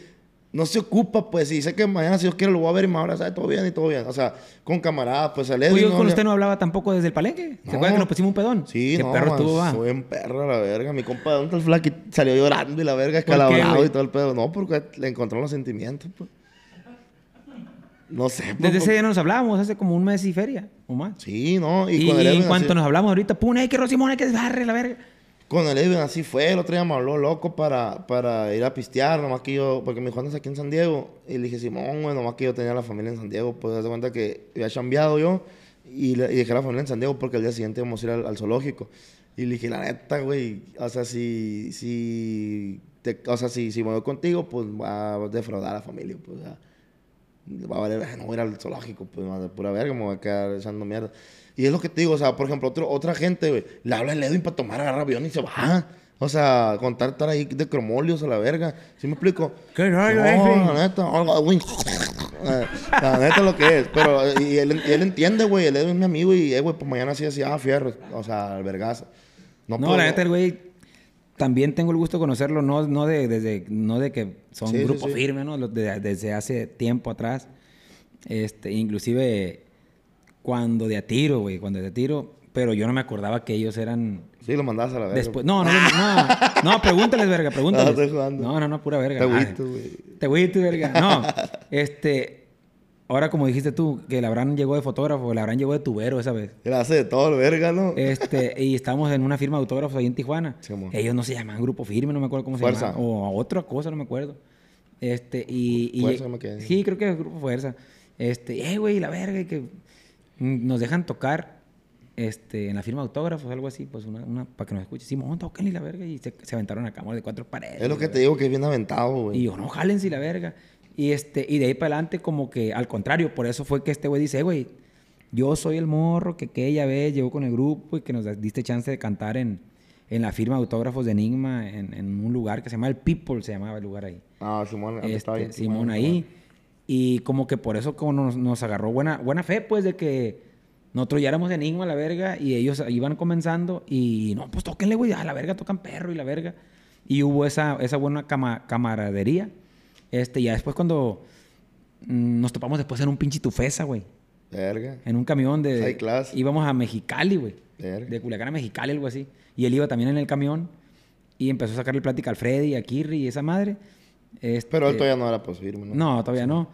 S1: No se ocupa, pues, y sé que mañana, si Dios quiere, lo voy a ver y me va a abrazar, todo bien y todo bien. O sea, con camaradas, pues, al
S2: Oye,
S1: no
S2: con usted no hablaba tampoco desde el palenque. ¿Se
S1: No.
S2: acuerda que nos pusimos un pedón?
S1: Sí,
S2: Qué
S1: no,
S2: perro
S1: man,
S2: estuvo, va.
S1: soy un perro la verga. Mi compa, ¿dónde está el flaqui? Salió llorando y la verga
S2: ¿Por qué,
S1: escalabrado y todo el pedo. No, porque le encontró los sentimientos, pues. No sé, pues,
S2: Desde ese día nos hablábamos, hace como un mes y feria, o más.
S1: Sí, no, y, el
S2: en cuanto
S1: así,
S2: nos hablamos ahorita, pum, hay que Rosimón, hay que desbarre la verga.
S1: Con el Edwin así fue, el otro día me habló loco para, para ir a pistear, nomás que yo, porque mi hijo anda aquí en San Diego, y le dije, Simón, güey, nomás que yo tenía la familia en San Diego, pues de cuenta que había chambeado yo, y, le, y dejé la familia en San Diego porque al día siguiente íbamos a ir al, al zoológico. Y le dije, la neta, güey, o sea, si, si, te- o sea, si, si voy contigo, pues va a defraudar a la familia, pues, o sea, va a valer, no voy a ir al zoológico, pues, de pura verga, me voy a quedar echando mierda. Y es lo que te digo, o sea, por ejemplo, otro, otra gente, güey, le habla el Edwin para tomar, agarrar avión y se va. O sea, contar estar ahí de cromolios a la verga. ¿Sí me explico?
S2: ¿Qué rollo,
S1: no, la neta, oh. Eh, La neta es lo que es. Pero, y él, y él entiende, güey, el Edwin es mi amigo y, eh, güey, pues mañana sí así, ah, fierro. O sea, albergaza.
S2: No,
S1: puedo-
S2: la neta, el güey, también tengo el gusto de conocerlo, no, no, de, desde, no de que son
S1: Sí,
S2: un
S1: sí,
S2: grupo
S1: sí.
S2: firme, ¿no? Lo- de- desde hace tiempo atrás. Este, inclusive cuando de a tiro, güey, cuando de a tiro, pero yo no me acordaba que ellos eran...
S1: Sí, lo mandabas a la verga.
S2: Después, no, no, no, no, pregúntales, verga, pregúntales.
S1: No, estoy jugando.
S2: No, no, no, pura verga.
S1: Te agüito, güey.
S2: Te agüito, verga. No, este, ahora como dijiste tú, que Abraham llegó de fotógrafo, Abraham llegó de tubero esa vez.
S1: Él hace de todo, el verga, ¿no?
S2: Este, y estamos en una firma de autógrafos ahí en Tijuana.
S1: Sí.
S2: Ellos no se llaman Grupo Firme, no me acuerdo cómo se
S1: Fuerza.
S2: llama. O a otra cosa, no me acuerdo. Este, y... y-
S1: Fuerza, me quedé.
S2: Sí, creo que es Grupo Fuerza. Este, eh, güey, la verga, y que nos dejan tocar este, en la firma de autógrafos, algo así, pues una, una para que nos escuche. Simón, toquen y la verga. Y se, se aventaron a cama de cuatro paredes.
S1: Es lo que te digo que es bien aventado, güey.
S2: y yo, no, jálense y la verga. Y, este, y de ahí para adelante, como que al contrario, por eso fue que este güey dice, "Eh, güey, yo soy el morro que aquella vez llegó con el grupo y que nos diste chance de cantar en, en la firma de autógrafos de Enigma, en, en un lugar que se llama el People, se llamaba el lugar ahí.
S1: Ah, Simón,
S2: Este, Simón, ahí. Y como que por eso como nos, nos agarró buena, buena fe, pues, de que nosotros ya éramos Enigma, la verga, y ellos iban comenzando y, no, pues tóquenle, güey, a la verga, tocan perro y la verga. Y hubo esa, esa buena cama- camaradería. Este, ya después cuando mm, nos topamos después en un pinche tufesa, güey.
S1: Verga.
S2: En un camión de...
S1: Class.
S2: Íbamos a Mexicali, güey. De Culiacán a Mexicali, algo así. Y él iba también en el camión. Y empezó a sacarle plática al Freddy, a Kirri y esa madre. Este,
S1: Pero él todavía no era pues firme, ¿no?
S2: No, todavía no.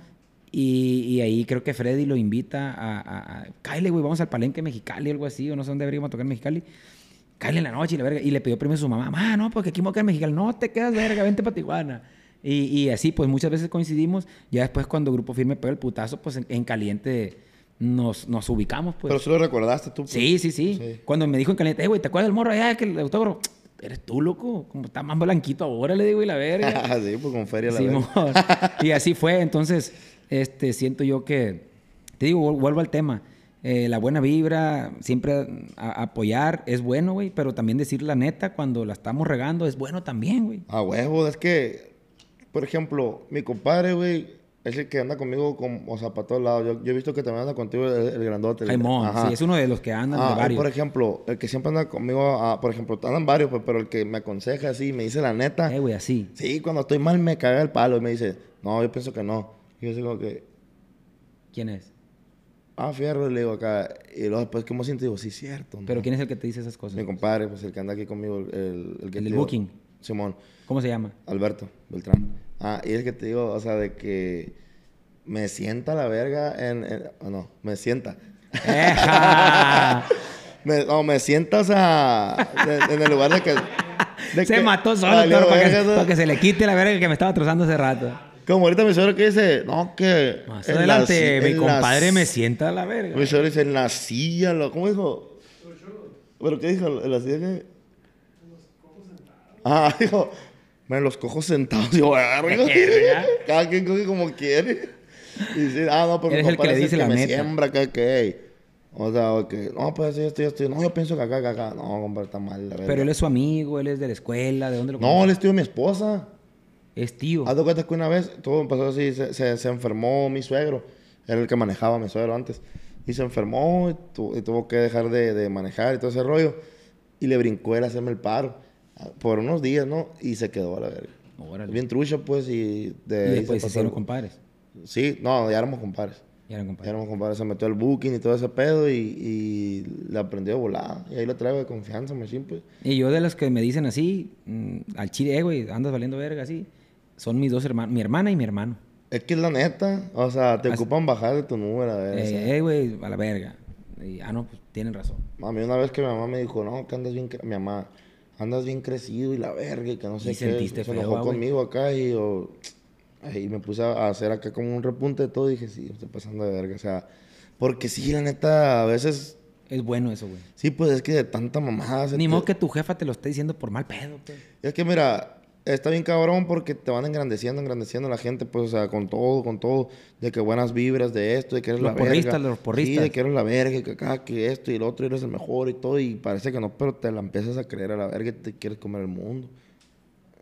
S2: Y, y ahí creo que Freddy lo invita a... a, a Cáele, güey, vamos al palenque Mexicali, algo así. O no sé dónde deberíamos tocar en Mexicali. Cáele en la noche y la verga. Y le pidió permiso a su mamá. Mamá, no, porque aquí me voy a quedar en Mexicali. No te quedas, verga, vente para Tijuana. Y, y así, pues muchas veces coincidimos. Ya después cuando Grupo Firme pegó el putazo, pues en, en caliente nos, nos ubicamos, pues.
S1: Pero sí lo recordaste tú. pues.
S2: Sí, sí, sí,
S1: Sí.
S2: Cuando me dijo en caliente, eh, güey, ¿te acuerdas del morro allá que el autógrafo? Eres tú, loco. Como está más blanquito ahora, le digo, y la verga. [laughs]
S1: sí, pues con feria la
S2: Simón.
S1: verga. [laughs]
S2: y así fue. Entonces, este, siento yo que, te digo, vuel- vuelvo al tema. Eh, la buena vibra, siempre a- apoyar es bueno, güey, pero también decir la neta cuando la estamos regando es bueno también, güey.
S1: A huevo, es que, por ejemplo, mi compadre, güey, es el que anda conmigo, con, o sea, para todos lados. Yo, yo he visto que también anda contigo el, el grandote.
S2: Jaimón, sí, es uno de los que andan
S1: Ah,
S2: de varios.
S1: por ejemplo, el que siempre anda conmigo, ah, por ejemplo, andan varios, pues, pero el que me aconseja así, me dice la neta.
S2: Eh, güey, así.
S1: Sí, cuando estoy mal me caga el palo y me dice, no, yo pienso que no. Y yo digo que,
S2: ¿Quién es?
S1: ah, fierro, le digo acá. Y luego después, ¿cómo siento? Digo, sí, cierto. ¿no?".
S2: Pero ¿quién es el que te dice esas cosas?
S1: Mi compadre, pues el que anda aquí conmigo, el, el que
S2: El del booking.
S1: Simón,
S2: ¿Cómo se llama?
S1: Alberto Beltrán. Ah, y es que te digo, o sea, de que me sienta la verga en. en- oh, no, me sienta. [laughs] No, me sienta, o sea, en el lugar de que. de
S2: se
S1: que-
S2: mató solo,
S1: Valió
S2: toro, para, que, que se le quite la verga que me estaba trozando hace rato.
S1: Como ahorita mi suegro que dice, no, que.
S2: Más
S1: la
S2: adelante, mi
S1: la
S2: compadre me
S1: si-
S2: sienta a la verga.
S1: Mi suegro dice, en la silla, lo, ¿cómo dijo? ¿Pero qué dijo? ¿En la silla qué? Ah, [laughs] dijo, me los cojo sentados. Yo. [laughs] Cada quien coge como quiere. Y dice, ah, no, pero mi
S2: Eres el que le
S1: es
S2: dice la
S1: me
S2: neta.
S1: siembra que, que. O sea, que, no, pues esto, esto, esto. No, yo pienso que acá, que acá. No, compadre, está mal, la.
S2: Pero él es su amigo, él es de la escuela, ¿de dónde lo
S1: No,
S2: conoces?
S1: él es tío de mi esposa.
S2: Es tío.
S1: Haz de cuenta que una vez todo empezó así, se, se, se enfermó mi suegro. Era el que manejaba a mi suegro antes. Y se enfermó y, tu- y tuvo que dejar de, de manejar y todo ese rollo. Y le brincó él a hacerme el paro. Por unos días, ¿no? Y se quedó a la verga.
S2: Órale.
S1: Bien trucha, pues, y de
S2: y después se hicieron
S1: el-
S2: compadres.
S1: Sí, no, ya éramos compadres.
S2: Ya eran
S1: Ya éramos compadres. Se metió al booking y todo ese pedo y, y le aprendió a volar. Y ahí lo traigo de confianza, machín, pues.
S2: Y yo de los que me dicen así, mm, al chile, eh, güey, andas valiendo verga así, son mis dos hermanos, mi hermana y mi hermano.
S1: Es que es la neta. O sea, te
S2: Así-
S1: ocupan bajar de tu número, a ver.
S2: Eh, güey, a la verga. Y, ah, no, pues tienen razón.
S1: A mí una vez que mi mamá me dijo, no, que andas bien, cre-". mi mamá, andas bien crecido y la verga, y que no sé
S2: Y
S1: qué.
S2: sentiste
S1: se enojó
S2: güey.
S1: conmigo acá y yo, [tsk] ahí me puse a hacer acá como un repunte de todo y dije, sí, estoy pasando de verga, o sea, porque sí, la neta, a veces,
S2: Es bueno eso, güey.
S1: sí, pues es que de tanta mamada.
S2: Ni
S1: te-
S2: modo que tu jefa te lo esté diciendo por mal pedo, pues.
S1: Es que mira, está bien cabrón porque te van engrandeciendo, engrandeciendo la gente, pues, o sea, con todo, con todo, de que buenas vibras de esto, de que eres
S2: Los
S1: la
S2: porristas,
S1: verga.
S2: los porristas.
S1: Sí, de que eres la verga, que acá, que esto y el otro, eres el mejor y todo, y parece que no, pero te la empiezas a creer a la verga y te quieres comer el mundo.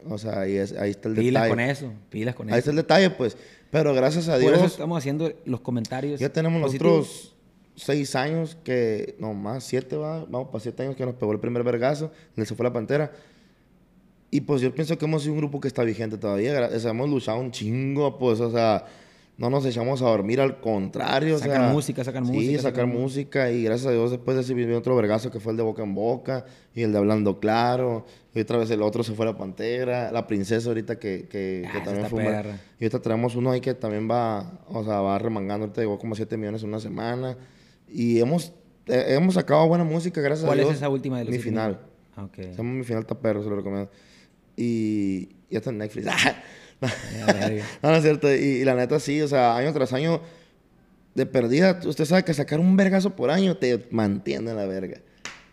S1: O sea, ahí, es, ahí está el
S2: Pilas
S1: detalle.
S2: con eso, pilas con
S1: Ahí
S2: eso.
S1: está el detalle, pues. Pero gracias a
S2: Por
S1: Dios,
S2: eso estamos haciendo los comentarios.
S1: ya tenemos
S2: positivos.
S1: nosotros seis años que, no más, siete va, vamos para siete años que nos pegó el primer vergazo, donde se fue la pantera. Y pues yo pienso que hemos sido un grupo que está vigente todavía. O sea, hemos luchado un chingo, pues, o sea, no nos echamos a dormir, al contrario. o
S2: Sacan
S1: sea,
S2: música, sacan
S1: sí,
S2: música,
S1: sacar
S2: sacan mu-
S1: música. Y gracias a Dios, después de ese vivió otro vergazo que fue el de boca en boca y el de hablando claro. Y otra vez el otro se fue la pantera, la princesa ahorita que, que,
S2: Ah,
S1: que también fue. Y ahorita traemos uno ahí que también va, o sea, va remangando. Ahorita llegó como 7 millones en una semana. Y hemos, eh, hemos sacado buena música, gracias a
S2: ¿Cuál
S1: Dios.
S2: es esa última de los
S1: Mi final.
S2: Ah, ok.
S1: Se llama Mi final está perro, se lo recomiendo. Y ya está en Netflix. [laughs] No, no es cierto. Y, y la neta sí, o sea, año tras año de perdida, usted sabe que sacar un vergazo por año te mantiene la verga.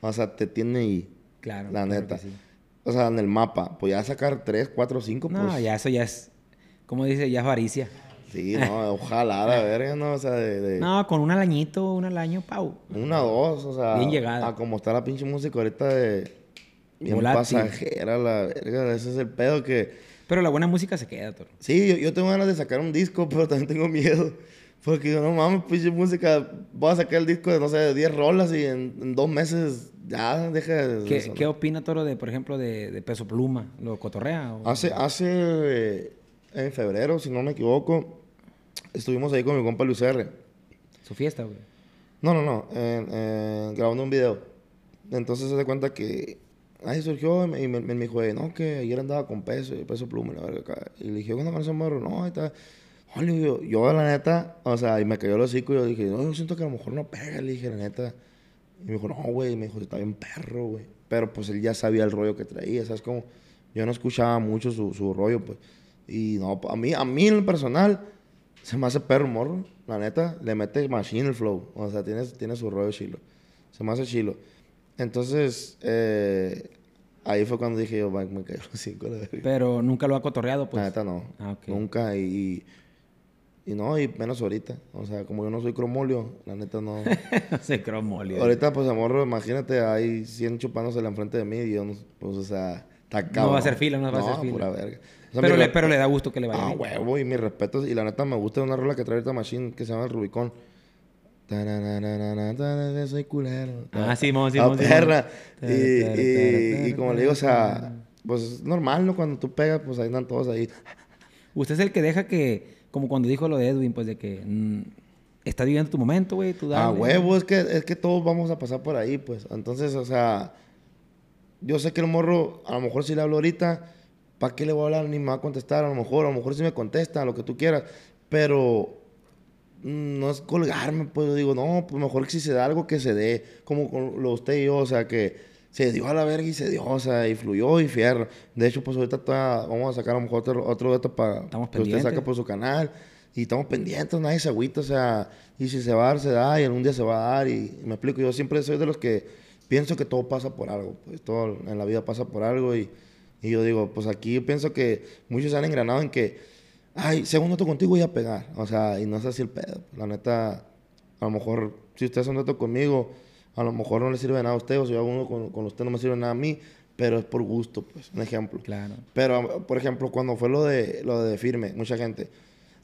S1: O sea, te tiene ahí.
S2: Claro.
S1: La neta.
S2: sí.
S1: O sea, en el mapa. Pues ya sacar 3, 4, 5,
S2: No,
S1: pues.
S2: ya eso ya es, como dice, ya es avaricia.
S1: Sí, no, [laughs] ojalá la verga, ¿no? O sea, de. de
S2: No, con un alañito, un alaño, pau.
S1: Una, dos, o sea.
S2: Bien llegada.
S1: A como está la pinche música ahorita de. Bien
S2: Volátil.
S1: pasajera, la verga. Ese es el pedo que.
S2: Pero la buena música se queda, toro.
S1: Sí, yo, yo tengo ganas de sacar un disco, [laughs] pero también tengo miedo. Porque yo, no mames, pinche música. Voy a sacar el disco de, no sé, de 10 rolas y en, en dos meses ya deja de.
S2: ¿Qué,
S1: sonar.
S2: ¿Qué opina Toro de, por ejemplo, de, de Peso Pluma? ¿Lo cotorrea? o-
S1: Hace, hace. eh, en febrero, si no me equivoco, estuvimos ahí con mi compa Luis R.
S2: Su fiesta, güey.
S1: No, no, no. grabando un video. Entonces se da cuenta que. Ahí surgió y me, me- me dijo, "Eh, no, que ayer andaba con peso, peso pluma, la verga acá". Y le dije, ¿qué onda con ese morro? No, ahí está. Ole, yo, yo, la neta, o sea, y me cayó el hocico y yo dije, no, yo siento que a lo mejor no pega, le dije, la neta. Y me dijo, no, güey, me dijo, está bien perro, güey. Pero pues él ya sabía el rollo que traía, ¿sabes cómo? Yo no escuchaba mucho su, su rollo, pues. Y no, a mí, a mí en lo personal, se me hace perro morro, la neta. Le mete machine el flow. O sea, tiene, tiene su rollo chilo. Se me hace chilo. Entonces, eh, ahí fue cuando dije yo, "Va, me cayó los cinco, la verga.
S2: Pero nunca lo ha cotorreado, pues.
S1: La neta no.
S2: Ah, ok.
S1: Nunca. Y, y, y no, y menos ahorita. O sea, como yo no soy cromolio, la neta no. [laughs]
S2: Se cromolio.
S1: ahorita, pues, amor, imagínate, hay 100 chupándose enfrente de mí y yo, no, pues, o sea, está cabrón.
S2: va a ser fila, no va a ser fila.
S1: pura verga. O sea,
S2: pero, le, pero le da gusto que le vaya
S1: Ah, huevo, y mi respeto. Y la neta me gusta una rola que trae ahorita Machine que se llama El Rubicón. Soy culero.
S2: Ah, Simón,
S1: Ah,
S2: Simón, Simón.
S1: perra. Y, y, y como le digo, o sea, pues es normal, ¿no? Cuando tú pegas, pues ahí andan todos ahí.
S2: Usted es el que deja que, como cuando dijo lo de Edwin, pues de que mm, estás viviendo tu momento, güey, tú
S1: Ah,
S2: dale.
S1: huevo, es que, es que todos vamos a pasar por ahí, pues. Entonces, o sea, yo sé que el morro, a lo mejor si le hablo ahorita, ¿para qué le voy a hablar? Ni me va a contestar, a lo mejor, a lo mejor si me contesta, lo que tú quieras, pero no es colgarme, pues yo digo, no, pues mejor que si se da algo que se dé, como con lo usted y yo, o sea, que se dio a la verga y se dio, o sea, y fluyó y fierro. De hecho, pues ahorita toda- vamos a sacar a lo mejor otro, otro dato para que usted saque
S2: pendientes.
S1: por su canal. Y estamos pendientes, nadie se agüita, o sea, y si se va a dar, se da, y algún día se va a dar, y, me explico, yo siempre soy de los que pienso que todo pasa por algo, pues todo en la vida pasa por algo, y, y yo digo, pues aquí yo pienso que muchos se han engranado en que, ay, según noto contigo voy a pegar, o sea, y no es así el pedo, la neta, a lo mejor, si usted hace un dato conmigo, a lo mejor no le sirve nada a usted, o si yo hago uno con, con usted no me sirve nada a mí, pero es por gusto, pues, un ejemplo.
S2: Claro.
S1: Pero, por ejemplo, cuando fue lo de, lo de Firme, mucha gente,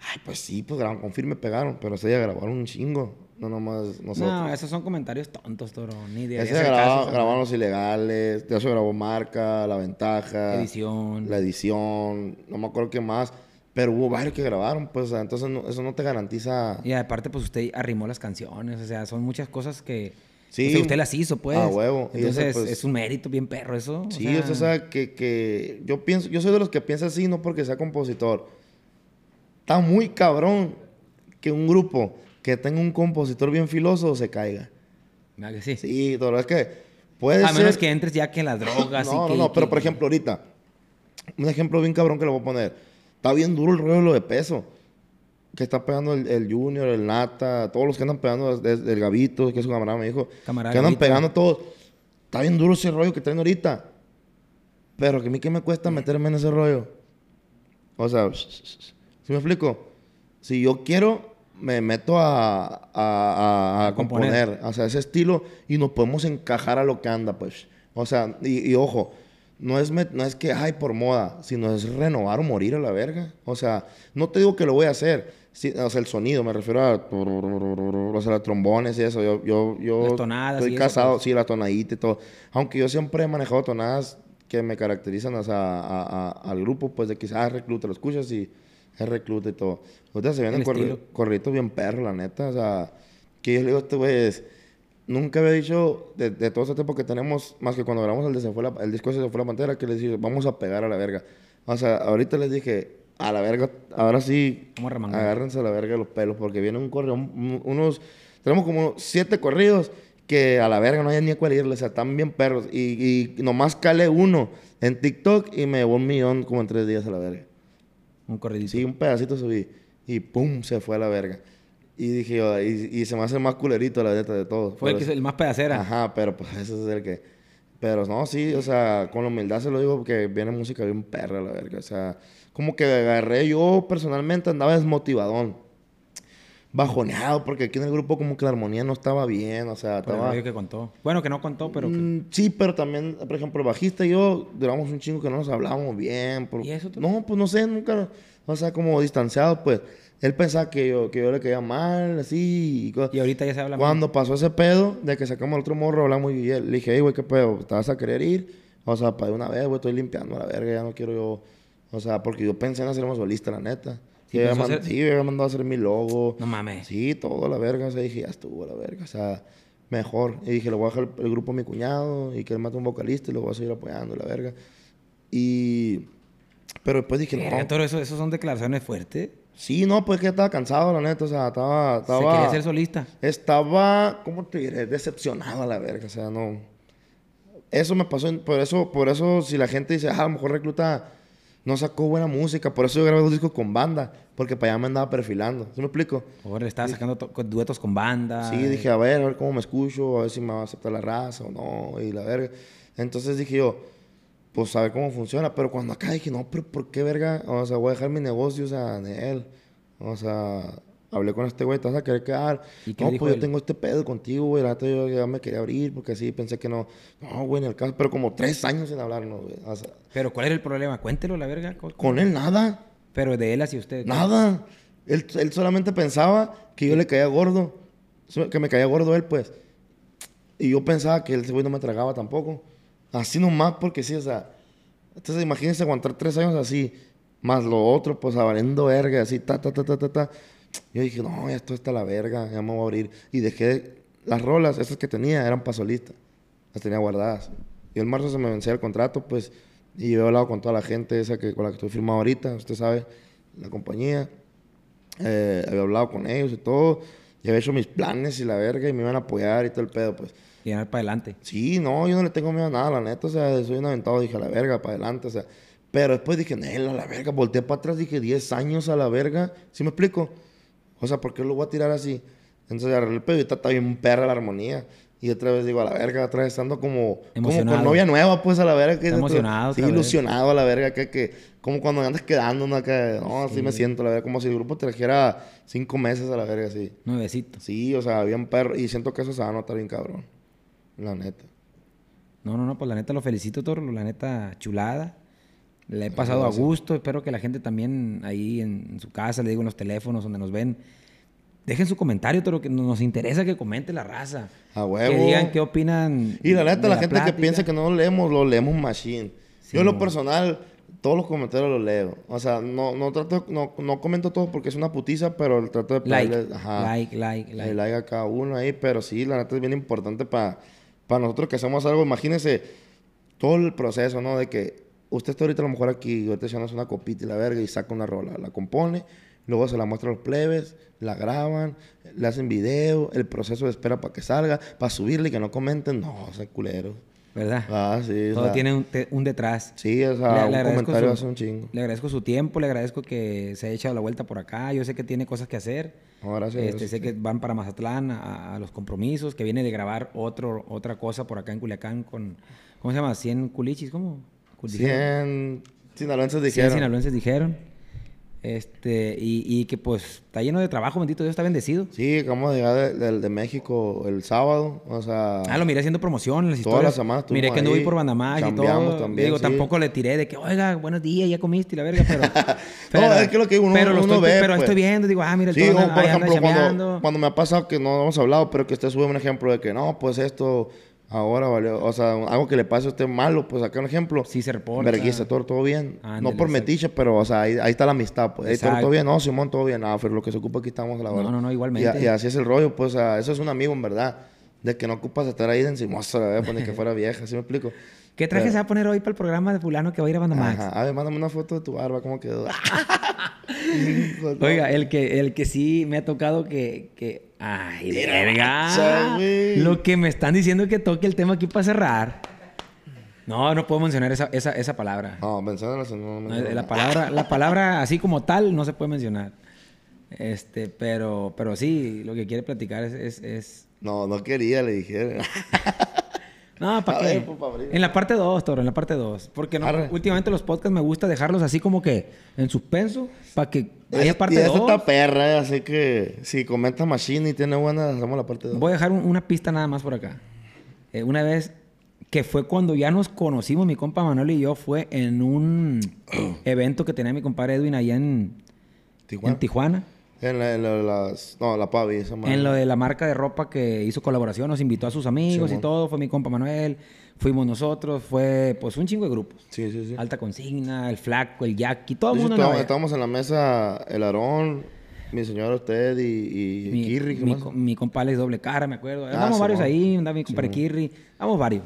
S1: ay, pues sí, pues con Firme, pegaron, pero ese día grabaron un chingo, no nomás nosotros.
S2: No, esos son comentarios tontos, Toro. Ni de
S1: ese grababa- grabaron los ilegales, de eso grabó Marca, La Ventaja,
S2: Edición.
S1: la edición, no me acuerdo qué más, pero hubo varios que grabaron, pues, o sea, entonces no- eso no te garantiza...
S2: Y aparte, pues usted arrimó las canciones. O sea, son muchas cosas que
S1: Sí.
S2: o sea, usted las hizo, pues.
S1: Ah, huevo. Y
S2: Entonces,
S1: pues-
S2: es un mérito bien perro eso. o
S1: Sí,
S2: sea,
S1: usted sabe que, que yo pienso, yo soy de los que piensa así, no porque sea compositor. Está muy cabrón que un grupo que tenga un compositor bien filoso se caiga.
S2: ¿verdad que sí?
S1: Sí, verdad es que puede
S2: A
S1: ser...
S2: menos que entres ya que en las [laughs] drogas. y
S1: No, no,
S2: que-
S1: no, pero
S2: que-
S1: por ejemplo ahorita, un ejemplo bien cabrón que le voy a poner. Está bien duro el rollo de lo de peso. Que está pegando el, el Junior, el Nata, todos los que andan pegando, desde el Gavito, que es su camarada, me dijo.
S2: Camarada
S1: que andan
S2: Gavito.
S1: pegando todos. Está bien duro ese rollo que traen ahorita. Pero que a mí qué me cuesta meterme en ese rollo. O sea, [sniffs] ¿sí me explico? Si yo quiero, me meto a, a, a- a
S2: A componer.
S1: componer. O sea, ese estilo y nos podemos encajar a lo que anda, pues. O sea, y, y ojo, no es, no es que, ay, por moda, sino es renovar o morir a la verga. O sea, no te digo que lo voy a hacer. Sí, o sea, el sonido, me refiero a... O sea, los trombones y eso. Yo, yo, yo
S2: Las tonadas
S1: estoy
S2: y eso,
S1: casado,
S2: pues.
S1: sí, la tonadita y todo. Aunque yo siempre he manejado tonadas que me caracterizan o sea, a- a- al grupo, pues de que ah, recluta, lo escuchas y es recluta y todo. Ahorita se vienen corritos bien perros, la neta. O sea, que yo le digo a este güey, es, nunca había dicho de, de todo ese tiempo que tenemos, más que cuando grabamos el, de Se Fue la- el disco ese Se Fue la Pantera, que les dije, vamos a pegar a la verga. O sea, ahorita les dije, a la verga, ahora sí, agárrense a la verga los pelos, porque viene un correo, un- unos, tenemos como siete corridos que a la verga no hay ni a cuál irle, o sea, están bien perros. Y, y nomás calé uno en TikTok y me llevó un millón como en tres días a la verga.
S2: Un corridito.
S1: Sí, un pedacito subí y pum, se fue a la verga. Y dije, yo, y, y se me hace el más culerito la neta de todos.
S2: Fue el, que,
S1: es-
S2: el más pedacera.
S1: Ajá, pero pues ese es el que... Pero no, sí, o sea, con la humildad se lo digo porque viene música bien perra, la verga. O sea, como que agarré yo personalmente, andaba desmotivadón. bajoneado porque aquí en el grupo como que la armonía no estaba bien, o sea,
S2: Por el
S1: estaba...
S2: rollo que contó. Bueno, que no contó, pero... que-
S1: Mm, sí, pero también, por ejemplo, el bajista y yo duramos un chingo que no nos hablábamos bien. por-
S2: ¿Y eso tú?
S1: No, pues no sé, nunca, o sea, como distanciado, pues. Él pensaba que yo, que yo le caía mal, así. Y, co-
S2: Y ahorita ya se habla
S1: Cuando pasó ese pedo de que sacamos al otro morro, hablamos y él, le dije, hey, güey, ¿qué pedo? ¿Te vas a querer ir? O sea, para de una vez, güey, estoy limpiando la verga, ya no quiero yo. O sea, porque yo pensé en hacerme solista, la neta.
S2: Sí,
S1: yo había, sí, yo había mandado a hacer mi logo.
S2: No mames.
S1: Sí, todo la verga. O sea, dije, ya estuvo la verga. O sea, mejor. Y dije, le voy a dejar el, grupo a mi cuñado y que él mate un vocalista y lo voy a seguir apoyando, la verga. Y. Pero después dije, no.
S2: todo eso, eso son declaraciones fuertes.
S1: Sí, no, pues que estaba cansado, la neta. O sea, estaba.
S2: Se
S1: estaba
S2: quería ser solista.
S1: estaba, ¿cómo te diré? Decepcionado a la verga, o sea, no. Eso me pasó, en- por eso, por eso, si la gente dice, ah, a lo mejor Recluta no sacó buena música, por eso yo grabé dos discos con banda, porque para allá me andaba perfilando, ¿sí me explico?
S2: Ahora estaba sacando duetos con banda.
S1: Sí, dije, a ver, a ver cómo me escucho, a ver si me va a aceptar la raza o no, y la verga. Entonces dije yo, pues a ver cómo funciona, pero cuando acá dije, no, pero ¿por qué verga? O sea, voy a dejar mi negocio, o sea, en él. O sea, hablé con este güey, te vas a querer quedar.
S2: ¿Y qué
S1: no,
S2: dijo
S1: pues yo
S2: él?
S1: tengo este pedo contigo, güey, la yo ya me quería abrir, porque así pensé que no. No, güey, en el caso, pero como tres años sin hablarnos, güey. O sea,
S2: Pero ¿cuál era el problema? Cuéntelo, la verga. ¿Cómo-
S1: con él nada.
S2: Pero de él hacia usted.
S1: Nada. Él, él solamente pensaba que yo le caía gordo. Que me caía gordo él, pues. Y yo pensaba que ese güey no me tragaba tampoco. Así nomás, porque sí, o sea. Entonces, imagínense aguantar tres años así. Más lo otro, pues, valiendo verga, así, ta, ta, ta, ta, ta, ta. Yo dije, no, ya esto está la verga, ya me voy a abrir. Y dejé las rolas, esas que tenía, eran para solista. Las tenía guardadas. Y el marzo se me vencía el contrato, pues. Y yo he hablado con toda la gente esa que, con la que estoy firmado ahorita, usted sabe, la compañía. Eh, había hablado con ellos y todo. Y había hecho mis planes y la verga y me iban a apoyar y todo el pedo, pues.
S2: Ganar para adelante.
S1: Sí, no, yo no le tengo miedo a nada, la neta. O sea, soy un aventado, dije a la verga, para adelante, o sea. Pero después dije, Nel, a la verga, volteé para atrás, dije 10 años a la verga. ¿Sí me explico? O sea, ¿por qué lo voy a tirar así? Entonces agarré el pedo y está, bien perra la armonía. Y otra vez digo, a la verga, otra vez estando como, como
S2: Emocionado.
S1: con novia nueva, pues a la verga. Que
S2: emocionado
S1: Sí, ilusionado a la verga, que, que como cuando andas quedando, ¿no? Que, no, así me siento, la verga, como si el grupo trajera cinco meses a la verga, así.
S2: Nuevecito.
S1: Sí, o sea, bien perro. Y siento que eso se va a notar bien cabrón. La neta.
S2: No, no, no, pues la neta lo felicito, Toro. La neta chulada. Le he pasado a gusto. Espero que la gente también ahí en, en su casa, le digo en los teléfonos donde nos ven, dejen su comentario, Toro, que nos interesa que comente la raza.
S1: A huevo.
S2: Que digan qué opinan.
S1: Y la neta,
S2: de
S1: la, gente que piensa que no lo leemos, lo leemos machine.
S2: Sí,
S1: Yo en lo personal, todos los comentarios los leo. O sea, no, no trato, no, no comento todo porque es una putiza, pero trato de
S2: Like,
S1: ajá,
S2: like, like, like.
S1: like a cada uno ahí. Pero sí, la neta es bien importante para nosotros que hacemos algo. Imagínense todo el proceso, ¿no? De que usted está ahorita a lo mejor aquí, ahorita echándose una copita y la verga y saca una rola, la compone, luego se la muestra a los plebes, la graban, le hacen video, el proceso de espera para que salga, para subirle y que no comenten, no, ese culero.
S2: ¿Verdad?
S1: Ah, sí, o
S2: Todo
S1: sea,
S2: tiene un, te- un detrás.
S1: Sí, o
S2: Le-
S1: sea,
S2: le
S1: un
S2: agradezco
S1: comentario
S2: su-
S1: hace un chingo.
S2: Le agradezco su tiempo, le agradezco que se haya echado la vuelta por acá. Yo sé que tiene cosas que hacer.
S1: No, gracias,
S2: Este,
S1: gracias.
S2: sé que van para Mazatlán a, a los compromisos, que viene de grabar otro, otra cosa por acá en Culiacán con, ¿cómo se llama? 100 culichis, ¿cómo? Cul- dijeron.
S1: 100 sinaloenses
S2: 100
S1: dijeron.
S2: sinaloenses dijeron. Este, y, y que pues está lleno de trabajo, bendito Dios, está bendecido.
S1: Sí, acabamos de llegar de, de- de México el sábado, o sea...
S2: Ah, lo miré haciendo promoción en las
S1: Todas
S2: historias.
S1: las semanas
S2: Miré que ahí
S1: ahí,
S2: por Bandamás y todo.
S1: también,
S2: Digo,
S1: sí.
S2: tampoco le tiré de que, oiga, buenos días, ya comiste y la verga, pero... [laughs] [laughs]
S1: No, es que lo que uno-
S2: pero
S1: uno
S2: estoy,
S1: ve,
S2: Pero
S1: pues.
S2: estoy viendo, digo, ah, mira, el
S1: Sí,
S2: toro
S1: o
S2: anda-
S1: por ejemplo, cuando, cuando me ha pasado que no hemos hablado, pero que usted sube un ejemplo de que no, pues esto ahora valió, o sea, algo que le pase a usted malo, pues acá un ejemplo.
S2: Sí se reporta.
S1: Verguiza, todo, todo bien.
S2: Ándale,
S1: no por metiche, pero, o sea, ahí, ahí está la amistad, pues. Ahí todo, bien, no, Simón, todo bien. Ah, pero lo que se ocupa aquí estamos a la
S2: No,
S1: hora.
S2: no, no, igualmente.
S1: Y, y así es el rollo, pues, o sea, eso es un amigo, en verdad. De que no ocupas estar ahí de encimoso, la verdad, pues, ni que fuera vieja, ¿sí me explico?
S2: ¿Qué traje
S1: Pero-
S2: se va a poner hoy para el programa de fulano que va a ir a Bandamax?
S1: Ajá. A ver, mándame una foto de tu barba, ¿cómo quedó? [laughs]
S2: Oiga, el que, el que sí me ha tocado que... que... ¡Ay, verga! Lo que me están diciendo es que toque el tema aquí para cerrar. No, no puedo mencionar esa, esa, esa palabra.
S1: No, menciónala, si no, no
S2: No,
S1: menciono
S2: la, palabra, la palabra así como tal no se puede mencionar. Este, pero, pero sí, lo que quiere platicar es, es, es-
S1: No, no quería, le dije. [laughs]
S2: No, ¿para qué?
S1: ver, pues,
S2: en la parte 2, Toro, en la parte 2. Porque no, últimamente los podcasts me gusta dejarlos así como que en suspenso para que haya
S1: y
S2: parte
S1: esa
S2: 2.
S1: está perra, eh, así que si comenta Machine y tiene buena, hacemos la parte 2.
S2: Voy a dejar un- una pista nada más por acá. Eh, una vez que fue cuando ya nos conocimos, mi compa Manuel y yo, fue en un [clears throat] evento que tenía mi compadre Edwin allá en
S1: Tijuana.
S2: en Tijuana.
S1: En la, en la- las... No, la Pavi, esa madre.
S2: En lo de la marca de ropa que hizo colaboración, nos invitó a sus amigos y todo. Fue mi compa Manuel, fuimos nosotros, fue pues un chingo de grupos.
S1: Sí, sí, sí.
S2: Alta Consigna, el Flaco, el Jackie, todo el
S1: De
S2: mundo
S1: estábamos, estábamos en la mesa, el Aarón, mi señor usted y, y
S2: mi,
S1: Kirri. ¿qué
S2: mi, mi compa Alex Doble Cara, me acuerdo.
S1: Ah,
S2: Andamos varios ahí, andaba mi compadre. Kirri, andamos varios.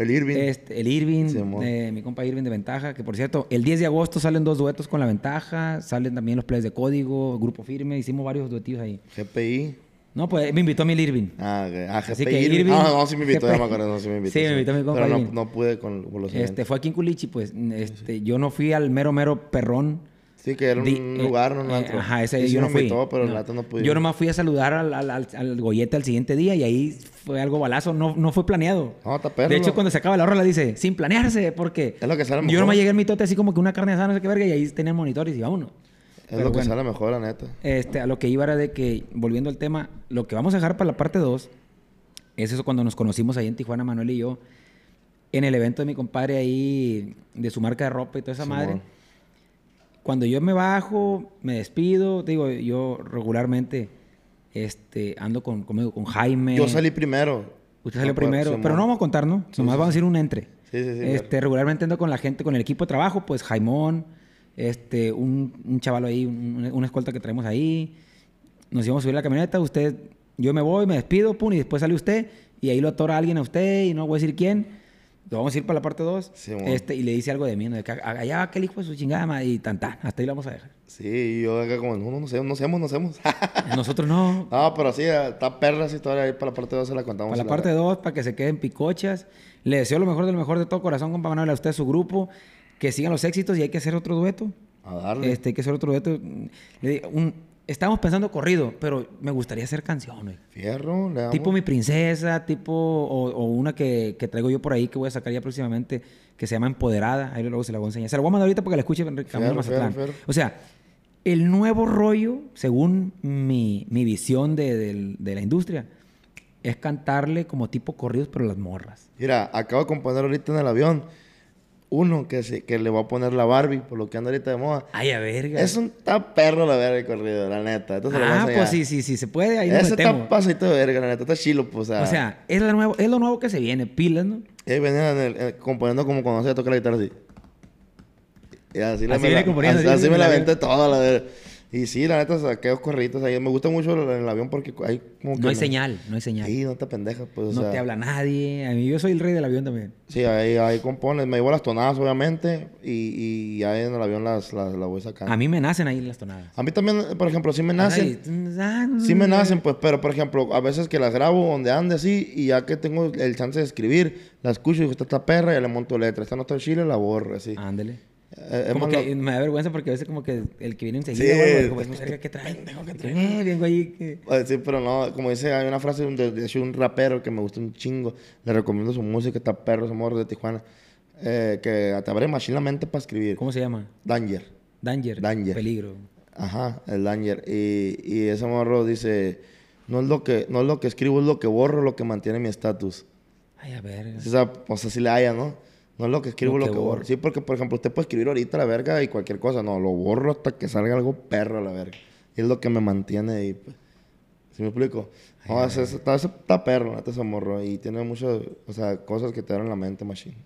S1: El Irving.
S2: Este, el Irving, eh, mi compa Irving de Ventaja, que por cierto, el 10 de agosto salen dos duetos con la Ventaja, salen también los plays de código, Grupo Firme, hicimos varios duetillos ahí.
S1: GPI.
S2: No, pues me invitó a mi Irving.
S1: Ah, ok. ah GPI.
S2: Así que
S1: Irving.
S2: Irving-
S1: Ah, no, sí me invitó, ya me acuerdo, no, sí me invitó.
S2: Sí, me invitó mi compa
S1: Pero no, pude con, los
S2: Este,
S1: eventos.
S2: fue aquí en Culichi, pues, este, yo no fui al mero, mero perrón.
S1: Sí, que era un
S2: Di- eh,
S1: lugar, no un
S2: eh,
S1: antro.
S2: Ajá, ese
S1: Sí, sí
S2: yo no fui.
S1: invitó, pero
S2: No.
S1: la neta no pude.
S2: Yo nomás fui a saludar al, al, al, al gollete al siguiente día y ahí fue algo balazo, no, no fue planeado.
S1: No, está perro.
S2: De hecho, cuando se acaba la rola dice, sin planearse, porque
S1: Es lo que sale
S2: yo
S1: mejor.
S2: nomás llegué al mitote así como que una carne asada, no sé qué verga, y ahí tenían monitores y vámonos.
S1: Es
S2: Pero
S1: lo que
S2: bueno.
S1: sale mejor, la neta.
S2: Este, a lo que iba era de que, volviendo al tema, lo que vamos a dejar para la parte 2 es eso cuando nos conocimos ahí en Tijuana, Manuel y yo, en el evento de mi compadre ahí, de su marca de ropa y toda esa
S1: Simón.
S2: madre. Cuando yo me bajo, me despido, digo, yo regularmente este, ando con, conmigo, con Jaime.
S1: Yo salí primero.
S2: Usted salió
S1: No puedo-
S2: primero, pero no vamos a contar, ¿no?
S1: Sí,
S2: Nomás
S1: sí,
S2: vamos a decir un entre.
S1: Sí, sí, sí,
S2: Este,
S1: claro.
S2: regularmente ando con la gente, con el equipo de trabajo, pues Jaimón, este, un, un chaval ahí, un- una escolta que traemos ahí. Nos íbamos a subir a la camioneta, usted, yo me voy, me despido, pum, y después sale usted, y ahí lo atora alguien a usted, y no voy a decir quién. Lo vamos a ir para la parte 2.
S1: Simón.
S2: este, y le dice algo de mí, ¿no? De que allá va aquel hijo de su chingada, madre", y tan, tan. Hasta ahí lo vamos a dejar.
S1: Sí, yo acá como, no, no, no sé, no hacemos, no hacemos. [laughs]
S2: Nosotros no.
S1: no, pero sí, está perra esa historia ahí para la parte 2 se la contamos.
S2: Para la parte 2, para que se queden picochas. Le deseo lo mejor de lo mejor de todo corazón, compa Manuel, a usted, a su grupo. Que sigan los éxitos y hay que hacer otro dueto.
S1: A darle.
S2: Este, hay que hacer otro dueto. Le un- Estamos pensando corrido, pero me gustaría hacer canciones.
S1: Fierro, le damos.
S2: Tipo Mi Princesa, tipo... O, o una que, que traigo yo por ahí que voy a sacar ya próximamente, que se llama Empoderada. Ahí luego se la voy a enseñar. Se la voy a mandar ahorita para que la escuche en Camino
S1: Fierro,
S2: Mazatlán.
S1: fierro, fierro.
S2: O sea, el nuevo rollo, según mi, mi visión de, del- de la industria, es cantarle como tipo corridos, pero las morras.
S1: Mira, acabo de componer ahorita en el avión uno que, se, que le voy a poner la Barbie, por lo que anda ahorita de moda.
S2: Ay, a verga.
S1: Es un está perro la verga el corrido, la neta. Lo
S2: ah, pues sí, sí, sí, se puede, ahí
S1: Ese está pasadito de verga, la neta. Está chilo, pues. O sea,
S2: O sea, es, la nuevo, es lo nuevo que se viene, pilas, ¿no?
S1: ahí venía en el- eh, componiendo como cuando se toca la guitarra así. Y así,
S2: Así
S1: me la, así,
S2: así
S1: así me la
S2: avión.
S1: aventé toda la verga. Y sí, la neta, saqué dos corritos ahí. Me gusta mucho el, el avión porque hay como que...
S2: No hay señal, no hay señal.
S1: Sí, no te pendejas, pues. o
S2: no
S1: sea,
S2: te habla nadie. A mí yo soy el rey del avión también.
S1: Sí, ahí, ahí compones. Me llevo las tonadas, obviamente. Y, y ahí en el avión las, las, las voy sacando.
S2: A mí me nacen ahí las tonadas.
S1: A mí también, por ejemplo, sí me nacen.
S2: Ay, ah,
S1: Sí me nacen, pues, pero por ejemplo, a veces que las grabo donde ande así y ya que tengo el chance de escribir, la escucho y digo, esta está perra y le monto letra. Esta no está chile, la borro, así.
S2: Ándale.
S1: Eh, es
S2: Como que
S1: lo-
S2: me da vergüenza porque a veces como que el que viene enseguida,
S1: Sí,
S2: güey, como,
S1: pues,
S2: verga, ¿qué trae? Eh, vengo ahí que...
S1: Eh, Sí, pero no, como dice, hay una frase de, de un rapero que me gusta un chingo. Le recomiendo su música, está perro, ese morro de Tijuana. eh, que te abre machine la mente para escribir.
S2: ¿Cómo se llama?
S1: Danger.
S2: Danger.
S1: Danger.
S2: Peligro.
S1: Ajá, el Danger. Y, y ese morro dice, no es, lo que, no es lo que escribo, es lo que borro, lo que mantiene mi estatus.
S2: Ay, a ver.
S1: O sea, así le haya, ¿no? No es lo que escribo,
S2: Lo
S1: lo,
S2: que
S1: que, borro.
S2: borro.
S1: Sí, porque, por ejemplo, usted puede escribir ahorita la verga y cualquier cosa. No, lo borro hasta que salga algo perro a la verga. Y es lo que me mantiene ahí, pues. ¿Sí me explico? No, ese, ese está, está perro, neta, ese morro. Y tiene muchas, o sea, cosas que te dan en la mente, machine.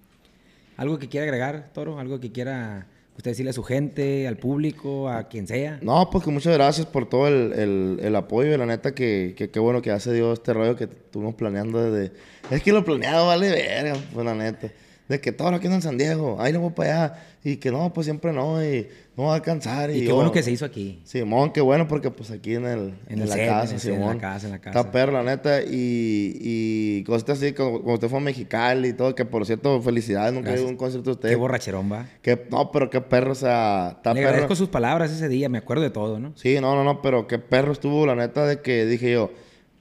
S2: ¿Algo que quiera agregar, Toro? ¿Algo que quiera usted decirle a su gente, al público, a quien sea?
S1: No, pues que muchas gracias por todo el, el, el apoyo. Y la neta, que, que qué bueno que hace Dios este rollo que estuvimos planeando desde... Es que lo planeado vale verga, pues la neta. De que todo lo que en San Diego, ahí lo voy para allá. Y que no, pues siempre no, y no va a alcanzar. Y,
S2: Y qué
S1: yo-
S2: bueno que se hizo aquí.
S1: Simón, qué bueno, porque pues aquí en, el,
S2: En
S1: en,
S2: el
S1: la
S2: set,
S1: casa,
S2: en el set, en la casa, en la casa.
S1: Está perro, la neta. Y, y cositas así, como, como usted fue a Mexicali y todo, que por cierto, felicidades, nunca he ido a un concierto de usted.
S2: Qué borracherón va.
S1: Que- no, pero qué perro, o sea, está
S2: Le
S1: perro.
S2: agradezco sus palabras ese día, me acuerdo de todo, ¿no?
S1: Sí, no, no, no, pero qué perro estuvo, la neta, de que dije yo,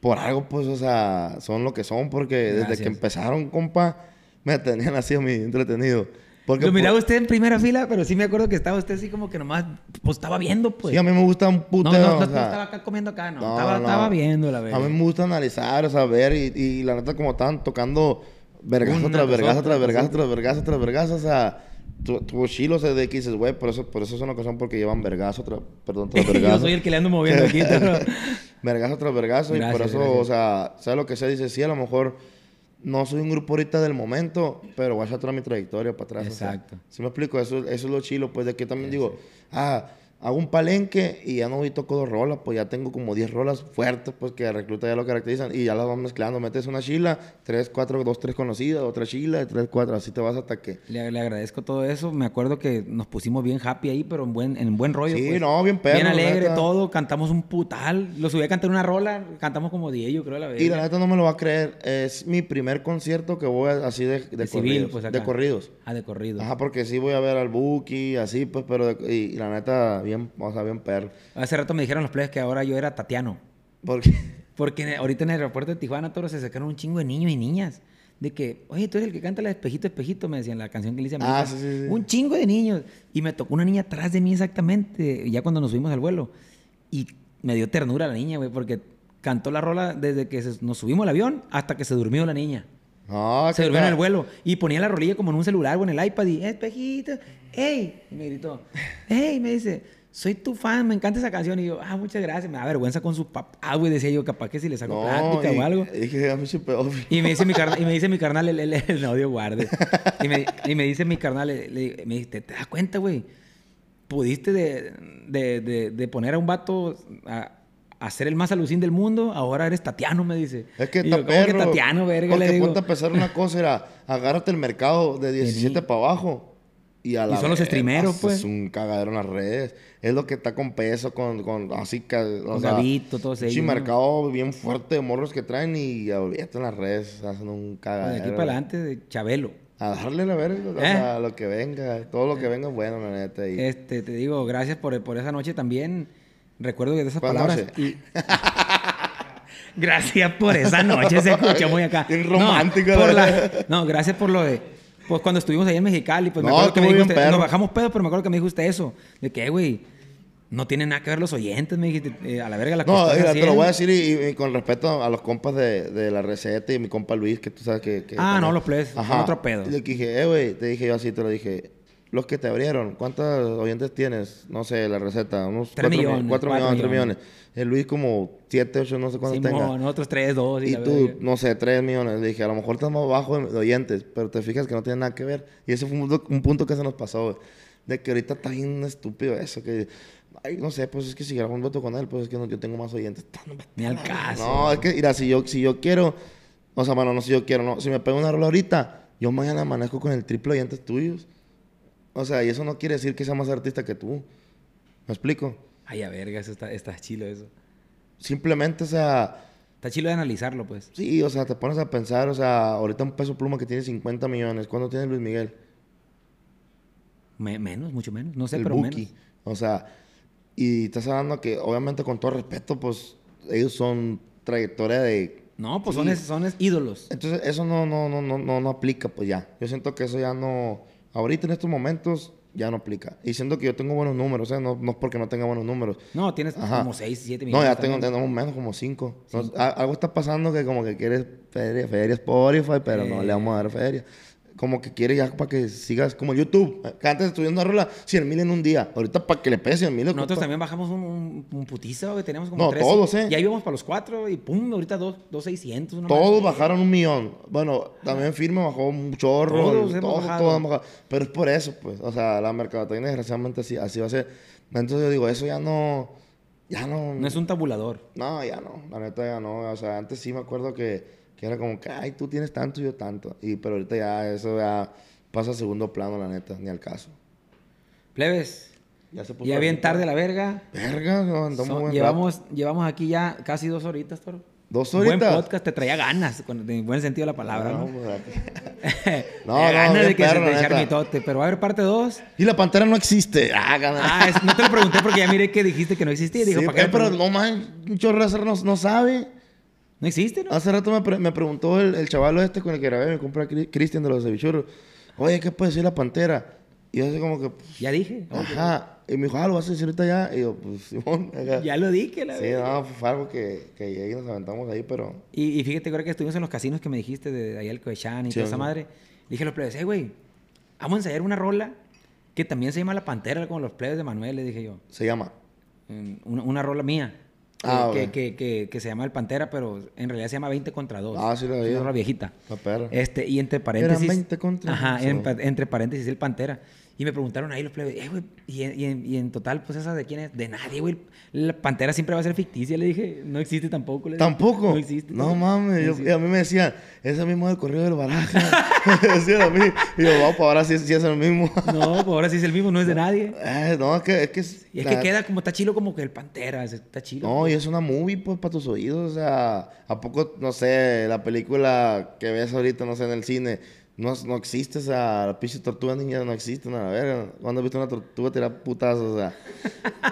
S1: por algo, pues, o sea, son lo que son, porque desde que empezaron, compa, me tenían así a mí entretenido. Porque,
S2: Lo miraba usted en primera fila, pero sí me acuerdo que estaba usted así como que nomás, pues estaba viendo, pues.
S1: sí, a mí me gusta un
S2: no,
S1: puteo,
S2: no, no,
S1: o
S2: no
S1: sea,
S2: estaba acá comiendo acá, no.
S1: no,
S2: estaba,
S1: no.
S2: estaba viendo la verdad.
S1: A mí me gusta analizar, o sea, ver y, y la neta como estaban tocando vergazo tras vergazo, tras vergazo, tras vergazo, tras vergazo, o sea, tu- chilo, o sea, de que dices, güey, por eso, por eso es una ocasión porque llevan vergazo, tras, perdón, tras [laughs] vergazo.
S2: Yo soy el que le ando moviendo aquí. [laughs] pero-
S1: vergazo tras vergazo y por
S2: Gracias,
S1: eso,
S2: gracias.
S1: o sea, sea lo que sea, dice, sí, a lo mejor no soy un grupo ahorita del momento, pero voy a echar toda mi trayectoria para atrás. o sea,
S2: Exacto.
S1: ¿sí me explico? Eso, eso es lo chilo, pues, de que también digo, ah, hago un palenque y ya no voy toco dos rolas, pues ya tengo como 10 rolas fuertes, pues, que recluta ya lo caracterizan y ya las vas mezclando. Metes una chila, tres, cuatro, dos, tres conocidas, otra chila, tres, cuatro, así te vas hasta que...
S2: Le, le agradezco todo eso. Me acuerdo que nos pusimos bien happy ahí, pero en buen, en buen rollo.
S1: Sí,
S2: pues.
S1: no, bien perro,
S2: Bien alegre, todo. Cantamos un putal. Lo subí a cantar una rola. Cantamos como 10, yo creo, a la vez.
S1: Y la neta no me lo va a creer, es mi primer concierto que voy a- así de, de,
S2: De
S1: corridos.
S2: civil, pues acá.
S1: de corridos.
S2: Ah, de corrido.
S1: Ajá, porque sí voy a ver al Buki, así, pues, pero... de- y, y la neta, bien, o sea, bien perro.
S2: Hace rato me dijeron los players que ahora yo era Tatiano.
S1: Porque...
S2: Porque en- ahorita en el aeropuerto de Tijuana, todos se sacaron un chingo de niños y niñas. De que, oye, tú eres el que canta la de espejito, espejito, me decían la canción que le hice a mi
S1: Ah, sí, sí, sí.
S2: Un chingo de niños. Y me tocó una niña atrás de mí exactamente, ya cuando nos subimos al vuelo. Y me dio ternura la niña, güey, porque cantó la rola desde que nos subimos al avión hasta que se durmió la niña.
S1: No,
S2: Se durmió en el vuelo. Y ponía la rolilla como en un celular o en el iPad y, espejito, ¡ey! Y me gritó, [laughs] ¡ey! Me dice, soy tu fan, me encanta esa canción. Y yo, ah, muchas gracias. Me da vergüenza con su papá, güey. Decía yo, capaz que si le saco
S1: No,
S2: plática
S1: y-
S2: o algo.
S1: y Dije, a mí se pedófilo.
S2: Y me dice mi carnal, y me dice mi carnal, el, el, el audio guarde. Y me, y me dice mi carnal, le- me dice, ¿te, te das cuenta, güey? Pudiste de, de, de, de poner a un vato a, a ser el más alucín del mundo, ahora eres Tatiano, me dice.
S1: Es que
S2: Y yo, ¿cómo que
S1: perro.
S2: Tatiano, verga,
S1: Porque
S2: le digo.
S1: a pensar una cosa, era, agárrate el mercado de 17 para abajo. Y, a
S2: Y
S1: la
S2: son los streameros, pues.
S1: Es un cagadero en las redes. Es lo que está con peso, con, con así que. O sea,
S2: todos
S1: pinche
S2: ellos, ¿no?
S1: mercado bien fuerte de morros que traen y olvídate en las redes. Hacen un
S2: De
S1: cagadero.
S2: aquí para adelante, de Chabelo.
S1: A darle la verga, o
S2: ¿Eh?
S1: sea, lo que venga. Todo lo que venga es bueno, la neta. Y,
S2: Este, te digo, gracias por, por esa noche también. Recuerdo que de esas
S1: ¿Cuál
S2: palabras.
S1: noche?
S2: y- [laughs] gracias por esa noche, se escucha muy acá. No,
S1: romántico,
S2: por
S1: la
S2: la-
S1: verdad.
S2: No, gracias por lo de. Pues cuando estuvimos ahí en Mexicali, pues me acuerdo que me dijo usted, nos bajamos pedos, pero me acuerdo que me dijo usted eso. De que, güey, no tiene nada que ver los oyentes, me dijiste, eh, a la verga la
S1: No, mira, te lo voy a decir y, y con respeto a los compas de, de la receta y mi compa Luis, que tú sabes que... que
S2: Ah,
S1: también-
S2: no, los plebes, son otro pedo.
S1: Y le dije, eh, güey, te dije yo así, te lo dije. Los que te abrieron, ¿cuántos oyentes tienes? No sé, la receta, unos
S2: Tres
S1: cuatro mi-
S2: millones,
S1: cuatro
S2: cuatro
S1: millones, tres
S2: millones.
S1: millones. El Luis como siete, ocho, no sé cuántos
S2: Simón,
S1: tenga.
S2: nosotros tres, dos. Y,
S1: Y tú,
S2: verga.
S1: no sé, 3 millones. Le dije, a lo mejor estás más bajo de oyentes, pero te fijas que no tiene nada que ver. Y ese fue un punto, un punto que se nos pasó, güey. De que ahorita está bien estúpido eso, que... Ay, no sé, pues es que si grabo un voto con él, pues es que no- yo tengo más oyentes. No,
S2: Ni al caso.
S1: No, es que, mira, si yo, si yo quiero... O sea, bueno, no si yo quiero, no. Si me pego una rola ahorita, yo mañana amanezco con el triple oyentes tuyos. O sea, y eso no quiere decir que sea más artista que tú. ¿Me explico?
S2: Ay, a verga, eso está, está chilo eso.
S1: Simplemente, o sea...
S2: Está chilo de analizarlo, pues.
S1: Sí, o sea, te pones a pensar, o sea, ahorita un peso pluma que tiene 50 millones, ¿cuánto tiene Luis Miguel?
S2: Me- menos, mucho menos. No sé,
S1: el
S2: pero
S1: Buki.
S2: menos.
S1: O sea, y estás hablando que, obviamente, con todo respeto, pues, ellos son trayectoria de...
S2: No, pues
S1: Sí.
S2: son, son ídolos.
S1: Entonces, eso no, no, no, no, no, no aplica, pues ya. Yo siento que eso ya no... Ahorita, en estos momentos, ya no aplica. Y siento que yo tengo buenos números, sea, no, no es porque no tenga buenos números.
S2: No, tienes
S1: Ajá.
S2: como 6, 7
S1: No,
S2: millones.
S1: ya tengo, tenemos menos como 5. algo está pasando que como que quieres feria, feria Spotify, pero no
S2: Eh.
S1: le vamos a dar feria. Como que quiere ya para que sigas como YouTube. Que antes estudiando una rola 100 mil en un día. Ahorita para que le pegue 100 mil.
S2: Nosotros también bajamos un, un, un putiza, güey. Teníamos como
S1: No,
S2: tres.
S1: todos, ¿eh?
S2: Y ahí íbamos para los cuatro y pum, ahorita dos, dos 600. una
S1: Todos bajaron un millón. Bueno, también Firme bajó un chorro.
S2: Todos
S1: todos,
S2: bajado.
S1: todos bajado. Pero es por eso, pues. O sea, la mercadotecnia desgraciadamente así, así va a ser. Entonces yo digo, eso ya no... Ya no...
S2: No es un tabulador.
S1: No, ya no, la neta ya no. O sea, antes sí me acuerdo que, que era como que, ay, tú tienes tanto y yo tanto. Y, pero ahorita ya eso ya pasa a segundo plano, la neta, ni al caso.
S2: Plebes,
S1: Ya se puso
S2: ya bien tarde la verga.
S1: Verga, no, andamos buen
S2: llevamos, llevamos aquí ya casi dos horitas, Toro.
S1: ¿Dos
S2: Buen
S1: horitas?
S2: podcast, te traía ganas, con, en buen sentido de la palabra, ¿no?
S1: No, pues, [laughs]
S2: no, ganas de que se te mitote, pero va a haber parte 2.
S1: Y la pantera no existe. Ah.
S2: Ah, es- no te lo pregunté porque ya miré que dijiste que no existía. Dijo,
S1: Sí,
S2: ¿para qué
S1: eh, pero no man, raza no, no sabe.
S2: No existe, ¿no?
S1: Hace rato me, pre- me preguntó el, el chaval este con el que grabé, mi compa Cri- Cristian de los Cevichurros. Oye, ¿qué puede decir la pantera? Y yo así como que, pues,
S2: Ya dije.
S1: ajá. Y me dijo, ah, lo vas a decir ahorita ya. Y yo, pues, [laughs] Simón. acá.
S2: Ya lo dije, la
S1: Sí,
S2: verga.
S1: no, fue algo que, que llegué y nos aventamos ahí, pero...
S2: Y, y fíjate, creo que estuvimos en los casinos que me dijiste de, de allá el Coechán y
S1: Sí,
S2: toda esa
S1: sí.
S2: madre. Dije a los plebes, eh, güey, vamos a ensayar una rola que también se llama La Pantera, como los plebes de Manuel, le dije yo.
S1: Se llama.
S2: Una, una rola mía.
S1: Ah,
S2: que, que, que, que se llama El Pantera, pero en realidad se llama 20 contra 2.
S1: Ah, sí la vi.
S2: Una rola viejita.
S1: La perra.
S2: Este, y entre paréntesis.
S1: 20 contra
S2: Ajá,
S1: dos.
S2: en entre paréntesis el Pantera. Y me preguntaron ahí los plebes, eh, güey, y, en- y en, y en total, pues esa de quién es? De nadie, güey. La Pantera siempre va a ser ficticia, le dije. No existe tampoco. le dije.
S1: ¿Tampoco?
S2: No existe.
S1: No mames.
S2: No
S1: yo- a mí me decían, ese mismo del correo del baraja. [laughs] decían a mí. Y yo, vamos, pues ahora sí, sí es el mismo. [laughs]
S2: No, pues ahora sí es el mismo, no es de nadie.
S1: Eh, no, es que... Es que, es-
S2: Y es
S1: la-
S2: que queda como, está chilo como que el Pantera, está chilo.
S1: No, y es una movie, pues, para tus oídos. O sea, ¿a poco, no sé, la película que ves ahorita, no sé, en el cine, no, no existe, o sea, la pinche tortuga ninja no existe, nada, a ver, ¿cuándo has visto una tortuga tirar putazos? O sea,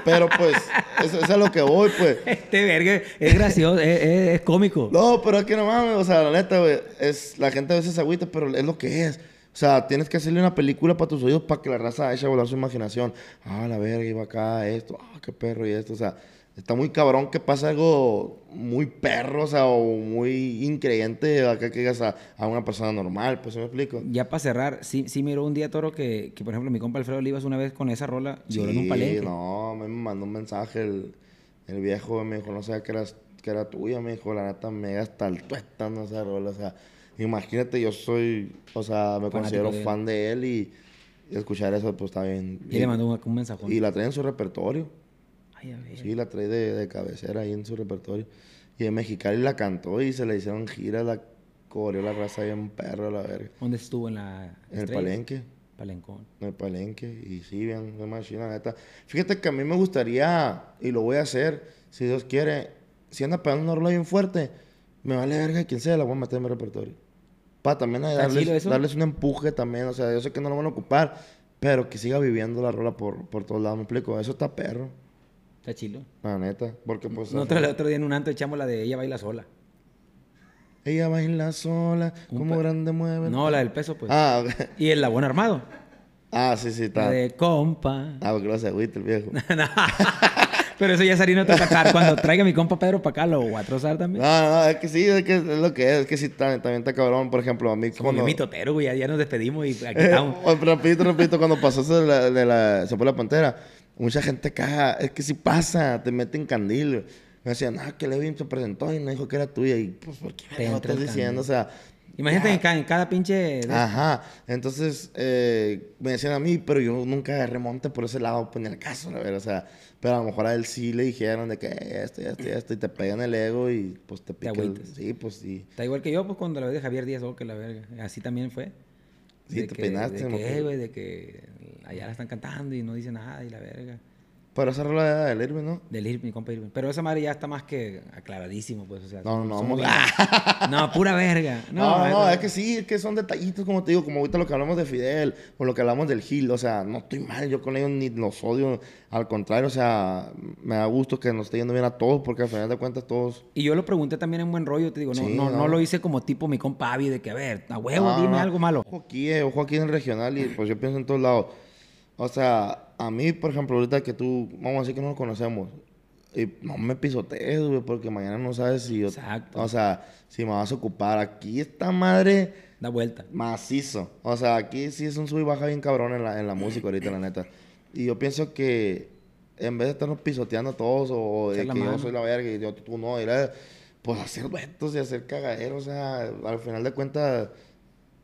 S1: pero pues, eso, eso es a lo que voy, pues. [laughs]
S2: Este verga es gracioso, es, es- es cómico.
S1: No, pero es que no mames, o sea, la neta, güey, es, la gente a veces se agüita, pero es lo que es. O sea, tienes que hacerle una película para tus oídos para que la raza eche a volar su imaginación. Ah, la verga, iba acá, esto, ah, qué perro y esto. O sea, está muy cabrón que pasa algo muy perro, o sea, o muy increyente acá que digas a, a una persona normal, pues, ¿sí me explico?
S2: Ya para cerrar, sí, sí miró un día Toro que, que, por ejemplo, mi compa Alfredo Olivas una vez con esa rola lloró en un
S1: Sí,
S2: palenque.
S1: no, me mandó un mensaje el, el viejo, me dijo, no sé, que era, que era tuya, me dijo, la neta, me hasta el tuétano esa rola, o sea, imagínate, yo soy, o sea, me
S2: Fanático
S1: considero
S2: de
S1: fan de él y, y escuchar eso, pues, está bien.
S2: Y le mandó un, un mensajón.
S1: Y la trae en su repertorio,
S2: Ay,
S1: sí, la trae de, de cabecera ahí en su repertorio. Y en Mexicali la cantó y se le hicieron giras, la corrió la raza bien perro, la verga.
S2: ¿Dónde estuvo en la
S1: En el palenque.
S2: Palencón.
S1: En el palenque. Y sí, bien, de machina, neta. Fíjate que a mí me gustaría, y lo voy a hacer, si Dios quiere, si anda pegando una rola bien fuerte, me vale verga quien sea, la voy a meter en mi repertorio. Para también ahí
S2: ¿Está chido
S1: darles, darles un empuje también, o sea, yo sé que no lo van a ocupar, pero que siga viviendo la rola por, por todos lados, me explico. Eso está perro,
S2: Está chilo.
S1: la neta. Porque pues...
S2: Nosotros el otro día en un anto echamos la de Ella baila sola.
S1: Ella baila sola,
S2: Un
S1: como
S2: pe-
S1: grande mueve.
S2: No, la del peso, pues.
S1: Ah, ok. [laughs]
S2: Y el Labón Armado.
S1: ah, sí, sí,
S2: La
S1: está.
S2: de compa.
S1: Ah, porque lo hace agüita el viejo. [laughs]
S2: No. Pero eso ya sería en otro catar. Cuando traiga mi compa Pedro para acá, lo voy a trozar también.
S1: No, no, es que sí, es que es lo que es, es que sí, ta- también está cabrón, por ejemplo, a mí
S2: Como
S1: cuando...
S2: mi totero, güey. Ya, ya nos despedimos y aquí
S1: Eh,
S2: estamos.
S1: oh, [laughs] rapidito, rapidito, cuando pasó eso de la, de la- se fue la pantera, mucha gente caga, es que si pasa, te meten candil. güey. Me decían, ah, que Levin se presentó y no dijo que era tuya, y pues, ¿por qué
S2: Te
S1: me lo estás
S2: el
S1: diciendo? O sea...
S2: Imagínate en cada, en cada pinche... de-
S1: Ajá, entonces eh, me decían a mí, pero yo nunca agarré monte por ese lado, pues ni al caso, la verdad, o sea, pero a lo mejor a él sí le dijeron de que esto, y esto, y esto, y te pegan el ego y pues te pica el-
S2: agüitas.
S1: Sí, pues sí.
S2: Está igual que yo, pues cuando la vez de Javier Díaz, oh, que la verga. Así también fue.
S1: Sí,
S2: de
S1: te
S2: que,
S1: peinaste,
S2: De
S1: me
S2: que, güey, de que allá la están cantando y no dice nada y la verga.
S1: Pero esa rola del Irving, ¿no?
S2: Del Irving, compa Irving. Pero esa madre ya está más que aclaradísimo, pues, o sea.
S1: No, no, no,
S2: somos [laughs]
S1: vamos
S2: No, pura verga.
S1: No, no,
S2: eso-
S1: es que sí, es que son detallitos, como te digo, como ahorita lo que hablamos de Fidel, o lo que hablamos del Gil, o sea, no estoy mal, yo con ellos ni los odio, al contrario, o sea, me da gusto que nos esté yendo bien a todos, porque al final de cuentas todos...
S2: Y yo lo pregunté también en buen rollo, te digo, no,
S1: Sí,
S2: no, no.
S1: no.
S2: lo hice como tipo mi compa Avi, de que, a ver, a huevo,
S1: No,
S2: dime
S1: no.
S2: algo malo.
S1: Ojo aquí, eh, ojo aquí en el regional, y pues yo pienso en todos lados. O sea, a mí, por ejemplo, ahorita que tú, vamos a decir que no nos conocemos, y no me pisotees, güey, porque mañana no sabes si yo...
S2: Exacto.
S1: O sea, si me vas a ocupar. Aquí esta madre...
S2: Da vuelta.
S1: macizo. O sea, aquí sí es un sub y baja bien cabrón en la, en la música ahorita, la neta. Y yo pienso que en vez de estarnos pisoteando todos o de
S2: Echar la
S1: que yo
S2: mano.
S1: soy la verga y yo, tú no, y la- pues hacer duetos y hacer cagaderos, o sea, al final de cuentas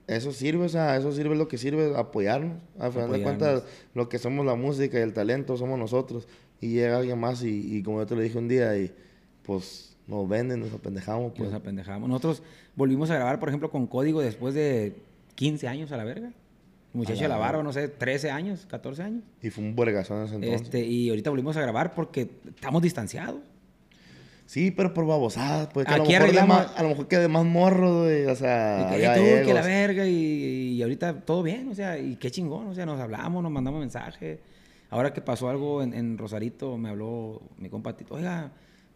S1: eso sirve, o sea, eso sirve lo que sirve, apoyarnos. Al final de cuentas, lo que somos la música y el talento somos nosotros. Y llega alguien más y, y como yo te lo dije un día, y pues nos venden, nos apendejamos. Pues.
S2: Nos apendejamos. Nosotros volvimos a grabar, por ejemplo, con Código después de 15 años a la verga. Muchacho de
S1: la
S2: barba, no sé, 13 años, 14 años.
S1: Y fue un vergazón ese entonces.
S2: Este, y ahorita volvimos a grabar porque estamos distanciados.
S1: Sí, pero por babosadas, pues que a, lo mejor más, a lo mejor quede más morro, güey, o sea,
S2: Y que,
S1: había
S2: "Ey, tú, que la verga, y, y ahorita todo bien, o sea, y qué chingón, o sea, nos hablamos, nos mandamos mensajes. Ahora que pasó algo en, en Rosarito, me habló mi compa Tito, oiga,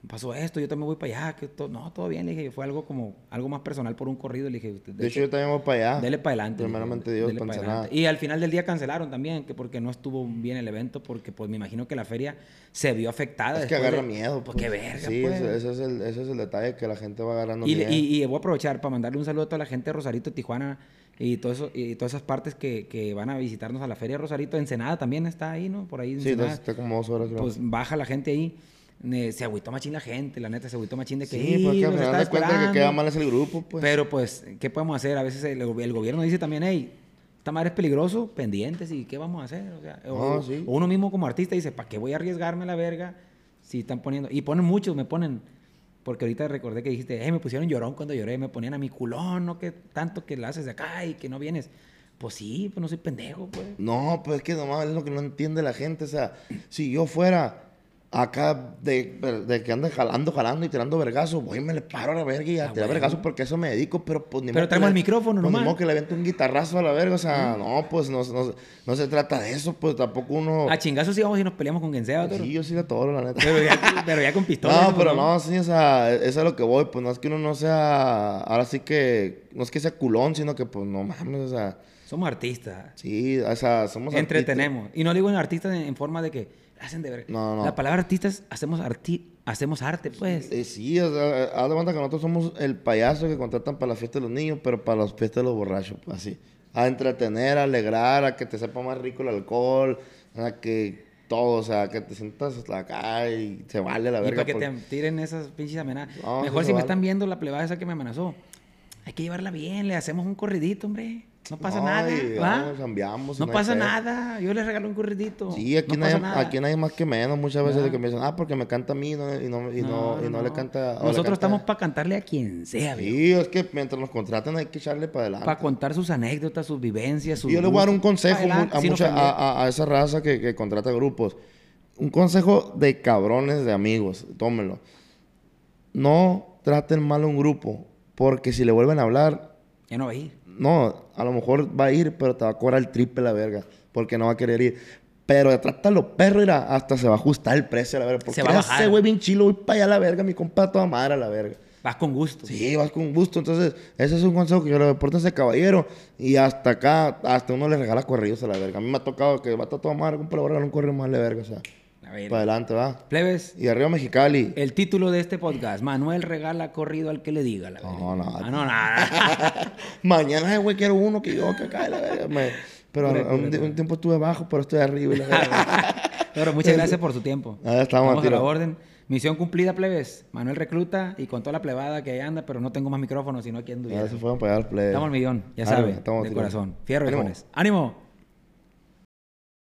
S2: pasó esto, yo también voy para allá, que to- no, todo bien, le dije, fue algo como, algo más personal por un corrido, le dije, usted,
S1: De hecho, yo también voy para allá.
S2: Dele para adelante.
S1: Primeramente
S2: dije,
S1: Dios.
S2: Y al final del día cancelaron también, que porque no estuvo bien el evento, porque pues me imagino que la feria se vio afectada.
S1: Es que agarra
S2: de-
S1: miedo.
S2: Pues, qué verga,
S1: Sí,
S2: pues.
S1: ese, ese es el, ese es el detalle que la gente va agarrando
S2: Y,
S1: miedo.
S2: y, y voy a aprovechar para mandarle un saludo a toda la gente de Rosarito, Tijuana y, todo eso, y todas esas partes que, que van a visitarnos a la feria de Rosarito. Ensenada también está ahí, ¿no? Por ahí.
S1: sí,
S2: Ensenada.
S1: entonces está como dos horas, creo.
S2: pues baja la gente ahí. Se agüitó machín la gente, la neta, se agüitó machín de que.
S1: sí, porque al final de cuentas que
S2: esperando".
S1: queda mal es el grupo, pues.
S2: Pero pues, ¿qué podemos hacer? A veces el, el gobierno dice también, hey, esta madre es peligroso, pendientes, ¿y qué vamos a hacer? O, sea, o-
S1: No, sí.
S2: o uno mismo como artista dice, ¿para qué voy a arriesgarme la verga? Si están poniendo, y ponen muchos, me ponen, porque ahorita recordé que dijiste, hey, me pusieron llorón cuando lloré, me ponían a mi culón, no que tanto que la haces de acá y que no vienes. Pues sí, pues no soy pendejo, pues.
S1: No, pues es que nomás es lo que no entiende la gente. O sea, si yo fuera acá de, de que ande jalando, jalando y tirando vergazos, voy y me le paro a la verga y a
S2: Ah,
S1: tirar
S2: huevo.
S1: vergazos porque a eso me dedico, pero pues ni
S2: Pero traemos el micrófono
S1: pues, ni modo que le aviente un guitarrazo a la verga, o sea, no, pues no, no, no se trata de eso, pues tampoco uno...
S2: A chingazos sí vamos y nos peleamos con quien sea, otro.
S1: Sí, yo sí le toro, la neta.
S2: Pero ya, [laughs] pero ya con pistola.
S1: No, pero no, sí, o sea, eso es a lo que voy, pues no es que uno no sea, ahora sí que, no es que sea culón, sino que pues no mames, o sea,
S2: Somos artistas.
S1: sí, o sea, somos
S2: Entretenemos. Y no digo en artistas en, en forma de que hacen de ver.
S1: No, no.
S2: La palabra artistas hacemos arti hacemos arte, pues.
S1: Eh, sí, o sea, haz de cuenta que nosotros somos el payaso que contratan para la fiesta de los niños, pero para las fiestas de los borrachos, pues así. A entretener, a alegrar, a que te sepa más rico el alcohol, a que todo, o sea, que te sientas acá y se vale la
S2: y
S1: verga.
S2: para que
S1: porque-
S2: te tiren esas pinches amenazas.
S1: No,
S2: Mejor si me
S1: vale.
S2: están viendo la plebada esa que me amenazó. Hay que llevarla bien, le hacemos un corridito, hombre. No pasa
S1: No,
S2: nada. ¿va?
S1: cambiamos,
S2: no pasa nada. Yo les regalo un corridito.
S1: Sí, aquí,
S2: no
S1: nadie, aquí más que menos muchas veces de que me dicen, ah, porque me canta a mí no- y no, y no, y no le canta... o le
S2: Nosotros
S1: canta-
S2: estamos para cantarle a quien sea,
S1: Sí, es que mientras nos contraten hay que echarle para adelante.
S2: Para contar sus anécdotas, sus vivencias, sus
S1: Y yo le voy a dar un consejo a, mucha, a, a- a esa raza que, que contrata grupos. Un consejo de cabrones de amigos, tómenlo. No traten mal a un grupo, porque si le vuelven a hablar,
S2: Ya no va a ir.
S1: no, a lo mejor va a ir, pero te va a cobrar el triple la verga, porque no va a querer ir. Pero trátalo perro, irá, hasta se va a ajustar el precio a la verga. Porque
S2: Se va a bajar.
S1: sé, güey, bien chilo, voy para allá a la verga, mi compa a toda madre a la verga.
S2: Vas con gusto.
S1: Sí, vas con gusto. Entonces, ese es un consejo que yo le doy. Pórtense caballero. Y hasta acá, hasta uno le regala corridos a la verga. A mí me ha tocado que va a madre, compa, le voy a regalar un correo más de verga. O sea,
S2: A ver.
S1: para adelante, va.
S2: Plebes,
S1: Y arriba Mexicali.
S2: el título de este podcast, Manuel regala corrido al que le diga. La.
S1: No, nada.
S2: Ah, no, nada. [laughs]
S1: Mañana, güey, quiero uno que yo, que acá, la verga. Me- Pero un, un tiempo estuve abajo, pero estoy arriba. [laughs]
S2: Pero muchas [laughs] gracias por su tiempo.
S1: Ah, estamos a
S2: a la orden. Misión cumplida, plebes. Manuel recluta y con toda la plebada que ahí anda, pero no tengo más micrófonos, sino aquí
S1: ya
S2: anduviera.
S1: se fueron allá al play.
S2: Estamos al millón, ya
S1: Arriba,
S2: sabe,
S1: estamos a
S2: de
S1: tiro.
S2: corazón. Fierro. ¡Ánimo!